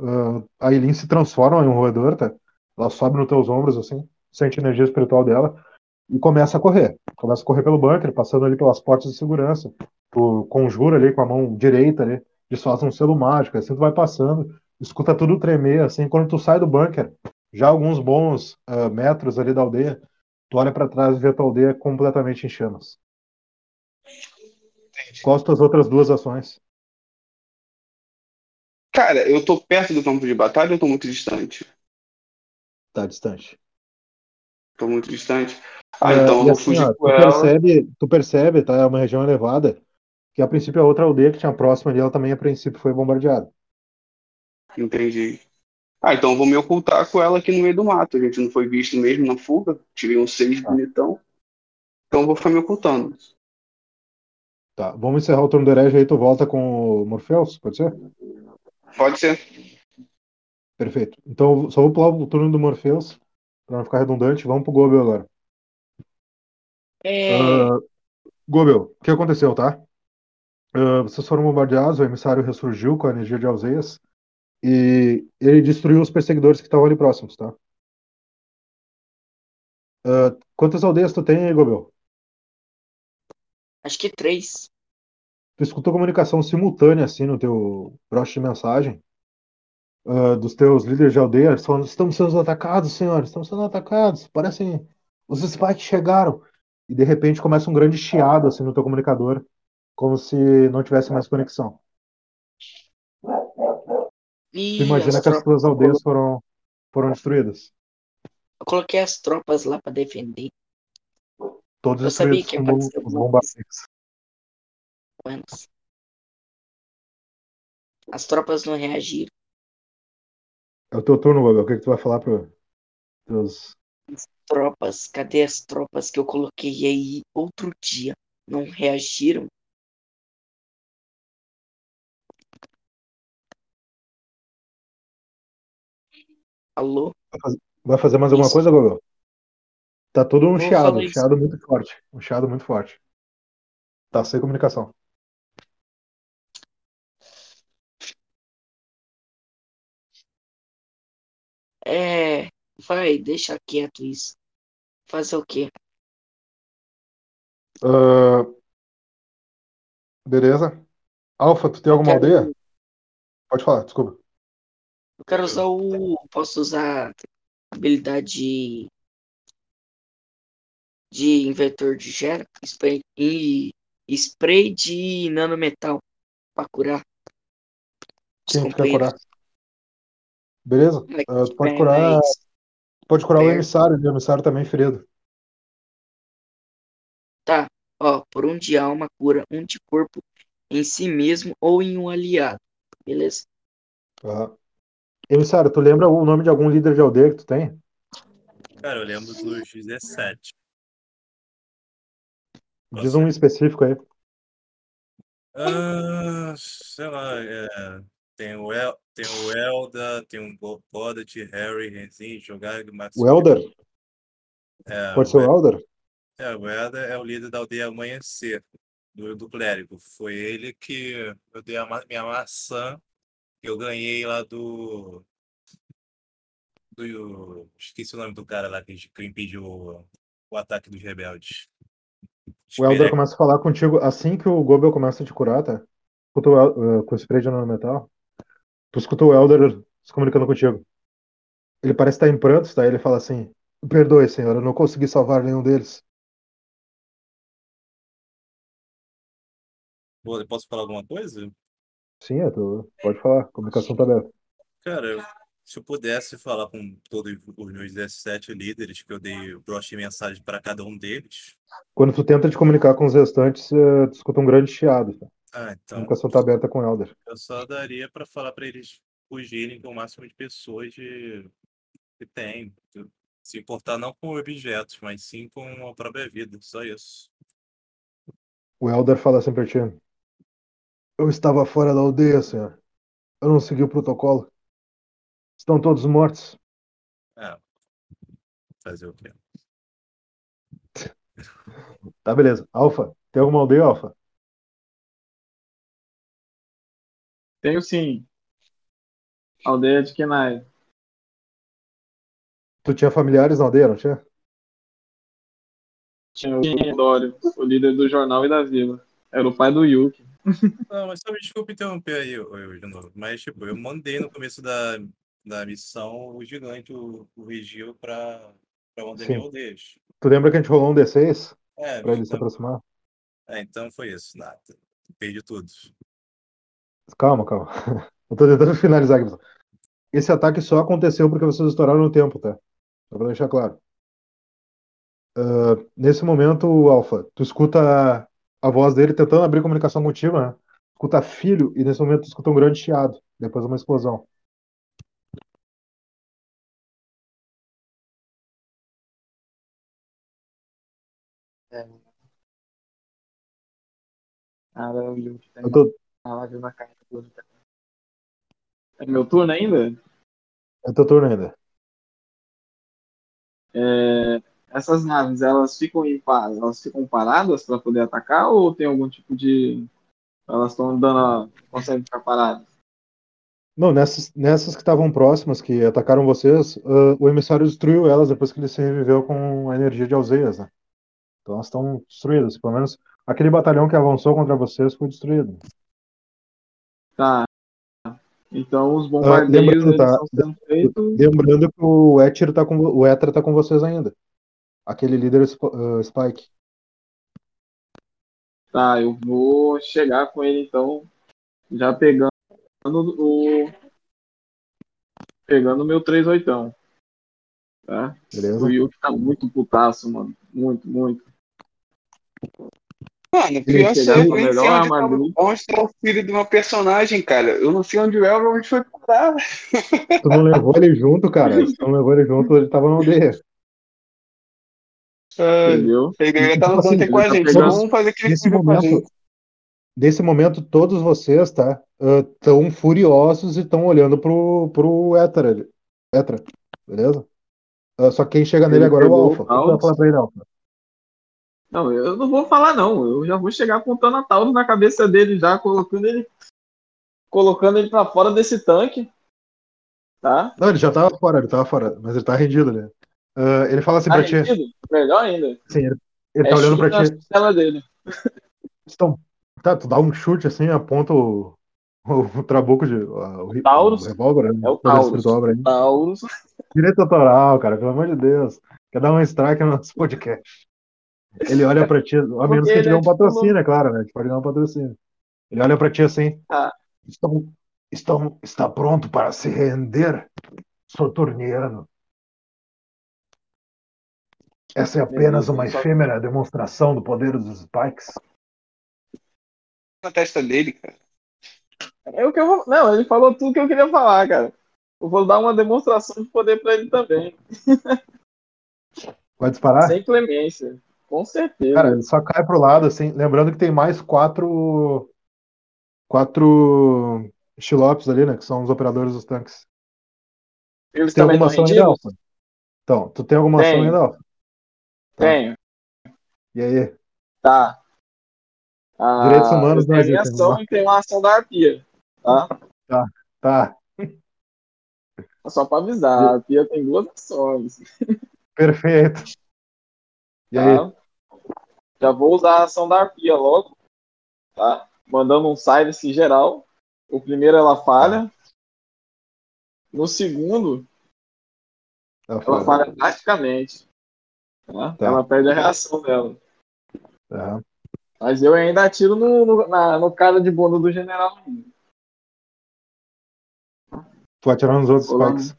ah, a Eileen se transforma em um roedor, tá? Ela sobe nos teus ombros, assim, sente a energia espiritual dela e começa a correr. Começa a correr pelo bunker, passando ali pelas portas de segurança. Tu conjura ali com a mão direita ali, desfaz um selo mágico, assim tu vai passando, escuta tudo tremer, assim, quando tu sai do bunker, já alguns bons ah, metros ali da aldeia, tu olha pra trás e vê a tua aldeia completamente em chamas. Quais as tuas outras duas ações? Cara, eu tô perto do campo de batalha ou eu tô muito distante? Tá distante. Tô muito distante. Ah, É, então eu e vou assim, fugir ó, com tu ela. percebe, tu percebe, tá? É uma região elevada, que a princípio a outra aldeia que tinha próxima ali, ela também a princípio foi bombardeada. Entendi. Ah, então eu vou me ocultar com ela aqui no meio do mato. A gente não foi visto mesmo na fuga. Tirei um seis Tá. bonitão. Então eu vou ficar me ocultando. Tá, vamos encerrar o turno do herege aí, tu volta com o Morpheus, pode ser? Pode ser. Perfeito. Então, só vou pular o turno do Morpheus, pra não ficar redundante, vamos pro Gobel agora. É, Ah, Gobel, o que aconteceu, tá? Ah, vocês foram bombardeados, o emissário ressurgiu com a energia de Alzeias, e ele destruiu os perseguidores que estavam ali próximos, tá? Ah, quantas aldeias tu tem Gobel? acho que três. Tu escutou comunicação simultânea, assim, no teu broche de mensagem, ah, dos teus líderes de aldeia, falando, estamos sendo atacados, senhores, estamos sendo atacados, parecem, os spikes chegaram. E de repente começa um grande chiado, assim, no teu comunicador, como se não tivesse mais conexão. Tu imagina que as tuas aldeias foram, foram destruídas. Eu coloquei as tropas lá pra defender. Todos Eu sabia que ia com bombardeios. As tropas não reagiram. É o teu turno, Gabriel. O que, que tu vai falar para teus. Tropas, cadê as tropas que eu coloquei aí outro dia? Não reagiram? Alô? Vai fazer mais alguma Isso. coisa, Gabriel? Tá todo um chiado, um chiado muito forte. Um chiado muito forte. Tá sem comunicação. É, vai, deixa quieto isso. Fazer o quê? Ah, beleza. Alfa, tu tem alguma quero, aldeia? Pode falar, desculpa. eu quero usar o. Posso usar a habilidade de inventor de gera spray, e spray de nanometal pra curar Quem quer curar? Beleza? Ah, tu pode é curar, mais pode curar o emissário, né? o emissário também ferido. Tá, ó, por um de alma cura um de corpo em si mesmo ou em um aliado. Beleza? Tá. Emissário, tu lembra o nome de algum líder de aldeia que tu tem? Cara, eu lembro dos 17. Diz um específico aí. Ah, sei lá, é, tem o El, tem o Elda, tem Go- Goddard, Harry, Renzin, Jogar, Max. O Elder? É, Pode ser o Elder? É, o Elda é o líder da aldeia Amanhecer, do, do clérigo. Foi ele que eu dei a ma- minha maçã que eu ganhei lá do. do. Esqueci o nome do cara lá que, que impediu o, o ataque dos rebeldes. O Elder começa a falar contigo assim que o Gobel começa a te curar, tá? Escuta o eh, com o spray de nanometal. Tu escuta o Elder se comunicando contigo. Ele parece estar em prantos, tá? Ele fala assim: Perdoe, senhor, eu não consegui salvar nenhum deles. Posso falar alguma coisa? Sim, é, tu pode falar, a comunicação tá aberta. Cara, eu- se eu pudesse falar com todos os meus 17 líderes, que eu dei broche de mensagem para cada um deles. Quando tu tenta te comunicar com os restantes, eh, tu escuta um grande chiado. Tá? Ah, A então tá aberta com o Elder. eu só daria para falar para eles fugirem com o máximo de pessoas de... que tem. Se importar não com objetos, mas sim com a própria vida. Só isso. O Elder fala assim pra ti: Eu estava fora da aldeia, senhor. Eu não segui o protocolo. Estão todos mortos. É. Fazer o quê? Tá, beleza. Alfa, tem alguma aldeia, Alfa? Tenho sim. Aldeia de Kenai. Tu tinha familiares na aldeia, não tinha? Tinha o Dório, o líder do jornal e da vila. Era o pai do Yuki. Não, mas só me desculpa interromper aí, ô, de novo. Mas, tipo, eu mandei no começo da, da missão o gigante, o, o Regil, pra, pra das Sim. aldeias. Tu lembra que a gente rolou um D6 É, pra ele se então, aproximar? é, então foi isso, nada. Perdi tudo. Calma, calma. Eu tô tentando finalizar aqui. Esse ataque só aconteceu porque vocês estouraram o tempo, tá? Só pra deixar claro. Ah, nesse momento, Alfa, tu escuta a, voz dele tentando abrir comunicação contigo, né? Escuta filho e nesse momento tu escuta um grande chiado, depois uma explosão. Cara, o Yuki tá Eu tô, É meu turno ainda? é teu turno ainda. É, essas naves, elas ficam em paz, elas ficam paradas para poder atacar ou tem algum tipo de. Elas estão andando, conseguem ficar paradas? Não, nessas, nessas que estavam próximas, que atacaram vocês, ah, o emissário destruiu elas depois que ele se reviveu com a energia de Alzeias, né? Então elas estão destruídas. Pelo menos aquele batalhão que avançou contra vocês foi destruído. Tá. Então os bombardeios lembrando, tá? estão sendo feitos. Lembrando que o Ether tá com, o Etra tá com vocês ainda. Aquele líder ah, Spike. Tá, eu vou chegar com ele então, já pegando o. Pegando o meu 38. Tá? Beleza? O Yuki tá muito putaço, mano. Muito, muito. Mano, pior só eu nem a sei melhor onde, tá, onde tá o filho de uma personagem, cara. Eu não sei onde o Elrond foi parar. Tu não levou ele junto, cara. Se tu não levou ele junto, ele tava na aldeia. Ah, Entendeu? Ele estar no Tipo assim, bunker com a tá gente. pegando- Vamos fazer aquele Nesse filho com a momento, gente. nesse momento, todos vocês, tá? Estão furiosos e estão olhando pro, pro Etra. Etra, beleza? Ah, só que quem chega nele Ele agora é o Alpha. o que tu vai falar pra ele, Alpha? Não, eu não vou falar não. Eu já vou chegar apontando a Taurus na cabeça dele já, colocando ele. Colocando ele pra fora desse tanque. Tá? Não, ele já tava fora, ele tava fora, mas ele tá rendido ali. Ah, ele fala assim Tá pra ti. rendido? Melhor ainda. Sim, ele, ele É tá olhando pra ti. dele. Então, tá, tu dá um chute assim, aponta o, o, o trabuco de. O, o, Taurus. o revólver, né? É o Taurus. Taurus. Direito autoral, cara, pelo amor de Deus. Quer dar um strike no nosso podcast. Ele olha pra ti, a menos que ele dê é um tipo patrocínio, é claro, né? A gente pode dar um patrocínio. Ele olha pra ti assim. Tá. Estão, estão, está pronto para se render, Soturniano. Essa é apenas uma efêmera demonstração do poder dos Spikes. Na testa dele, cara. É o que eu vou... Não, ele falou tudo que eu queria falar, cara. Eu vou dar uma demonstração de poder pra ele também. Vai disparar? Sem clemência. Com certeza. Cara, ele só cai pro lado, assim. Lembrando que tem mais quatro. Quatro. Xilopes ali, né? Que são os operadores dos tanques. Eles Tem alguma ação ainda? Alfa? Então, tu tem alguma ação ainda, Alfa? Tá. Tenho. E aí? Tá. Ah, Direitos humanos não existem, ação não. e tenho a ação da arpia. Tá? Tá, Só pra avisar, a arpia tem duas ações. perfeito. E aí? Já vou usar a ação da arpia logo. Tá? Mandando um silence geral. O primeiro ela falha. No segundo, ela fora. falha drasticamente. Tá? Tá. Ela perde a reação dela. Tá. Mas eu ainda atiro no, no, na- no cara de bunda do general. Tu atirar nos outros Vou lá. Spikes.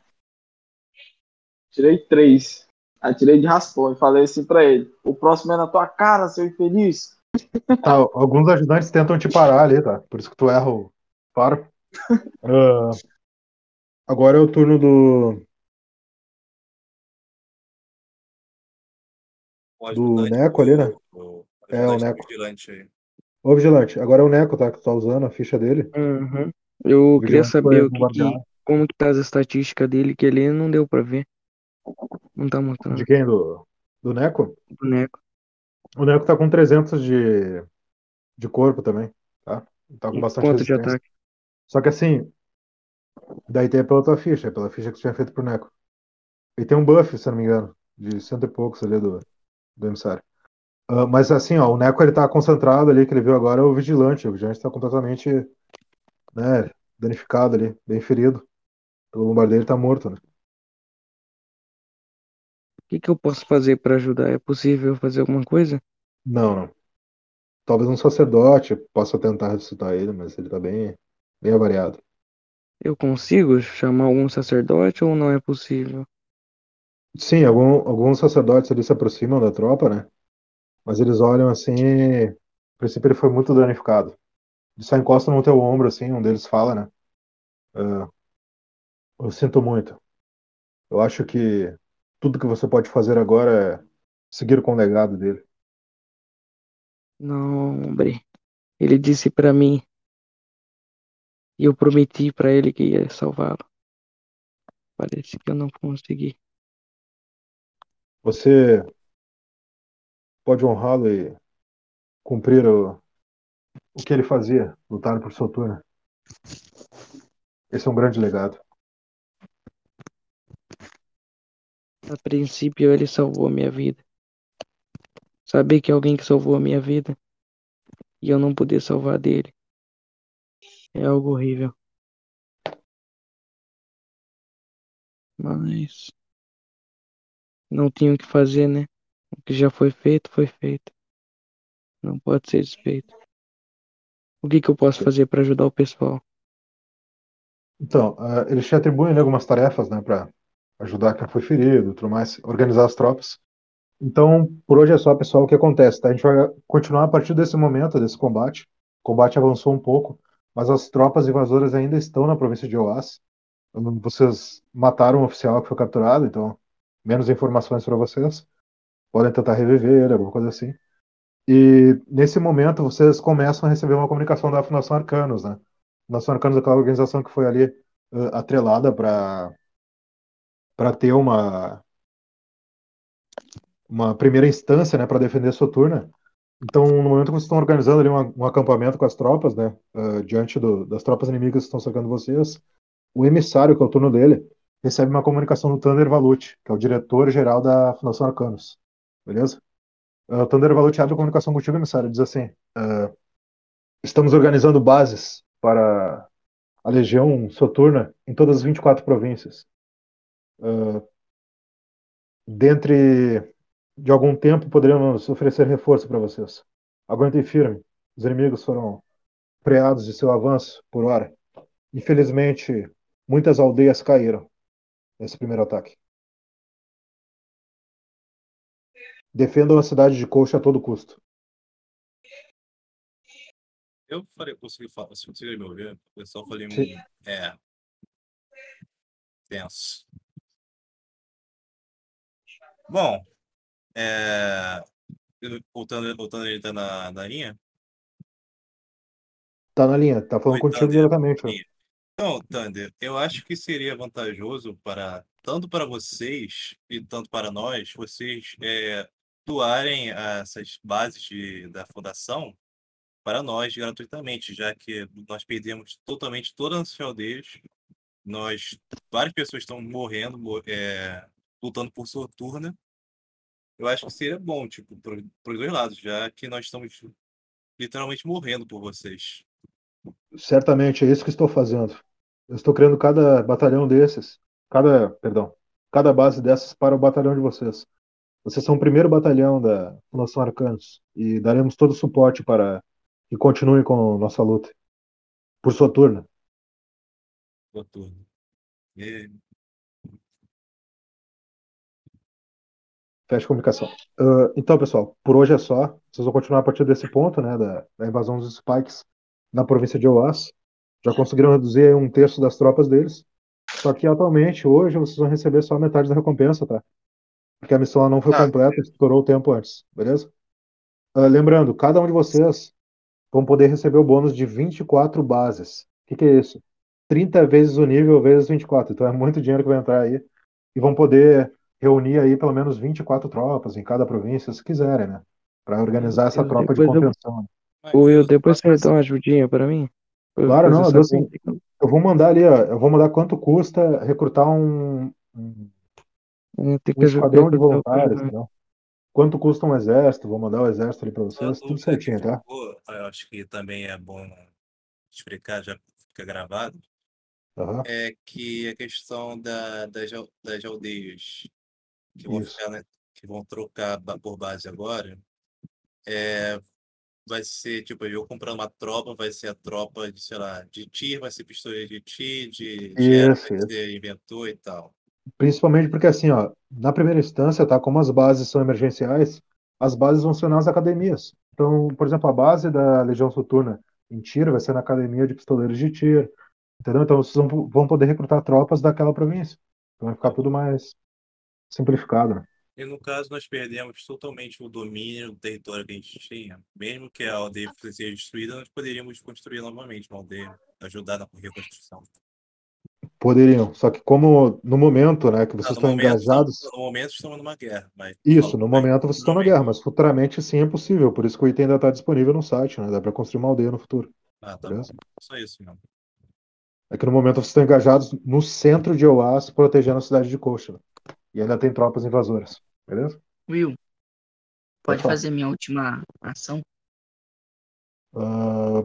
Tirei três. Atirei de raspão e falei assim pra ele: O próximo é na tua cara, seu infeliz. Tá, alguns ajudantes tentam te parar ali, tá? Por isso que tu erra o paro. Ah, agora é o turno do. Do Neco ali, né? O, É, o Neco. vigilante aí. Ô, Vigilante, agora é o Neco, tá? Que tu tá usando a ficha dele. Uhum. Eu queria saber que, como que tá as estatísticas dele, que ele não deu pra ver. Não tá mostrando De quem? Do, do Neco? o boneco. O Neco tá com 300 de, de corpo também, tá? Tá com E bastante quanto de ataque? Só que assim, daí tem pela tua ficha, pela ficha que tu tinha feito pro Neco. E tem um buff, se não me engano, de cento e poucos ali do, do emissário. Ah, mas assim, ó, o Neco ele tá concentrado ali, que ele viu agora, é o Vigilante. O Vigilante tá completamente, né, danificado ali, bem ferido. O bombardeiro tá morto, né? O que que eu posso fazer pra ajudar? É possível fazer alguma coisa? Não, não. Talvez um sacerdote possa tentar ressuscitar ele, mas ele tá bem, bem avariado. Eu consigo chamar algum sacerdote ou não é possível? Sim, algum, alguns sacerdotes ali se aproximam da tropa, né? Mas eles olham assim, e, a princípio ele foi muito danificado. Eles só encostam no teu ombro, assim, um deles fala, né? "Ah, eu sinto muito. Eu acho que tudo que você pode fazer agora é seguir com o legado dele. Não, hombre. Ele disse pra mim e eu prometi pra ele que ia salvá-lo. Parece que eu não consegui. Você pode honrá-lo e cumprir o, o que ele fazia, lutar por Soturna. Esse é um grande legado. A princípio ele salvou minha vida. Saber que alguém que salvou a minha vida e eu não poder salvar dele é algo horrível. Mas não tinha o que fazer, né? O que já foi feito, foi feito. Não pode ser desfeito. O que que eu posso fazer pra ajudar o pessoal? Então, ah, eles te atribuem ali algumas tarefas, né, para ajudar quem foi ferido, tudo mais, organizar as tropas. Então, por hoje é só, pessoal, o que acontece, tá? A gente vai continuar a partir desse momento, desse combate. O combate avançou um pouco, mas as tropas invasoras ainda estão na província de Oás. Vocês mataram um oficial que foi capturado, então menos informações para vocês. Podem tentar reviver alguma coisa assim. E nesse momento vocês começam a receber uma comunicação da Fundação Arcanos, né? Fundação Arcanos é aquela organização que foi ali uh, atrelada para para ter uma uma primeira instância, né, para defender Soturna. Então, no momento que vocês estão organizando ali um, um acampamento com as tropas, né, uh, diante do, das tropas inimigas que estão cercando vocês, o emissário, que é o turno dele, recebe uma comunicação do Thunder Valucci, que é o diretor-geral da Fundação Arcanos. Beleza? Uh, o Thunder Valucci abre a comunicação contigo, emissário, diz assim: uh, estamos organizando bases para a Legião Soturna em todas as 24 províncias. Uh, dentre de algum tempo poderemos oferecer reforço para vocês. Aguentem firme. Os inimigos foram freados de seu avanço por hora. Infelizmente, muitas aldeias caíram nesse primeiro ataque. Defendam a cidade de Coxa a todo custo. Eu falei, consegui falar, se conseguir me ouvir, o pessoal falei, Sim. é. Tenso. Bom, é. O Thunder, o Thunder ele tá na, na linha? Tá na linha, tá falando Oi, contigo Thunder. diretamente. Então, Thunder, eu acho que seria vantajoso para tanto para vocês e tanto para nós, vocês é, doarem essas bases de, da fundação para nós gratuitamente, já que nós perdemos totalmente toda a nossa. Nós, várias pessoas estão morrendo, mo- é, lutando por Soturna. Eu acho que seria bom, tipo, para os dois lados, já que nós estamos literalmente morrendo por vocês. Certamente é isso que estou fazendo. Eu estou criando cada batalhão desses, cada, perdão, cada base dessas para o batalhão de vocês. Vocês são o primeiro batalhão da Fundação Arcanos e daremos todo o suporte para que continuem com nossa luta. Por Soturna. Soturna. E Fecha a comunicação. Ah, então, pessoal, por hoje é só. Vocês vão continuar a partir desse ponto, né, da, da invasão dos Spikes na província de Oás. Já conseguiram reduzir um terço das tropas deles. Só que atualmente, hoje, vocês vão receber só metade da recompensa, tá? Porque a missão não foi Tá. completa, estourou o tempo antes, beleza? Ah, lembrando, cada um de vocês vão poder receber o bônus de 24 bases. O que, que é isso? 30 vezes o nível vezes 24. Então é muito dinheiro que vai entrar aí. E vão poder reunir aí pelo menos 24 tropas em cada província, se quiserem, né? Para organizar essa Eu- tropa de eu- contenção. né? Ô, Will, eu- depois você dá uma ajudinha pra mim? Eu- Claro, não, eu dou saber sim. que- Eu vou mandar ali, ó. Eu vou mandar quanto custa recrutar um, um, É, tem um que esquadrão de voluntários, entendeu? Quanto custa um exército? Vou mandar o exército ali para vocês, tudo certinho, tá? eu acho que também é bom explicar, já fica gravado, Aham. é que a questão da, das, das aldeias que vão, ficar, né, que vão trocar por base agora, é, vai ser, tipo, eu comprando uma tropa, vai ser a tropa de, sei lá, de tir, vai ser pistoleiro de tir, de vai isso. ser inventor e tal. Principalmente porque, assim, ó, na primeira instância, tá? Como as bases são emergenciais, as bases vão ser nas academias. Então, por exemplo, a base da Legião Soturna em tiro vai ser na academia de pistoleiros de tiro, entendeu? Então, vocês vão poder recrutar tropas daquela província. Então, vai ficar tudo mais simplificado, né? E no caso, nós perdemos totalmente o domínio do território que a gente tinha. Mesmo que a aldeia seja destruída, nós poderíamos construir novamente uma aldeia, ajudar na reconstrução. Poderiam. Só que como no momento, né, que vocês no estão momento, engajados... no momento estamos numa guerra, mas Isso, no momento vocês estão na guerra, mas futuramente sim é possível. Por isso que o item ainda está disponível no site, né? Dá para construir uma aldeia no futuro. Ah, tá. Beleza? Só isso, não. É que no momento vocês estão engajados no centro de Oás, protegendo a cidade de Coxa. E ainda tem tropas invasoras. Beleza? Will, Pode pode falar. fazer minha última ação? Ah,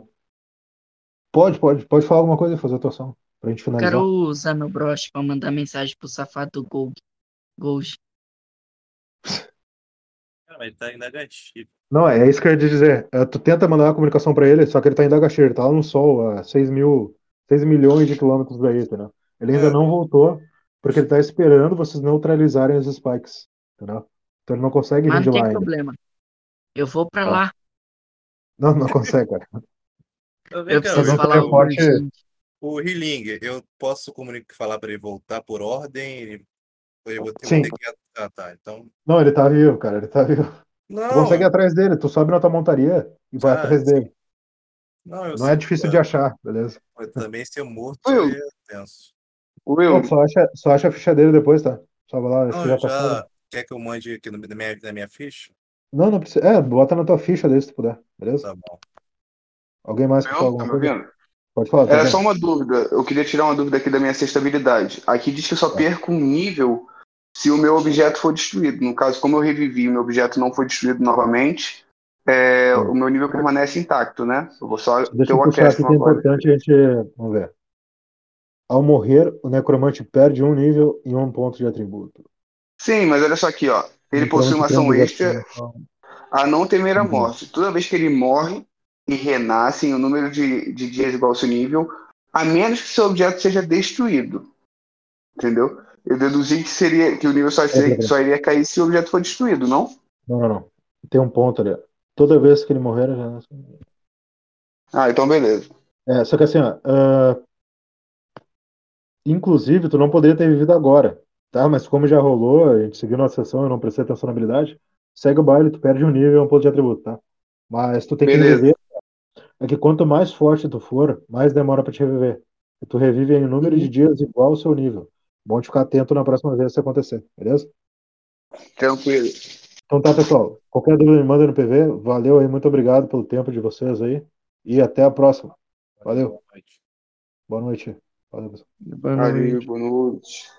pode, pode, pode falar alguma coisa e fazer a atuação. Pra gente Eu finalizar. quero usar meu broche pra mandar mensagem pro safado. Gold. Ah, mas tá ainda negativo. Não, é isso que eu ia dizer. É, tu tenta mandar uma comunicação pra ele, só que ele tá em Dagashir, ele tá lá no sol, a 6 mil, 6 milhões de quilômetros daí, entendeu? Ele ainda É. não voltou, porque ele tá esperando vocês neutralizarem os spikes, entendeu? Então ele não consegue vir Mas de não lá tem ainda. problema. Eu vou pra Tá. lá. Não, não consegue, cara. Eu, vem Eu cá, preciso falar o forte-. O Healing, eu posso comunicar, falar para ele voltar por ordem? Eu vou ter, Sim. vou ter que. Ah, tá. Então. Não, ele tá vivo, cara, ele tá vivo. Tu Não, consegue ir atrás dele, tu sobe na tua montaria e vai Ah, atrás dele. não, eu Não é difícil pô, de achar, beleza? eu Também ser morto Will. é tenso. Will, Não, só, acha, só acha a ficha dele depois, tá? Só vai lá, Não, já tá já. Quer que eu mande aqui no, na, minha, na minha ficha? Não, não precisa. É, bota na tua ficha dele se tu puder, beleza? Tá bom. Alguém mais quer falar tá alguma me coisa? Pode falar, tá Era vendo? só uma dúvida. Eu queria tirar uma dúvida aqui da minha sexta habilidade. Aqui diz que eu só perco um nível se o meu objeto for destruído. No caso, como eu revivi e o meu objeto não foi destruído novamente, é, Sim. o meu nível permanece intacto, né? Eu vou só Deixa ter eu o puxar aqui acréscimo que é importante a gente. Vamos ver. Ao morrer, o necromante perde um nível e um ponto de atributo. Sim, mas olha só aqui, ó. Ele O possui uma um ação extra a não temer a Uhum. morte. Toda vez que ele morre e renasce em um número de, de dias igual ao seu nível, a menos que seu objeto seja destruído. Entendeu? Eu deduzi que seria que o nível só, peraí. só iria cair se o objeto for destruído, não? Não, não, não. Tem um ponto ali. Toda vez que ele morrer, já. Ah, então beleza. É, só que assim, ó. ah, Inclusive, tu não poderia ter vivido agora, tá? Mas como já rolou, a gente seguiu nossa sessão, eu não prestei atenção na habilidade, segue o baile, tu perde um nível e um ponto de atributo, tá? Mas tu tem que Beleza. reviver. É que quanto mais forte tu for, mais demora pra te reviver. E tu revive em número Uhum. de dias igual ao seu nível. Bom de ficar atento na próxima vez se acontecer, beleza? Tranquilo. Então tá, pessoal. Qualquer dúvida me manda no PV. Valeu aí, muito obrigado pelo tempo de vocês aí. E até a próxima. Valeu. Boa noite. Boa noite. Valeu, pessoal. Boa Valeu, boa noite.